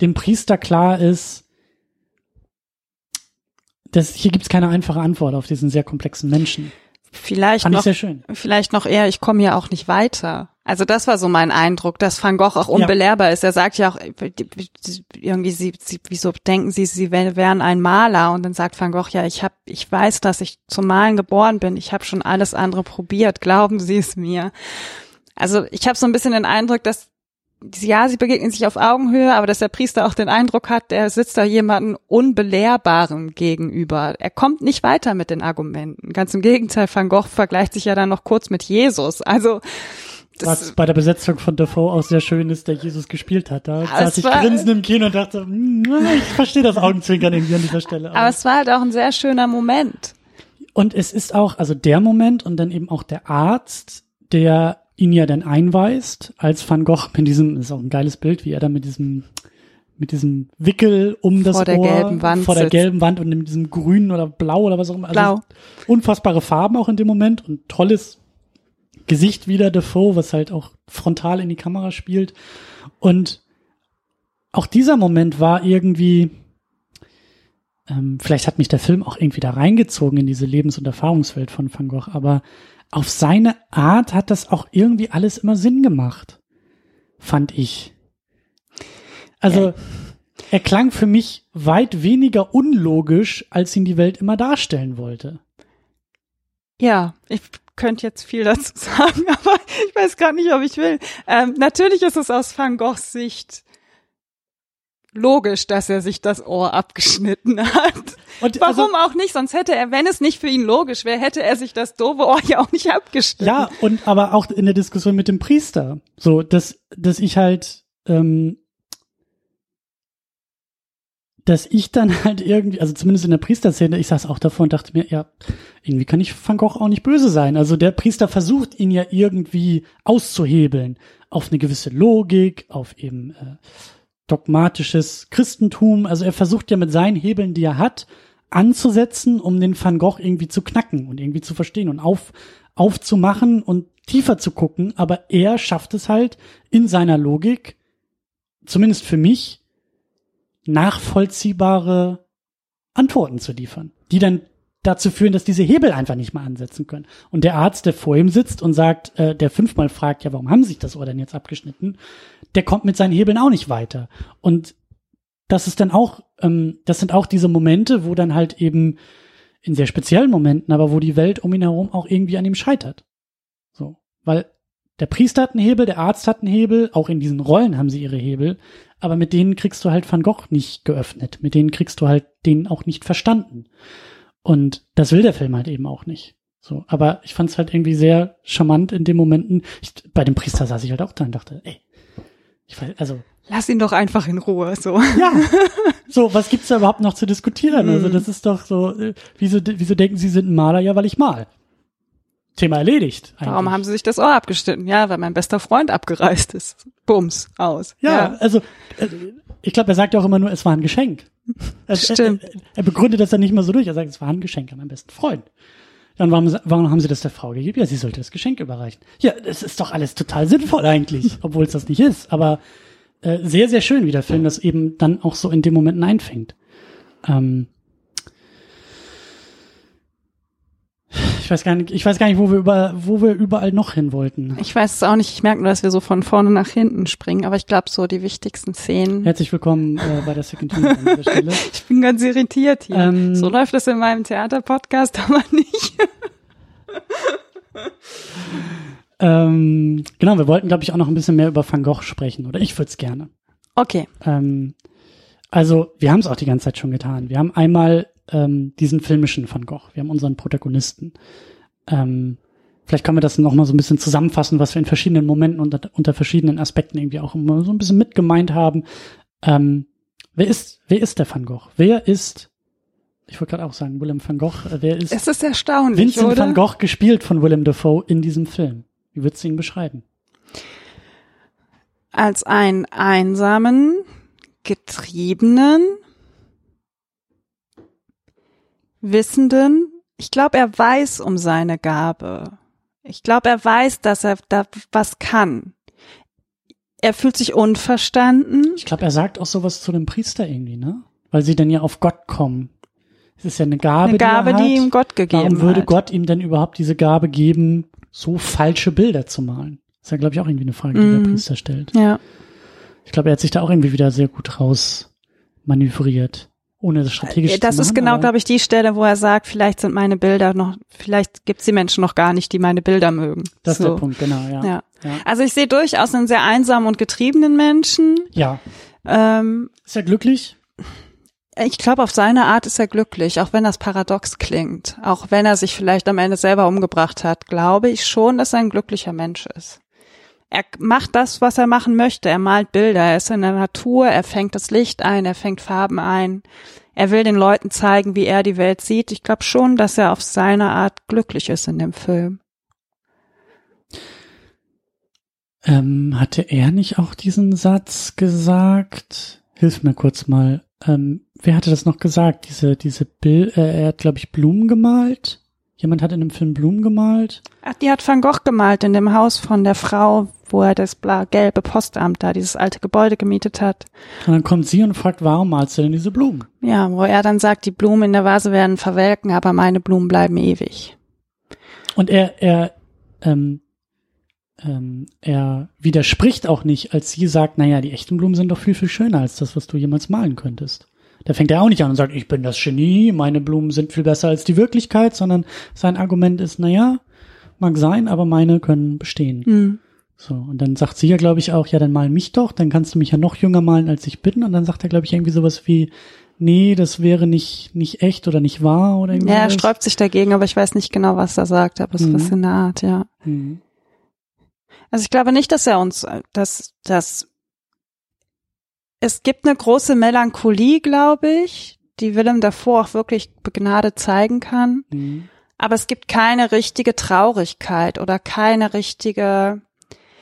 dem Priester klar ist, dass hier gibt's keine einfache Antwort auf diesen sehr komplexen Menschen. Vielleicht Fand noch, vielleicht noch eher, ich komme hier auch nicht weiter. Also das war so mein Eindruck, dass Van Gogh auch unbelehrbar ja. ist. Er sagt ja auch irgendwie, sie, sie, wieso denken Sie, Sie wären ein Maler? Und dann sagt Van Gogh, ja, ich habe, ich weiß, dass ich zum Malen geboren bin. Ich habe schon alles andere probiert. Glauben Sie es mir? Also ich habe so ein bisschen den Eindruck, dass ja, sie begegnen sich auf Augenhöhe, aber dass der Priester auch den Eindruck hat, der sitzt da jemanden Unbelehrbaren gegenüber. Er kommt nicht weiter mit den Argumenten. Ganz im Gegenteil, Van Gogh vergleicht sich ja dann noch kurz mit Jesus. Also Was bei der Besetzung von Dafoe auch sehr schön ist, der Jesus gespielt hat. Da Aber saß ich grinsend im Kino und dachte, hm, ich verstehe das Augenzwinkern irgendwie an dieser Stelle. Aber es war halt auch ein sehr schöner Moment. Und es ist auch, also der Moment und dann eben auch der Arzt, der ihn ja dann einweist, als Van Gogh mit diesem, das ist auch ein geiles Bild, wie er da mit diesem, mit diesem Wickel um das Vor der Ohr, gelben Wand vor der sitzt. gelben Wand und mit diesem grünen oder blau oder was auch immer. Also Blau. unfassbare Farben auch in dem Moment und tolles Gesicht wieder Defoe, was halt auch frontal in die Kamera spielt. Und auch dieser Moment war irgendwie, ähm, vielleicht hat mich der Film auch irgendwie da reingezogen in diese Lebens- und Erfahrungswelt von Van Gogh, aber auf seine Art hat das auch irgendwie alles immer Sinn gemacht, fand ich. Also, er klang für mich weit weniger unlogisch, als ihn die Welt immer darstellen wollte. Ja, ich könnte jetzt viel dazu (laughs) sagen, aber ich weiß gar nicht, ob ich will. Ähm, natürlich ist es aus Van Goghs Sicht logisch, dass er sich das Ohr abgeschnitten hat. Und Warum also, auch nicht? Sonst hätte er, wenn es nicht für ihn logisch wäre, hätte er sich das doofe Ohr ja auch nicht abgeschnitten. Ja, und aber auch in der Diskussion mit dem Priester. So, dass, dass ich halt, ähm, dass ich dann halt irgendwie, also zumindest in der Priesterszene, ich saß auch davor und dachte mir, ja, irgendwie kann ich Van Gogh auch nicht böse sein. Also der Priester versucht ihn ja irgendwie auszuhebeln auf eine gewisse Logik, auf eben äh, dogmatisches Christentum. Also er versucht ja mit seinen Hebeln, die er hat, anzusetzen, um den Van Gogh irgendwie zu knacken und irgendwie zu verstehen und auf, aufzumachen und tiefer zu gucken. Aber er schafft es halt in seiner Logik, zumindest für mich, nachvollziehbare Antworten zu liefern, die dann dazu führen, dass diese Hebel einfach nicht mehr ansetzen können. Und der Arzt, der vor ihm sitzt und sagt, äh, der fünfmal fragt, ja, warum haben sich das Ohr denn jetzt abgeschnitten? Der kommt mit seinen Hebeln auch nicht weiter. Und das ist dann auch, ähm, das sind auch diese Momente, wo dann halt eben in sehr speziellen Momenten, aber wo die Welt um ihn herum auch irgendwie an ihm scheitert. So, weil der Priester hat einen Hebel, der Arzt hat einen Hebel, auch in diesen Rollen haben sie ihre Hebel, aber mit denen kriegst du halt Van Gogh nicht geöffnet, mit denen kriegst du halt den auch nicht verstanden. Und das will der Film halt eben auch nicht. So, aber ich fand es halt irgendwie sehr charmant in den Momenten. Ich, bei dem Priester saß ich halt auch da und dachte, ey, ich weiß, also Lass ihn doch einfach in Ruhe, so. ja. (laughs) So, was gibt's da überhaupt noch zu diskutieren? Also, das ist doch so, äh, wieso, wieso denken Sie sind ein Maler? Ja, weil ich mal. Thema erledigt. Eigentlich. Warum haben sie sich das Ohr abgeschnitten? Ja, weil mein bester Freund abgereist ist. Bums, aus. Ja, also, äh, ich glaube, er sagt ja auch immer nur, es war ein Geschenk. Also, (laughs) Stimmt. Er, er, begründet das dann nicht mal so durch. Er sagt, es war ein Geschenk an meinen besten Freund. Dann warum, warum haben sie das der Frau gegeben? Ja, sie sollte das Geschenk überreichen. Ja, das ist doch alles total sinnvoll eigentlich, (laughs) obwohl es das nicht ist. Aber äh, sehr, sehr schön, wie der Film das eben dann auch so in den Momenten einfängt. Ähm, ich weiß gar nicht, ich weiß gar nicht, wo wir über, wo wir überall noch hin wollten. Ich weiß es auch nicht. Ich merke nur, dass wir so von vorne nach hinten springen. Aber ich glaube, so die wichtigsten Szenen. Herzlich willkommen äh, bei der Second Unit an dieser Stelle. (laughs) Ich bin ganz irritiert hier. Ähm, so läuft es in meinem Theaterpodcast (laughs) aber nicht. Ähm, genau, wir wollten, glaube ich, auch noch ein bisschen mehr über Van Gogh sprechen, oder ich würde es gerne. Okay. Ähm, also, wir haben es auch die ganze Zeit schon getan. Wir haben einmal ähm, diesen filmischen Van Gogh, wir haben unseren Protagonisten. Ähm, vielleicht können wir das noch mal so ein bisschen zusammenfassen, was wir in verschiedenen Momenten unter, unter verschiedenen Aspekten irgendwie auch immer so ein bisschen mitgemeint haben. Ähm, wer ist, wer ist der Van Gogh? Wer ist, ich wollte gerade auch sagen, Willem van Gogh, äh, wer ist Es ist erstaunlich, Vincent oder? van Gogh gespielt von Willem Dafoe in diesem Film? Wie würdest du ihn beschreiben? Als einen einsamen, getriebenen, wissenden, ich glaube, er weiß um seine Gabe. Ich glaube, er weiß, dass er da was kann. Er fühlt sich unverstanden. Ich glaube, er sagt auch sowas zu dem Priester irgendwie, ne? Weil sie dann ja auf Gott kommen. Es ist ja eine Gabe, Eine Gabe, die, er hat. die ihm Gott gegeben Warum würde hat. Gott ihm denn überhaupt diese Gabe geben, so falsche Bilder zu malen? Das ist ja, glaube ich, auch irgendwie eine Frage, die Mhm. der Priester stellt. Ja. Ich glaube, er hat sich da auch irgendwie wieder sehr gut raus manövriert. Ohne das strategisch zu Das machen. ist genau, glaube ich, die Stelle, wo er sagt, vielleicht sind meine Bilder noch, vielleicht gibt's die Menschen noch gar nicht, die meine Bilder mögen. Das ist so. der Punkt, genau, ja. Ja. Ja. Also ich sehe durchaus einen sehr einsamen und getriebenen Menschen. ja. Ähm, Ist er glücklich? ich glaube, auf seine Art ist er glücklich, auch wenn das paradox klingt. Auch wenn er sich vielleicht am Ende selber umgebracht hat, glaube ich schon, dass er ein glücklicher Mensch ist. Er macht das, was er machen möchte. Er malt Bilder, er ist in der Natur, er fängt das Licht ein, er fängt Farben ein. Er will den Leuten zeigen, wie er die Welt sieht. Ich glaube schon, dass er auf seine Art glücklich ist in dem Film. Ähm, hatte er nicht auch diesen Satz gesagt? Hilf mir kurz mal. Ähm, wer hatte das noch gesagt? Diese, diese Bill, äh, er hat, glaube ich, Blumen gemalt. Jemand hat in dem Film Blumen gemalt. Ach, die hat Van Gogh gemalt in dem Haus von der Frau, wo er das blau-gelbe Postamt da, dieses alte Gebäude gemietet hat. Und dann kommt sie und fragt, warum malst du denn diese Blumen? Ja, wo er dann sagt, die Blumen in der Vase werden verwelken, aber meine Blumen bleiben ewig. Und er, er, ähm, ähm, er widerspricht auch nicht, als sie sagt, naja, die echten Blumen sind doch viel, viel schöner als das, was du jemals malen könntest. Da fängt er auch nicht an und sagt, ich bin das Genie, meine Blumen sind viel besser als die Wirklichkeit, sondern sein Argument ist, naja, mag sein, aber meine können bestehen. Mhm. So, und dann sagt sie ja, glaube ich, auch, ja, dann mal mich doch, dann kannst du mich ja noch jünger malen, als ich bin. Und dann sagt er, glaube ich, irgendwie sowas wie, nee, das wäre nicht, nicht echt oder nicht wahr oder irgendwie. Ja, er sträubt sich dagegen, aber ich weiß nicht genau, was er sagt, aber es ist Mhm. was in der Art, ja. Mhm. Also ich glaube nicht, dass er uns, dass, dass es gibt eine große Melancholie, glaube ich, die Willem davor auch wirklich begnadet zeigen kann. Mhm. Aber es gibt keine richtige Traurigkeit oder keine richtige.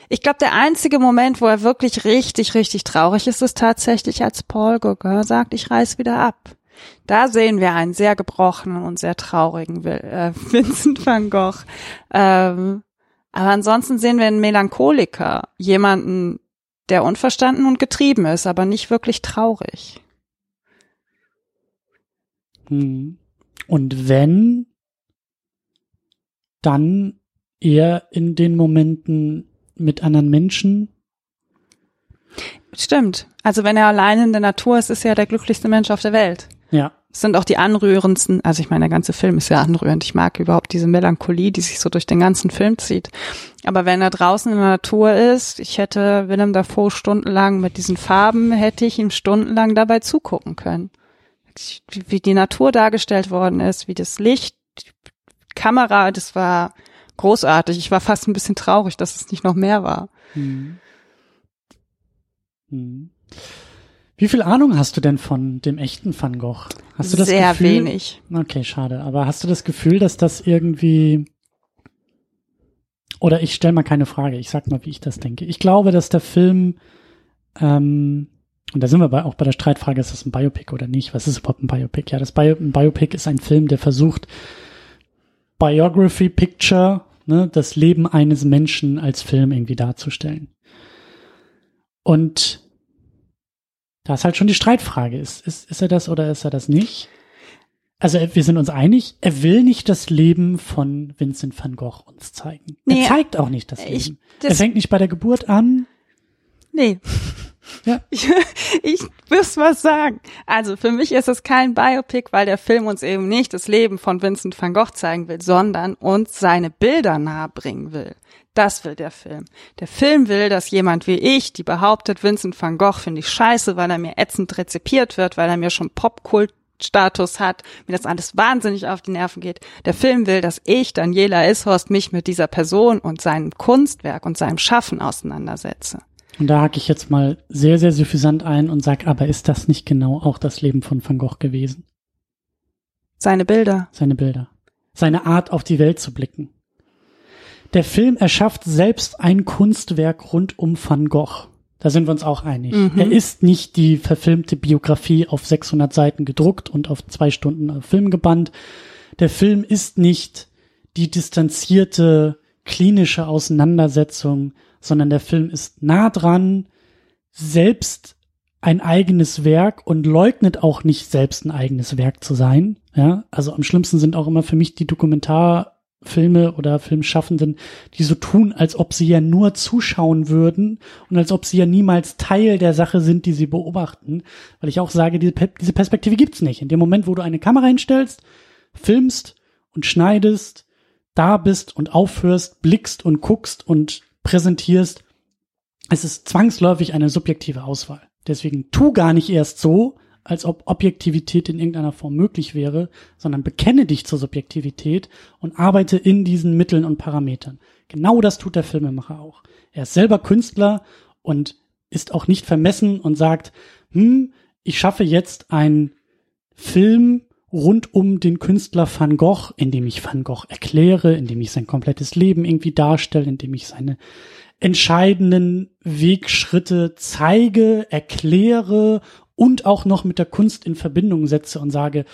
Ich glaube, der einzige Moment, wo er wirklich richtig, richtig traurig ist, ist tatsächlich, als Paul Gauguin sagt, ich reiß wieder ab. Da sehen wir einen sehr gebrochenen und sehr traurigen Will- äh, (laughs) Vincent van Gogh. Ähm, aber ansonsten sehen wir einen Melancholiker, jemanden, der unverstanden und getrieben ist, aber nicht wirklich traurig. Mhm. Und wenn, dann eher in den Momenten mit anderen Menschen. Stimmt. Also wenn er allein in der Natur ist, ist er der glücklichste Mensch auf der Welt. Ja. Es sind auch die anrührendsten, also ich meine, der ganze Film ist ja anrührend. Ich mag überhaupt diese Melancholie, die sich so durch den ganzen Film zieht. Aber wenn er draußen in der Natur ist, ich hätte Willem Dafoe stundenlang mit diesen Farben, hätte ich ihm stundenlang dabei zugucken können. Wie, die Natur dargestellt worden ist, wie das Licht, die Kamera, das war großartig. Ich war fast ein bisschen traurig, dass es nicht noch mehr war. Mhm. Mhm. Wie viel Ahnung hast du denn von dem echten Van Gogh? Hast du das Sehr Gefühl? wenig. Okay, schade. Aber hast du das Gefühl, dass das irgendwie oder ich stelle mal keine Frage, ich sag mal, wie ich das denke. Ich glaube, dass der Film ähm, und da sind wir bei, auch bei der Streitfrage, ist das ein Biopic oder nicht? Was ist überhaupt ein Biopic? Ja, das Bio, ein Biopic ist ein Film, der versucht, Biography Picture, ne, das Leben eines Menschen als Film irgendwie darzustellen. Und da ist halt schon die Streitfrage. Ist, ist, ist er das oder ist er das nicht? Also wir sind uns einig, er will nicht das Leben von Vincent van Gogh uns zeigen. Nee, er zeigt auch nicht das ich- Leben. das- er fängt nicht bei der Geburt an. Nee. Ja. Ich, (laughs) ich muss was sagen. Also für mich ist es kein Biopic, weil der Film uns eben nicht das Leben von Vincent van Gogh zeigen will, sondern uns seine Bilder nahebringen will. Das will der Film. Der Film will, dass jemand wie ich, die behauptet, Vincent van Gogh finde ich scheiße, weil er mir ätzend rezipiert wird, weil er mir schon Popkultstatus hat, mir das alles wahnsinnig auf die Nerven geht. Der Film will, dass ich, Daniela Ishorst, mich mit dieser Person und seinem Kunstwerk und seinem Schaffen auseinandersetze. Und da hake ich jetzt mal sehr, sehr suffisant ein und sag, aber ist das nicht genau auch das Leben von Van Gogh gewesen? Seine Bilder. Seine Bilder. Seine Art, auf die Welt zu blicken. Der Film erschafft selbst ein Kunstwerk rund um Van Gogh. Da sind wir uns auch einig. Mhm. Er ist nicht die verfilmte Biografie auf 600 Seiten gedruckt und auf zwei Stunden Film gebannt. Der Film ist nicht die distanzierte klinische Auseinandersetzung, sondern der Film ist nah dran, selbst ein eigenes Werk und leugnet auch nicht selbst ein eigenes Werk zu sein. Ja, also am schlimmsten sind auch immer für mich die Dokumentarfilme oder Filmschaffenden, die so tun, als ob sie ja nur zuschauen würden und als ob sie ja niemals Teil der Sache sind, die sie beobachten. Weil ich auch sage, diese, diese Perspektive gibt's nicht. In dem Moment, wo du eine Kamera hinstellst, filmst und schneidest, da bist und aufhörst, blickst und guckst und präsentierst, es ist zwangsläufig eine subjektive Auswahl. Deswegen tu gar nicht erst so, als ob Objektivität in irgendeiner Form möglich wäre, sondern bekenne dich zur Subjektivität und arbeite in diesen Mitteln und Parametern. Genau das tut der Filmemacher auch. Er ist selber Künstler und ist auch nicht vermessen und sagt, hm, ich schaffe jetzt einen Film rund um den Künstler Van Gogh, in dem ich Van Gogh erkläre, in dem ich sein komplettes Leben irgendwie darstelle, in dem ich seine entscheidenden Wegschritte zeige, erkläre und auch noch mit der Kunst in Verbindung setze und sage,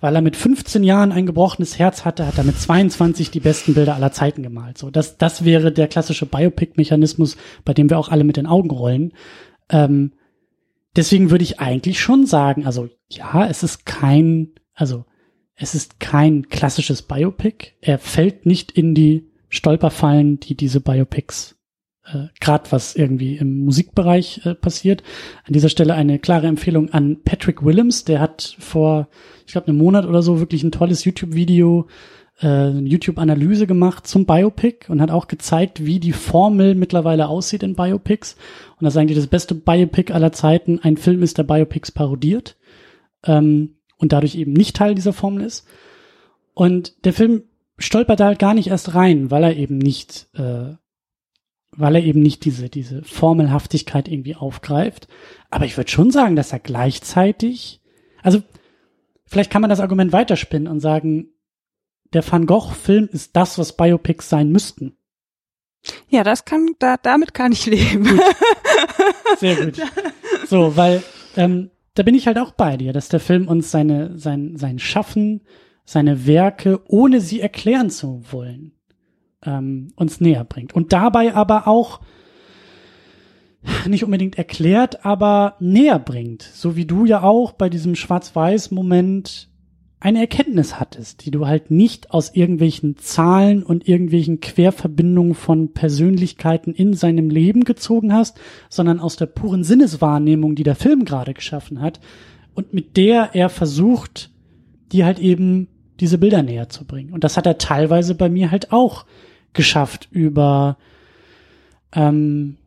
weil er mit 15 Jahren ein gebrochenes Herz hatte, hat er mit 22 die besten Bilder aller Zeiten gemalt. So, das, das wäre der klassische Biopic-Mechanismus, bei dem wir auch alle mit den Augen rollen. Ähm, deswegen würde ich eigentlich schon sagen, also ja, es ist kein, also es ist kein klassisches Biopic. Er fällt nicht in die Stolperfallen, die diese Biopics äh, gerade was irgendwie im Musikbereich äh, passiert. An dieser Stelle eine klare Empfehlung an Patrick Willems, der hat vor, ich glaube, einem Monat oder so wirklich ein tolles YouTube-Video, äh, YouTube-Analyse gemacht zum Biopic und hat auch gezeigt, wie die Formel mittlerweile aussieht in Biopics. Und das ist eigentlich das beste Biopic aller Zeiten. Ein Film ist, der Biopics parodiert ähm, und dadurch eben nicht Teil dieser Formel ist. Und der Film stolpert da halt gar nicht erst rein, weil er eben nicht äh, weil er eben nicht diese, diese Formelhaftigkeit irgendwie aufgreift. Aber ich würde schon sagen, dass er gleichzeitig, also vielleicht kann man das Argument weiterspinnen und sagen, der Van Gogh-Film ist das, was Biopics sein müssten. Ja, das kann, da, damit kann ich leben. Gut. (laughs) Sehr gut. So, weil ähm, da bin ich halt auch bei dir, dass der Film uns seine, sein, sein Schaffen, seine Werke, ohne sie erklären zu wollen, ähm, uns näher bringt. Und dabei aber auch nicht unbedingt erklärt, aber näher bringt. So wie du ja auch bei diesem Schwarz-Weiß-Moment eine Erkenntnis hattest, die du halt nicht aus irgendwelchen Zahlen und irgendwelchen Querverbindungen von Persönlichkeiten in seinem Leben gezogen hast, sondern aus der puren Sinneswahrnehmung, die der Film gerade geschaffen hat und mit der er versucht, die halt eben diese Bilder näher zu bringen. Und das hat er teilweise bei mir halt auch geschafft über ähm,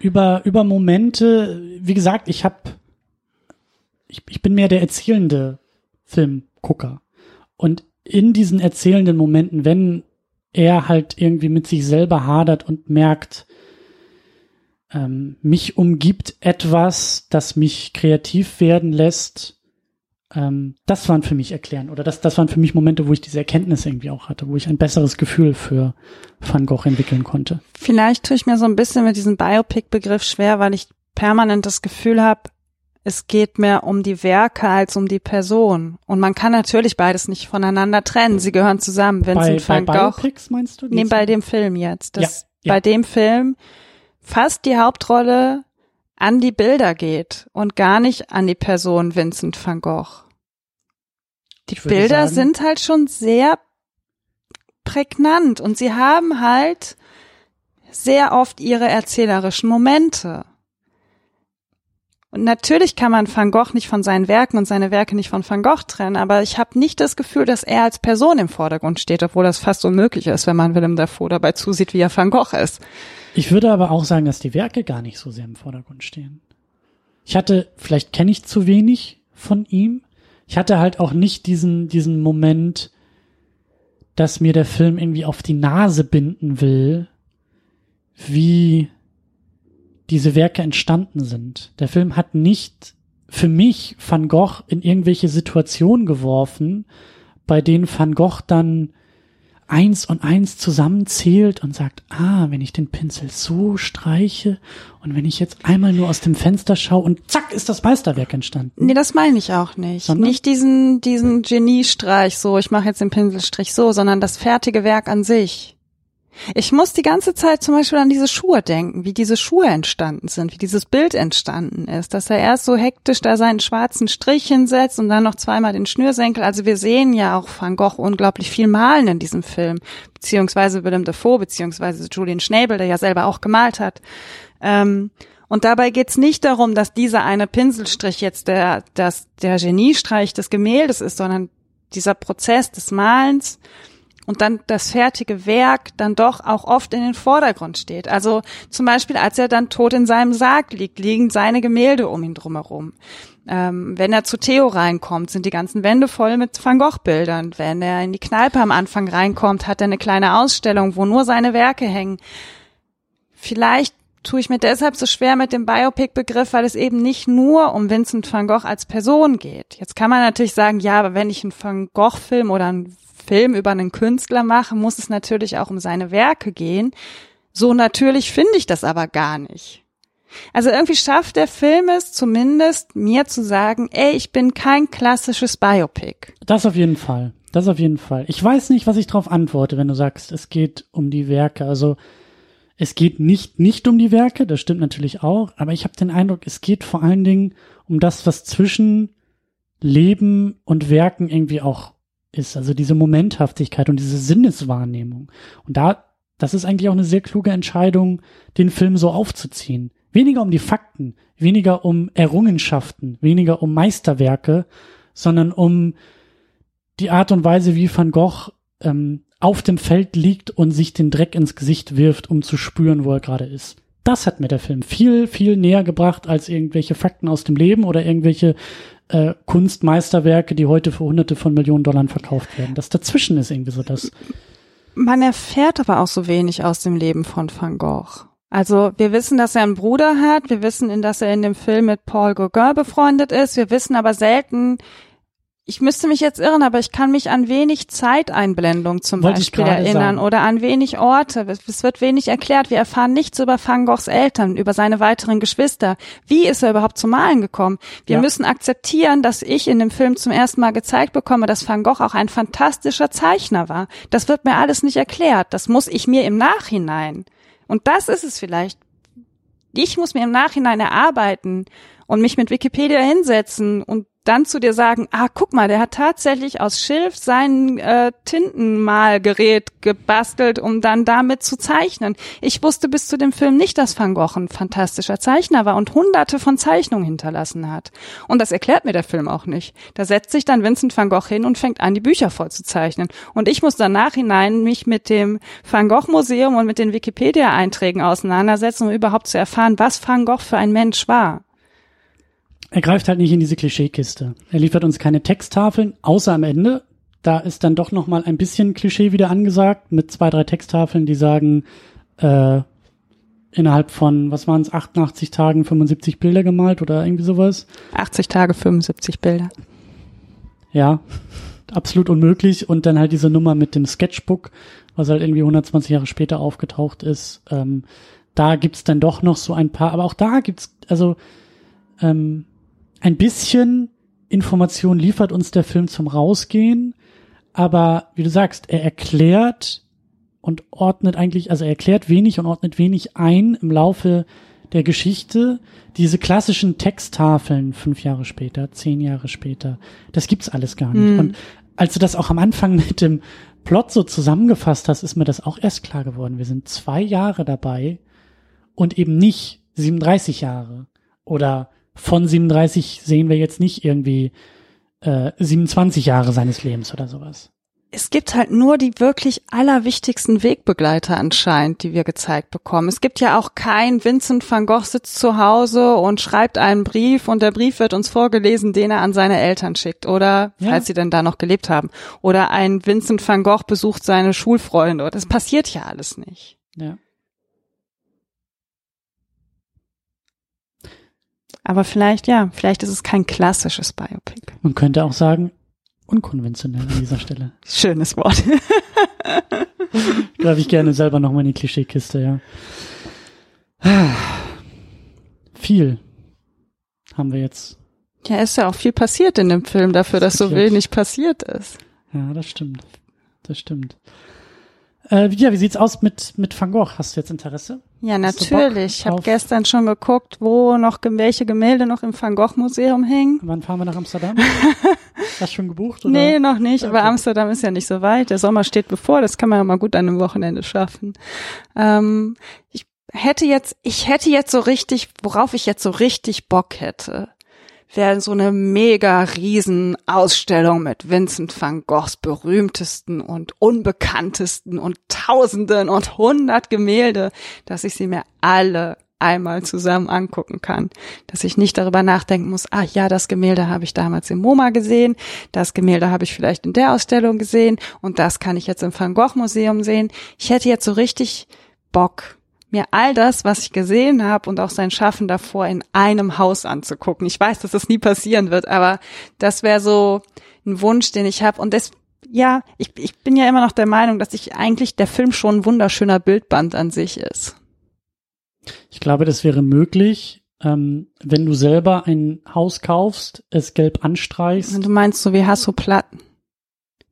über über Momente. Wie gesagt, ich habe ich, ich bin mehr der erzählende Filmgucker und in diesen erzählenden Momenten, wenn er halt irgendwie mit sich selber hadert und merkt, ähm, mich umgibt etwas, das mich kreativ werden lässt, ähm, das waren für mich erklären oder das, das waren für mich Momente, wo ich diese Erkenntnis irgendwie auch hatte, wo ich ein besseres Gefühl für Van Gogh entwickeln konnte. Vielleicht tue ich mir so ein bisschen mit diesem Biopic-Begriff schwer, weil ich permanent das Gefühl habe, es geht mehr um die Werke als um die Person. Und man kann natürlich beides nicht voneinander trennen. Sie gehören zusammen. Vincent bei, van bei Gogh. Biopics meinst du? Nee, bei dem Film jetzt. Das, Ja, ja. Bei dem Film fast die Hauptrolle an die Bilder geht und gar nicht an die Person Vincent van Gogh. Die Bilder sagen- sind halt schon sehr prägnant und sie haben halt sehr oft ihre erzählerischen Momente. Und natürlich kann man Van Gogh nicht von seinen Werken und seine Werke nicht von Van Gogh trennen, aber ich habe nicht das Gefühl, dass er als Person im Vordergrund steht, obwohl das fast unmöglich ist, wenn man Willem Dafoe dabei zusieht, wie er Van Gogh ist. Ich würde aber auch sagen, dass die Werke gar nicht so sehr im Vordergrund stehen. Ich hatte, vielleicht kenne ich zu wenig von ihm. Ich hatte halt auch nicht diesen, diesen Moment, dass mir der Film irgendwie auf die Nase binden will, wie diese Werke entstanden sind. Der Film hat nicht für mich Van Gogh in irgendwelche Situationen geworfen, bei denen Van Gogh dann eins und eins zusammenzählt und sagt, ah, wenn ich den Pinsel so streiche und wenn ich jetzt einmal nur aus dem Fenster schaue und zack, ist das Meisterwerk entstanden. Nee, das meine ich auch nicht. Sondern? Nicht diesen, diesen Geniestreich, so, ich mache jetzt den Pinselstrich so, sondern das fertige Werk an sich. Ich muss die ganze Zeit zum Beispiel an diese Schuhe denken, wie diese Schuhe entstanden sind, wie dieses Bild entstanden ist, dass er erst so hektisch da seinen schwarzen Strich hinsetzt und dann noch zweimal den Schnürsenkel. Also wir sehen ja auch Van Gogh unglaublich viel malen in diesem Film, beziehungsweise Willem Dafoe, beziehungsweise Julian Schnabel, der ja selber auch gemalt hat. Ähm, und dabei geht's nicht darum, dass dieser eine Pinselstrich jetzt der, das, der Geniestreich des Gemäldes ist, sondern dieser Prozess des Malens und dann das fertige Werk dann doch auch oft in den Vordergrund steht. Also zum Beispiel, als er dann tot in seinem Sarg liegt, liegen seine Gemälde um ihn drumherum. Ähm, wenn er zu Theo reinkommt, sind die ganzen Wände voll mit Van Gogh-Bildern. Wenn er in die Kneipe am Anfang reinkommt, hat er eine kleine Ausstellung, wo nur seine Werke hängen. Vielleicht tue ich mir deshalb so schwer mit dem Biopic-Begriff, weil es eben nicht nur um Vincent van Gogh als Person geht. Jetzt kann man natürlich sagen, ja, aber wenn ich einen Van Gogh-Film oder einen Film über einen Künstler mache, muss es natürlich auch um seine Werke gehen. So natürlich finde ich das aber gar nicht. Also irgendwie schafft der Film es zumindest, mir zu sagen, ey, ich bin kein klassisches Biopic. Das auf jeden Fall. Das auf jeden Fall. Ich weiß nicht, was ich darauf antworte, wenn du sagst, es geht um die Werke. Also es geht nicht nicht um die Werke, das stimmt natürlich auch, aber ich habe den Eindruck, es geht vor allen Dingen um das, was zwischen Leben und Werken irgendwie auch ist. Also diese Momenthaftigkeit und diese Sinneswahrnehmung. Und da, das ist eigentlich auch eine sehr kluge Entscheidung, den Film so aufzuziehen. Weniger um die Fakten, weniger um Errungenschaften, weniger um Meisterwerke, sondern um die Art und Weise, wie Van Gogh ähm, auf dem Feld liegt und sich den Dreck ins Gesicht wirft, um zu spüren, wo er gerade ist. Das hat mir der Film viel, viel näher gebracht als irgendwelche Fakten aus dem Leben oder irgendwelche äh, Kunstmeisterwerke, die heute für hunderte von Millionen Dollar verkauft werden. Das dazwischen ist irgendwie so das. Man erfährt aber auch so wenig aus dem Leben von Van Gogh. Also wir wissen, dass er einen Bruder hat, wir wissen, dass er in dem Film mit Paul Gauguin befreundet ist, wir wissen aber selten, ich müsste mich jetzt irren, aber ich kann mich an wenig Zeiteinblendung zum Wollte Beispiel erinnern sagen. oder an wenig Orte. Es wird wenig erklärt. Wir erfahren nichts über Van Goghs Eltern, über seine weiteren Geschwister. Wie ist er überhaupt zum Malen gekommen? Wir Ja. müssen akzeptieren, dass ich in dem Film zum ersten Mal gezeigt bekomme, dass Van Gogh auch ein fantastischer Zeichner war. Das wird mir alles nicht erklärt. Das muss ich mir im Nachhinein. Und das ist es vielleicht. Ich muss mir im Nachhinein erarbeiten und mich mit Wikipedia hinsetzen und dann zu dir sagen, ah, guck mal, der hat tatsächlich aus Schilf sein äh, Tintenmalgerät gebastelt, um dann damit zu zeichnen. Ich wusste bis zu dem Film nicht, dass Van Gogh ein fantastischer Zeichner war und hunderte von Zeichnungen hinterlassen hat. Und das erklärt mir der Film auch nicht. Da setzt sich dann Vincent van Gogh hin und fängt an, die Bücher voll. Und ich muss dann nachhinein mich mit dem Van Gogh Museum und mit den Wikipedia-Einträgen auseinandersetzen, um überhaupt zu erfahren, was Van Gogh für ein Mensch war. Er greift halt nicht in diese Klischeekiste. Er liefert uns keine Texttafeln, außer am Ende. Da ist dann doch noch mal ein bisschen Klischee wieder angesagt mit zwei, drei Texttafeln, die sagen, äh, innerhalb von, was waren es, 88 Tagen 75 Bilder gemalt oder irgendwie sowas. 80 Tage, 75 Bilder. Ja, absolut unmöglich. Und dann halt diese Nummer mit dem Sketchbook, was halt irgendwie 120 Jahre später aufgetaucht ist. Ähm, da gibt's dann doch noch so ein paar, aber auch da gibt's, also ähm, ein bisschen Information liefert uns der Film zum Rausgehen, aber wie du sagst, er erklärt und ordnet eigentlich, also er erklärt wenig und ordnet wenig ein im Laufe der Geschichte. Diese klassischen Texttafeln fünf Jahre später, zehn Jahre später, das gibt's alles gar nicht. Hm. Und als du das auch am Anfang (laughs) mit dem Plot so zusammengefasst hast, ist mir das auch erst klar geworden. Wir sind zwei Jahre dabei und eben nicht 37 Jahre. Oder von 37 sehen wir jetzt nicht irgendwie äh, 27 Jahre seines Lebens oder sowas. Es gibt halt nur die wirklich allerwichtigsten Wegbegleiter anscheinend, die wir gezeigt bekommen. Es gibt ja auch kein Vincent van Gogh sitzt zu Hause und schreibt einen Brief und der Brief wird uns vorgelesen, den er an seine Eltern schickt oder Ja. falls sie denn da noch gelebt haben. Oder ein Vincent van Gogh besucht seine Schulfreunde. Das passiert ja alles nicht. Ja. Aber vielleicht, ja, vielleicht ist es kein klassisches Biopic. Man könnte auch sagen, unkonventionell an dieser Stelle. Schönes Wort. (laughs) Greife ich gerne selber nochmal in die Klischeekiste, ja. Viel haben wir jetzt. Ja, ist ja auch viel passiert in dem Film dafür, dass so wenig passiert ist. Ja, das stimmt. Das stimmt. Äh, ja, wie sieht's aus mit, mit Van Gogh? Hast du jetzt Interesse? Ja, natürlich. Ich habe gestern schon geguckt, wo noch welche Gemälde noch im Van Gogh Museum hängen. Wann fahren wir nach Amsterdam? (laughs) Hast du schon gebucht? Oder? Nee, noch nicht, aber Okay. Amsterdam ist ja nicht so weit. Der Sommer steht bevor, das kann man ja mal gut an einem Wochenende schaffen. Ähm, ich hätte jetzt, ich hätte jetzt so richtig, worauf ich jetzt so richtig Bock hätte, wäre so eine mega riesen Ausstellung mit Vincent van Goghs berühmtesten und unbekanntesten und Tausenden und hundert Gemälde, dass ich sie mir alle einmal zusammen angucken kann. Dass ich nicht darüber nachdenken muss, ach ja, das Gemälde habe ich damals im MoMA gesehen, das Gemälde habe ich vielleicht in der Ausstellung gesehen und das kann ich jetzt im Van Gogh Museum sehen. Ich hätte jetzt so richtig Bock, mir all das, was ich gesehen habe und auch sein Schaffen davor in einem Haus anzugucken. Ich weiß, dass das nie passieren wird, aber das wäre so ein Wunsch, den ich habe. Und das, ja, ich, ich bin ja immer noch der Meinung, dass ich eigentlich der Film schon ein wunderschöner Bildband an sich ist. Ich glaube, das wäre möglich, ähm, wenn du selber ein Haus kaufst, es gelb anstreichst. Und du meinst so wie Hasso Platten.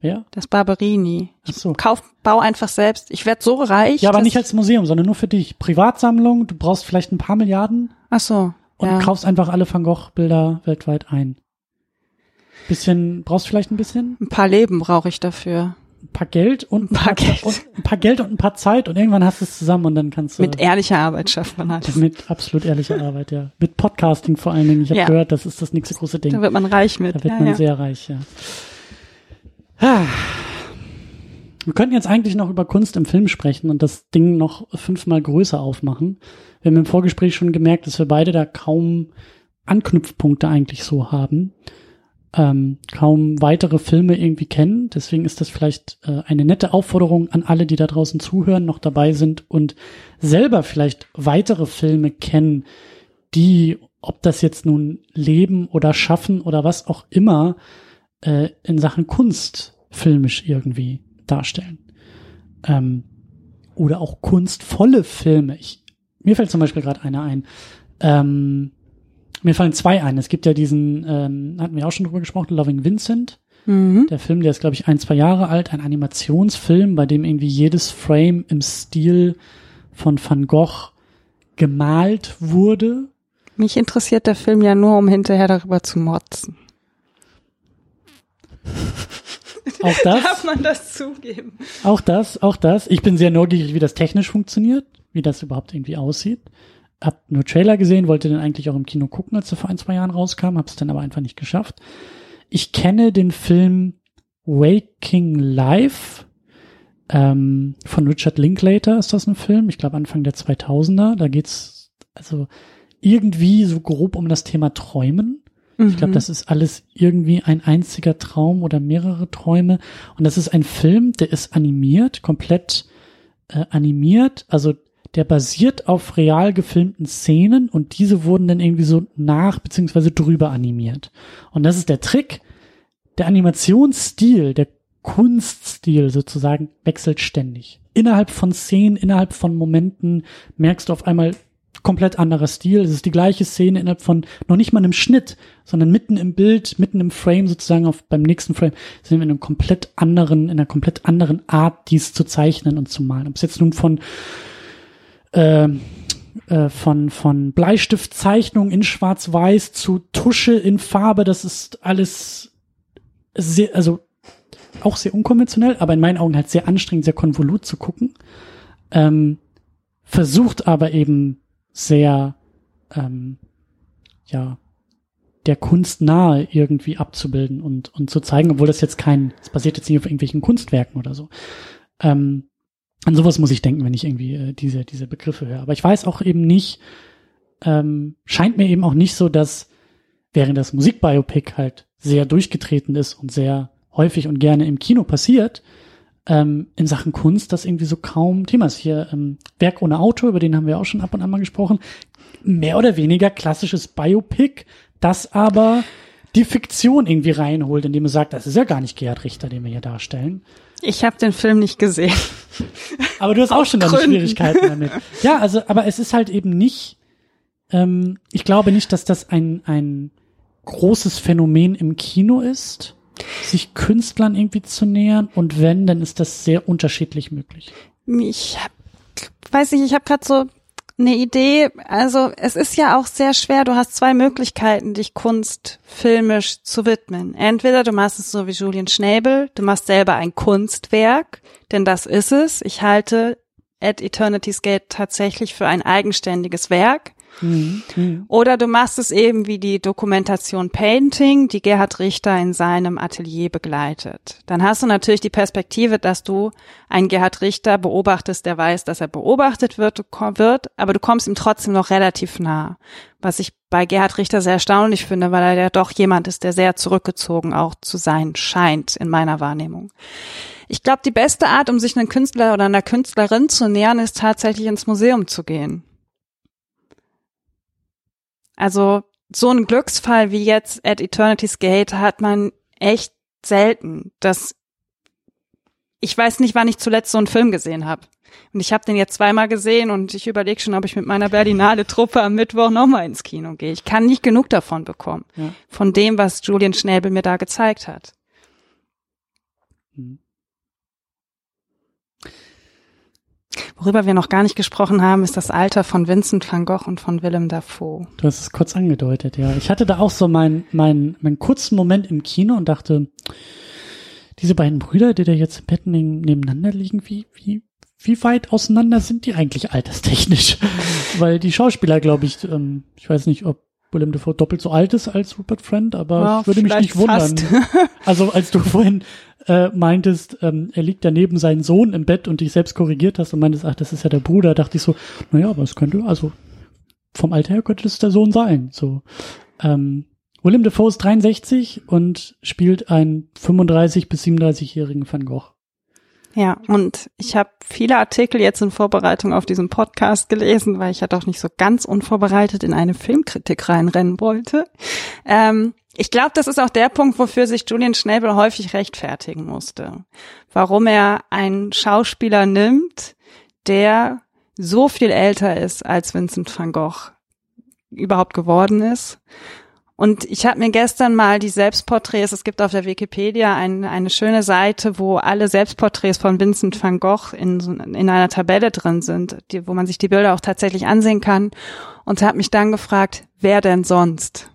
Ja. Das Barberini. Ach so. Kauf, bau einfach selbst. Ich werd so reich. Ja, aber nicht als Museum, sondern nur für dich. Privatsammlung, du brauchst vielleicht ein paar Milliarden Ach so. und ja. kaufst einfach alle Van Gogh-Bilder weltweit ein. Bisschen, brauchst vielleicht ein bisschen? Ein paar Leben brauche ich dafür. Ein paar Geld und ein Ein paar Geld. Und ein paar Geld und ein paar Zeit und irgendwann hast du es zusammen und dann kannst du. Mit ehrlicher Arbeit schafft man alles. mit absolut ehrlicher Arbeit, ja. Mit Podcasting vor allen Dingen. Ich habe Ja. gehört, das ist das nächste große Ding. Da wird man reich mit. Da wird ja, man ja. sehr reich, ja. Wir könnten jetzt eigentlich noch über Kunst im Film sprechen und das Ding noch fünfmal größer aufmachen. Wir haben im Vorgespräch schon gemerkt, dass wir beide da kaum Anknüpfpunkte eigentlich so haben. Ähm, kaum weitere Filme irgendwie kennen. Deswegen ist das vielleicht äh, eine nette Aufforderung an alle, die da draußen zuhören, noch dabei sind und selber vielleicht weitere Filme kennen, die, ob das jetzt nun leben oder schaffen oder was auch immer, äh, in Sachen Kunst filmisch irgendwie darstellen. Ähm, oder auch kunstvolle Filme. Ich, mir fällt zum Beispiel gerade einer ein. Ähm, mir fallen zwei ein. Es gibt ja diesen, ähm, hatten wir auch schon drüber gesprochen, Loving Vincent. Mhm. Der Film, der ist, glaube ich, ein, zwei Jahre alt, ein Animationsfilm, bei dem irgendwie jedes Frame im Stil von Van Gogh gemalt wurde. Mich interessiert der Film ja nur, um hinterher darüber zu motzen. (laughs) Auch das, Darf man das zugeben? auch das, auch das. Ich bin sehr neugierig, wie das technisch funktioniert, wie das überhaupt irgendwie aussieht. Hab nur Trailer gesehen, wollte den eigentlich auch im Kino gucken, als er vor ein, zwei Jahren rauskam, hab's dann aber einfach nicht geschafft. Ich kenne den Film Waking Life ähm, von Richard Linklater ist das ein Film, ich glaube Anfang der 2000er. Da geht's also irgendwie so grob um das Thema Träumen. Ich glaube, das ist alles irgendwie ein einziger Traum oder mehrere Träume. Und das ist ein Film, der ist animiert, komplett äh, animiert. Also der basiert auf real gefilmten Szenen und diese wurden dann irgendwie so nach beziehungsweise drüber animiert. Und das ist der Trick. Der Animationsstil, der Kunststil sozusagen wechselt ständig. Innerhalb von Szenen, innerhalb von Momenten merkst du auf einmal komplett anderer Stil. Es ist die gleiche Szene innerhalb von noch nicht mal einem Schnitt, sondern mitten im Bild, mitten im Frame sozusagen auf beim nächsten Frame sind wir in einem komplett anderen, in einer komplett anderen Art, dies zu zeichnen und zu malen. Ob es jetzt nun von äh, äh, von von Bleistiftzeichnung in Schwarz-Weiß zu Tusche in Farbe, das ist alles sehr, also auch sehr unkonventionell, aber in meinen Augen halt sehr anstrengend, sehr konvolut zu gucken. Ähm, versucht aber eben sehr, ähm, ja, der Kunst nahe irgendwie abzubilden und, und zu zeigen, obwohl das jetzt kein, es basiert jetzt nicht auf irgendwelchen Kunstwerken oder so. Ähm, an sowas muss ich denken, wenn ich irgendwie äh, diese, diese Begriffe höre. Aber ich weiß auch eben nicht, ähm, scheint mir eben auch nicht so, dass während das Musikbiopic halt sehr durchgetreten ist und sehr häufig und gerne im Kino passiert, ähm, in Sachen Kunst das irgendwie so kaum Thema ist. Hier ähm, Werk ohne Auto, über den haben wir auch schon ab und an mal gesprochen. Mehr oder weniger klassisches Biopic, das aber die Fiktion irgendwie reinholt, indem es sagt, das ist ja gar nicht Gerhard Richter, den wir hier darstellen. Ich habe den Film nicht gesehen. Aber du hast auch schon deine Gründen. Schwierigkeiten damit. Ja, also, aber es ist halt eben nicht, ähm, ich glaube nicht, dass das ein, ein großes Phänomen im Kino ist, sich Künstlern irgendwie zu nähern. Und wenn, dann ist das sehr unterschiedlich möglich. Ich hab, weiß nicht, ich habe gerade so eine Idee. Also es ist ja auch sehr schwer. Du hast zwei Möglichkeiten, dich Kunst filmisch zu widmen. Entweder du machst es so wie Julian Schnabel, du machst selber ein Kunstwerk, denn das ist es. Ich halte At Eternity's Gate tatsächlich für ein eigenständiges Werk. Oder du machst es eben wie die Dokumentation Painting, die Gerhard Richter in seinem Atelier begleitet. Dann hast du natürlich die Perspektive, dass du einen Gerhard Richter beobachtest, der weiß, dass er beobachtet wird, wird, aber du kommst ihm trotzdem noch relativ nah. Was ich bei Gerhard Richter sehr erstaunlich finde, weil er ja doch jemand ist, der sehr zurückgezogen auch zu sein scheint in meiner Wahrnehmung. Ich glaube, die beste Art, um sich einem Künstler oder einer Künstlerin zu nähern, ist tatsächlich ins Museum zu gehen. Also so ein Glücksfall wie jetzt at Eternity's Gate hat man echt selten. Das ich weiß nicht, wann ich zuletzt so einen Film gesehen habe. Und ich habe den jetzt zweimal gesehen und ich überlege schon, ob ich mit meiner Berlinale Truppe am Mittwoch nochmal ins Kino gehe. Ich kann nicht genug davon bekommen. Ja. Von dem, was Julian Schnäbel mir da gezeigt hat. Mhm. Worüber wir noch gar nicht gesprochen haben, ist das Alter von Vincent van Gogh und von Willem Dafoe. Du hast es kurz angedeutet, ja. Ich hatte da auch so meinen mein, mein kurzen Moment im Kino und dachte, diese beiden Brüder, die da jetzt im Bett nebeneinander liegen, wie, wie, wie weit auseinander sind die eigentlich alterstechnisch? (laughs) Weil die Schauspieler, glaube ich, ähm, ich weiß nicht, ob Willem Dafoe doppelt so alt ist als Rupert Friend, aber ja, ich würde mich nicht wundern. (laughs) also als du vorhin äh, meintest, ähm, er liegt daneben seinen Sohn im Bett und dich selbst korrigiert hast und meintest, ach, das ist ja der Bruder, dachte ich so, naja, aber es könnte, also vom Alter her könnte das der Sohn sein. So. Ähm, Willem Dafoe ist 63 und spielt einen 35 bis 37-jährigen Van Gogh. Ja, und ich habe viele Artikel jetzt in Vorbereitung auf diesen Podcast gelesen, weil ich ja doch nicht so ganz unvorbereitet in eine Filmkritik reinrennen wollte. Ähm, ich glaube, das ist auch der Punkt, wofür sich Julian Schnabel häufig rechtfertigen musste. Warum er einen Schauspieler nimmt, der so viel älter ist, als Vincent van Gogh überhaupt geworden ist. Und ich habe mir gestern mal die Selbstporträts, es gibt auf der Wikipedia ein, eine schöne Seite, wo alle Selbstporträts von Vincent van Gogh in, in einer Tabelle drin sind, die, wo man sich die Bilder auch tatsächlich ansehen kann. Und habe mich dann gefragt, wer denn sonst?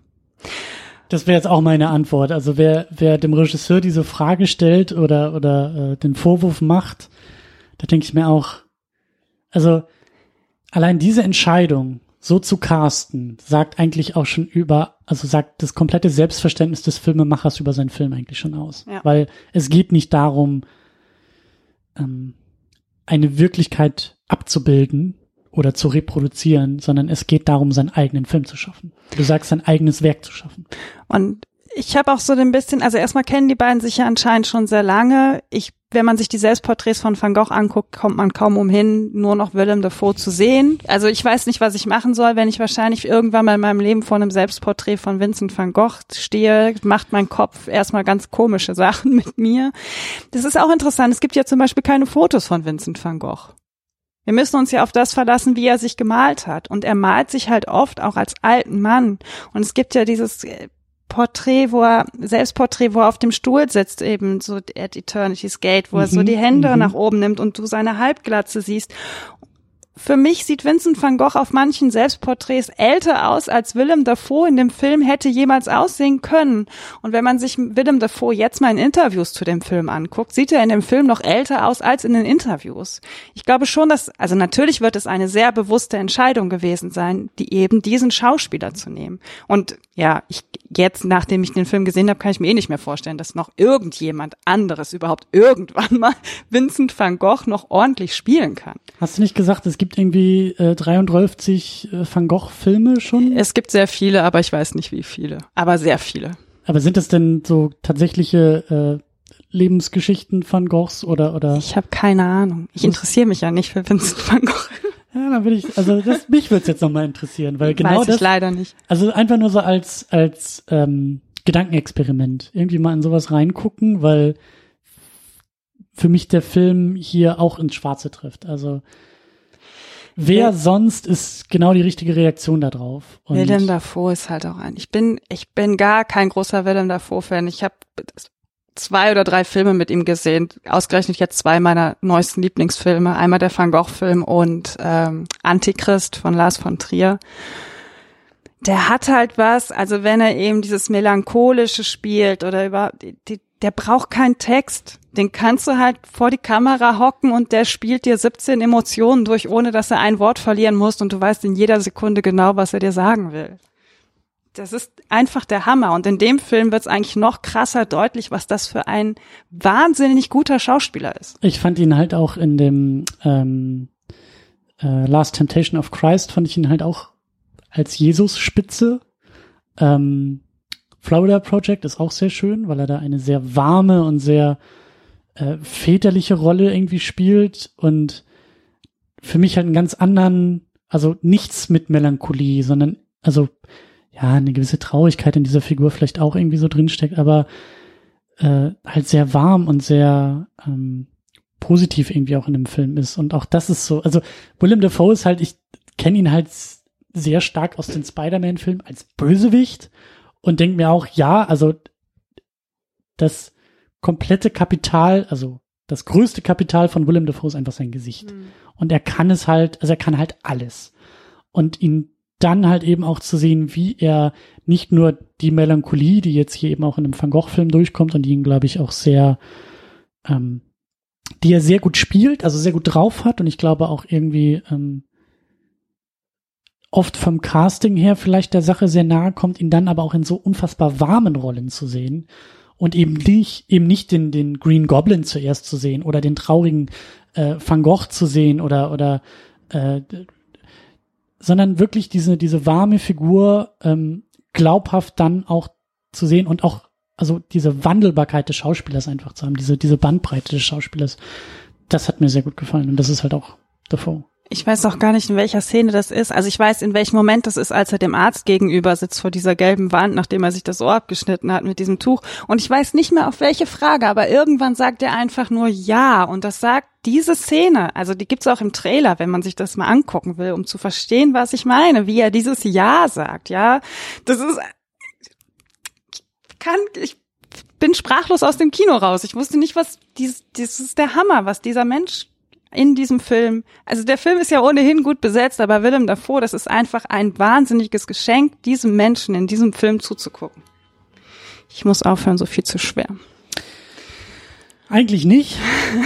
Das wäre jetzt auch meine Antwort. Also wer, wer dem Regisseur diese Frage stellt oder, oder äh, den Vorwurf macht, da denke ich mir auch, also allein diese Entscheidung, so zu casten, sagt eigentlich auch schon über, also sagt das komplette Selbstverständnis des Filmemachers über seinen Film eigentlich schon aus. Ja. Weil es geht nicht darum, ähm, eine Wirklichkeit abzubilden, oder zu reproduzieren, sondern es geht darum, seinen eigenen Film zu schaffen. Du sagst, sein eigenes Werk zu schaffen. Und ich habe auch so ein bisschen, also erstmal kennen die beiden sich ja anscheinend schon sehr lange. Ich, wenn man sich die Selbstporträts von Van Gogh anguckt, kommt man kaum umhin, nur noch Willem Dafoe zu sehen. Also ich weiß nicht, was ich machen soll, wenn ich wahrscheinlich irgendwann mal in meinem Leben vor einem Selbstporträt von Vincent van Gogh stehe, macht mein Kopf erstmal ganz komische Sachen (laughs) mit mir. Das ist auch interessant. Es gibt ja zum Beispiel keine Fotos von Vincent van Gogh. Wir müssen uns ja auf das verlassen, wie er sich gemalt hat. Und er malt sich halt oft auch als alten Mann. Und es gibt ja dieses äh, Porträt, wo er, Selbstporträt, wo er auf dem Stuhl sitzt, eben so at Eternity's Gate, wo mhm, er so mhm, die Hände mhm. nach oben nimmt und du seine Halbglatze siehst für mich sieht Vincent van Gogh auf manchen Selbstporträts älter aus, als Willem Dafoe in dem Film hätte jemals aussehen können. Und wenn man sich Willem Dafoe jetzt mal in Interviews zu dem Film anguckt, sieht er in dem Film noch älter aus als in den Interviews. Ich glaube schon, dass, also natürlich wird es eine sehr bewusste Entscheidung gewesen sein, die eben diesen Schauspieler zu nehmen. Und ja, ich jetzt, nachdem ich den Film gesehen habe, kann ich mir eh nicht mehr vorstellen, dass noch irgendjemand anderes überhaupt irgendwann mal (laughs) Vincent van Gogh noch ordentlich spielen kann. Hast du nicht gesagt, es gibt irgendwie äh, 33 äh, Van Gogh-Filme schon? Es gibt sehr viele, aber ich weiß nicht wie viele. Aber sehr viele. Aber sind das denn so tatsächliche äh, Lebensgeschichten Van Goghs oder oder? Ich habe keine Ahnung. Ich interessiere mich ja nicht für Vincent van Gogh. Ja, dann würde ich, also das, mich würde es jetzt nochmal interessieren, weil genau Weiß das. Ich leider nicht. Also einfach nur so als als ähm, Gedankenexperiment irgendwie mal in sowas reingucken, weil für mich der Film hier auch ins Schwarze trifft. Also wer ja. sonst ist genau die richtige Reaktion darauf. Und Willem Dafoe ist halt auch ein. Ich bin ich bin gar kein großer Willem Dafoe Fan. Ich habe zwei oder drei Filme mit ihm gesehen. Ausgerechnet jetzt zwei meiner neuesten Lieblingsfilme. Einmal der Van Gogh-Film und ähm, Antichrist von Lars von Trier. Der hat halt was, also wenn er eben dieses Melancholische spielt oder über die, die der braucht keinen Text. Den kannst du halt vor die Kamera hocken und der spielt dir 17 Emotionen durch, ohne dass er ein Wort verlieren muss und du weißt in jeder Sekunde genau, was er dir sagen will. Das ist einfach der Hammer. Und in dem Film wird es eigentlich noch krasser deutlich, was das für ein wahnsinnig guter Schauspieler ist. Ich fand ihn halt auch in dem ähm, äh, Last Temptation of Christ, fand ich ihn halt auch als Jesus-Spitze. Ähm, Florida Project ist auch sehr schön, weil er da eine sehr warme und sehr äh, väterliche Rolle irgendwie spielt und für mich halt einen ganz anderen, also nichts mit Melancholie, sondern also ja, eine gewisse Traurigkeit in dieser Figur vielleicht auch irgendwie so drinsteckt, aber äh, halt sehr warm und sehr ähm, positiv irgendwie auch in dem Film ist. Und auch das ist so, also Willem Dafoe ist halt, ich kenne ihn halt sehr stark aus den Spider-Man-Filmen als Bösewicht und denke mir auch, ja, also das komplette Kapital, also das größte Kapital von Willem Dafoe ist einfach sein Gesicht. Mhm. Und er kann es halt, also er kann halt alles. Und ihn dann halt eben auch zu sehen, wie er nicht nur die Melancholie, die jetzt hier eben auch in einem Van Gogh-Film durchkommt und die ihn, glaube ich, auch sehr, ähm, die er sehr gut spielt, also sehr gut drauf hat und ich glaube auch irgendwie ähm, oft vom Casting her vielleicht der Sache sehr nahe kommt, ihn dann aber auch in so unfassbar warmen Rollen zu sehen und eben nicht, eben nicht den, den Green Goblin zuerst zu sehen oder den traurigen äh, Van Gogh zu sehen oder, oder äh, sondern wirklich diese, diese warme Figur ähm, glaubhaft dann auch zu sehen und auch, also diese Wandelbarkeit des Schauspielers einfach zu haben, diese, diese Bandbreite des Schauspielers, das hat mir sehr gut gefallen und das ist halt auch davor. Ich weiß auch gar nicht, in welcher Szene das ist. Also ich weiß, in welchem Moment das ist, als er dem Arzt gegenüber sitzt vor dieser gelben Wand, nachdem er sich das Ohr abgeschnitten hat mit diesem Tuch. Und ich weiß nicht mehr auf welche Frage, aber irgendwann sagt er einfach nur ja. Und das sagt diese Szene. Also die gibt's auch im Trailer, wenn man sich das mal angucken will, um zu verstehen, was ich meine, wie er dieses Ja sagt. Ja, das ist kann ich bin sprachlos aus dem Kino raus. Ich wusste nicht, was dies, das ist der Hammer, was dieser Mensch in diesem Film. Also der Film ist ja ohnehin gut besetzt, aber Willem Dafoe, das ist einfach ein wahnsinniges Geschenk, diesem Menschen in diesem Film zuzugucken. Ich muss aufhören, so viel zu schwer. Eigentlich nicht,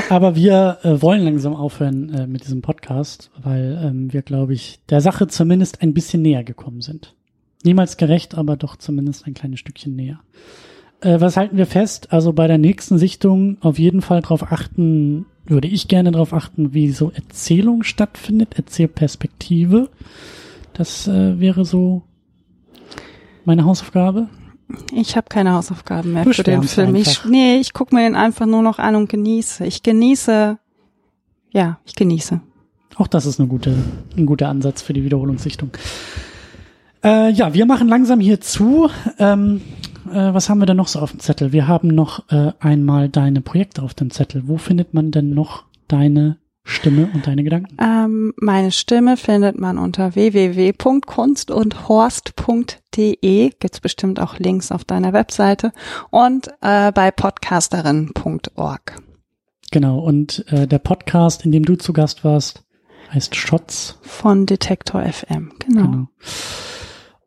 aber wir äh, wollen langsam aufhören äh, mit diesem Podcast, weil ähm, wir, glaube ich, der Sache zumindest ein bisschen näher gekommen sind. Niemals gerecht, aber doch zumindest ein kleines Stückchen näher. Äh, was halten wir fest? Also bei der nächsten Sichtung auf jeden Fall darauf achten, würde ich gerne darauf achten, wie so Erzählung stattfindet, Erzählperspektive. Das äh, wäre so meine Hausaufgabe. Ich habe keine Hausaufgaben mehr du für den Film. Ich, nee, ich gucke mir den einfach nur noch an und genieße. Ich genieße, ja, ich genieße. Auch das ist eine gute, ein guter Ansatz für die Wiederholungssichtung. Äh, ja, wir machen langsam hier zu. Ähm, äh, was haben wir denn noch so auf dem Zettel? Wir haben noch äh, einmal deine Projekte auf dem Zettel. Wo findet man denn noch deine Stimme und deine Gedanken? Ähm, meine Stimme findet man unter www.kunstundhorst.de. Gibt's bestimmt auch Links auf deiner Webseite und äh, bei podcasterin.org. Genau, und äh, der Podcast, in dem du zu Gast warst, heißt Shots. Von Detektor FM, genau. genau.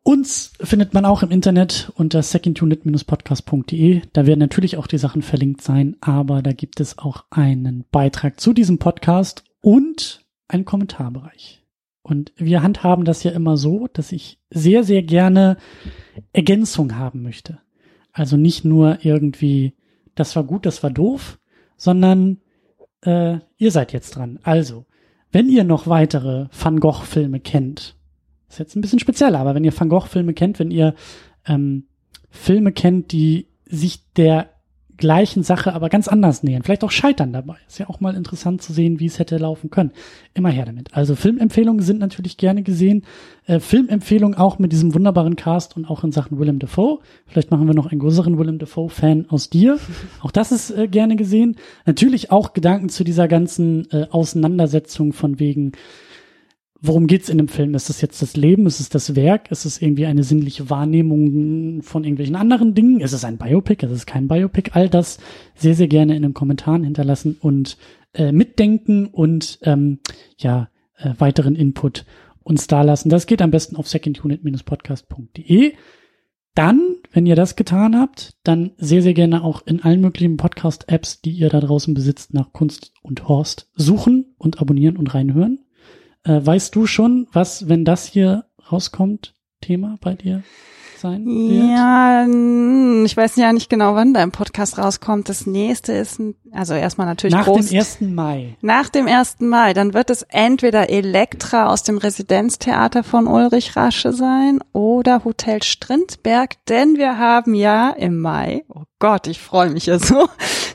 Uns findet man auch im Internet unter secondunit-podcast.de. Da werden natürlich auch die Sachen verlinkt sein, aber da gibt es auch einen Beitrag zu diesem Podcast und einen Kommentarbereich. Und wir handhaben das ja immer so, dass ich sehr, sehr gerne Ergänzung haben möchte. Also nicht nur irgendwie, das war gut, das war doof, sondern äh, ihr seid jetzt dran. Also, wenn ihr noch weitere Van Gogh-Filme kennt, ist jetzt ein bisschen spezieller, aber wenn ihr Van Gogh-Filme kennt, wenn ihr ähm, Filme kennt, die sich der gleichen Sache aber ganz anders nähern, vielleicht auch scheitern dabei. Ist ja auch mal interessant zu sehen, wie es hätte laufen können. Immer her damit. Also Filmempfehlungen sind natürlich gerne gesehen. Äh, Filmempfehlungen auch mit diesem wunderbaren Cast und auch in Sachen Willem Dafoe. Vielleicht machen wir noch einen größeren Willem Dafoe-Fan aus dir. (laughs) Auch das ist äh, gerne gesehen. Natürlich auch Gedanken zu dieser ganzen äh, Auseinandersetzung von wegen worum geht's in dem Film? Ist es jetzt das Leben? Ist es das Werk? Ist es irgendwie eine sinnliche Wahrnehmung von irgendwelchen anderen Dingen? Ist es ein Biopic? Ist es kein Biopic? All das sehr, sehr gerne in den Kommentaren hinterlassen und äh, mitdenken und ähm, ja, äh, weiteren Input uns da lassen. Das geht am besten auf secondunit-podcast.de. Dann, wenn ihr das getan habt, dann sehr, sehr gerne auch in allen möglichen Podcast-Apps, die ihr da draußen besitzt, nach Kunst und Horst suchen und abonnieren und reinhören. Äh, weißt du schon, was, wenn das hier rauskommt, Thema bei dir sein wird? Ja, ich weiß ja nicht genau, wann dein Podcast rauskommt. Das nächste ist, ein, also erstmal natürlich Nach groß. dem 1. Mai. Nach dem 1. Mai, dann wird es entweder Elektra aus dem Residenztheater von Ulrich Rasche sein oder Hotel Strindberg, denn wir haben ja im Mai, oh Gott, ich freue mich ja so,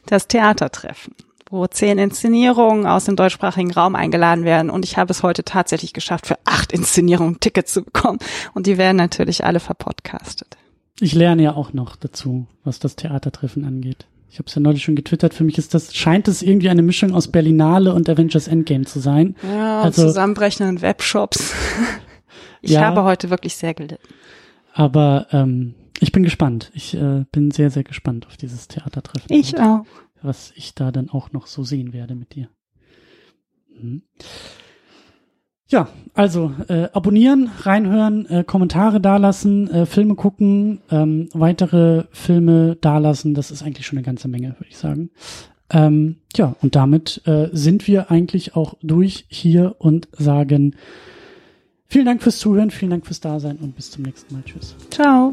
das Theatertreffen wo zehn Inszenierungen aus dem deutschsprachigen Raum eingeladen werden. Und ich habe es heute tatsächlich geschafft, für acht Inszenierungen Tickets zu bekommen. Und die werden natürlich alle verpodcastet. Ich lerne ja auch noch dazu, was das Theatertreffen angeht. Ich habe es ja neulich schon getwittert. Für mich ist das scheint es irgendwie eine Mischung aus Berlinale und Avengers Endgame zu sein. Ja, Also- zusammenbrechenden Webshops. (laughs) Ich Ja. habe heute wirklich sehr gelitten. Aber ähm, ich bin gespannt. Ich äh, bin sehr, sehr gespannt auf dieses Theatertreffen. Ich auch. Was ich da dann auch noch so sehen werde mit dir. Mhm. Ja, also äh, abonnieren, reinhören, äh, Kommentare dalassen, äh, Filme gucken, ähm, weitere Filme dalassen. Das ist eigentlich schon eine ganze Menge, würde ich sagen. Ähm, ja, und damit äh, sind wir eigentlich auch durch hier und sagen vielen Dank fürs Zuhören, vielen Dank fürs Dasein und bis zum nächsten Mal. Tschüss. Ciao.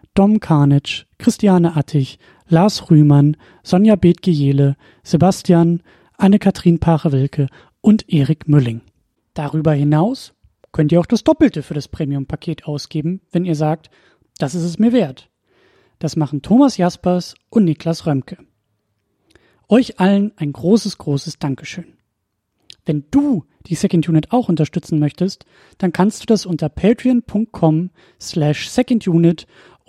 Dom Karnitsch, Christiane Attich, Lars Rühmann, Sonja Bethge-Jele, Sebastian, Anne-Kathrin Pache-Wilke und Erik Mülling. Darüber hinaus könnt ihr auch das Doppelte für das Premium-Paket ausgeben, wenn ihr sagt, das ist es mir wert. Das machen Thomas Jaspers und Niklas Römke. Euch allen ein großes, großes Dankeschön. Wenn du die Second Unit auch unterstützen möchtest, dann kannst du das unter patreon.com slash secondunit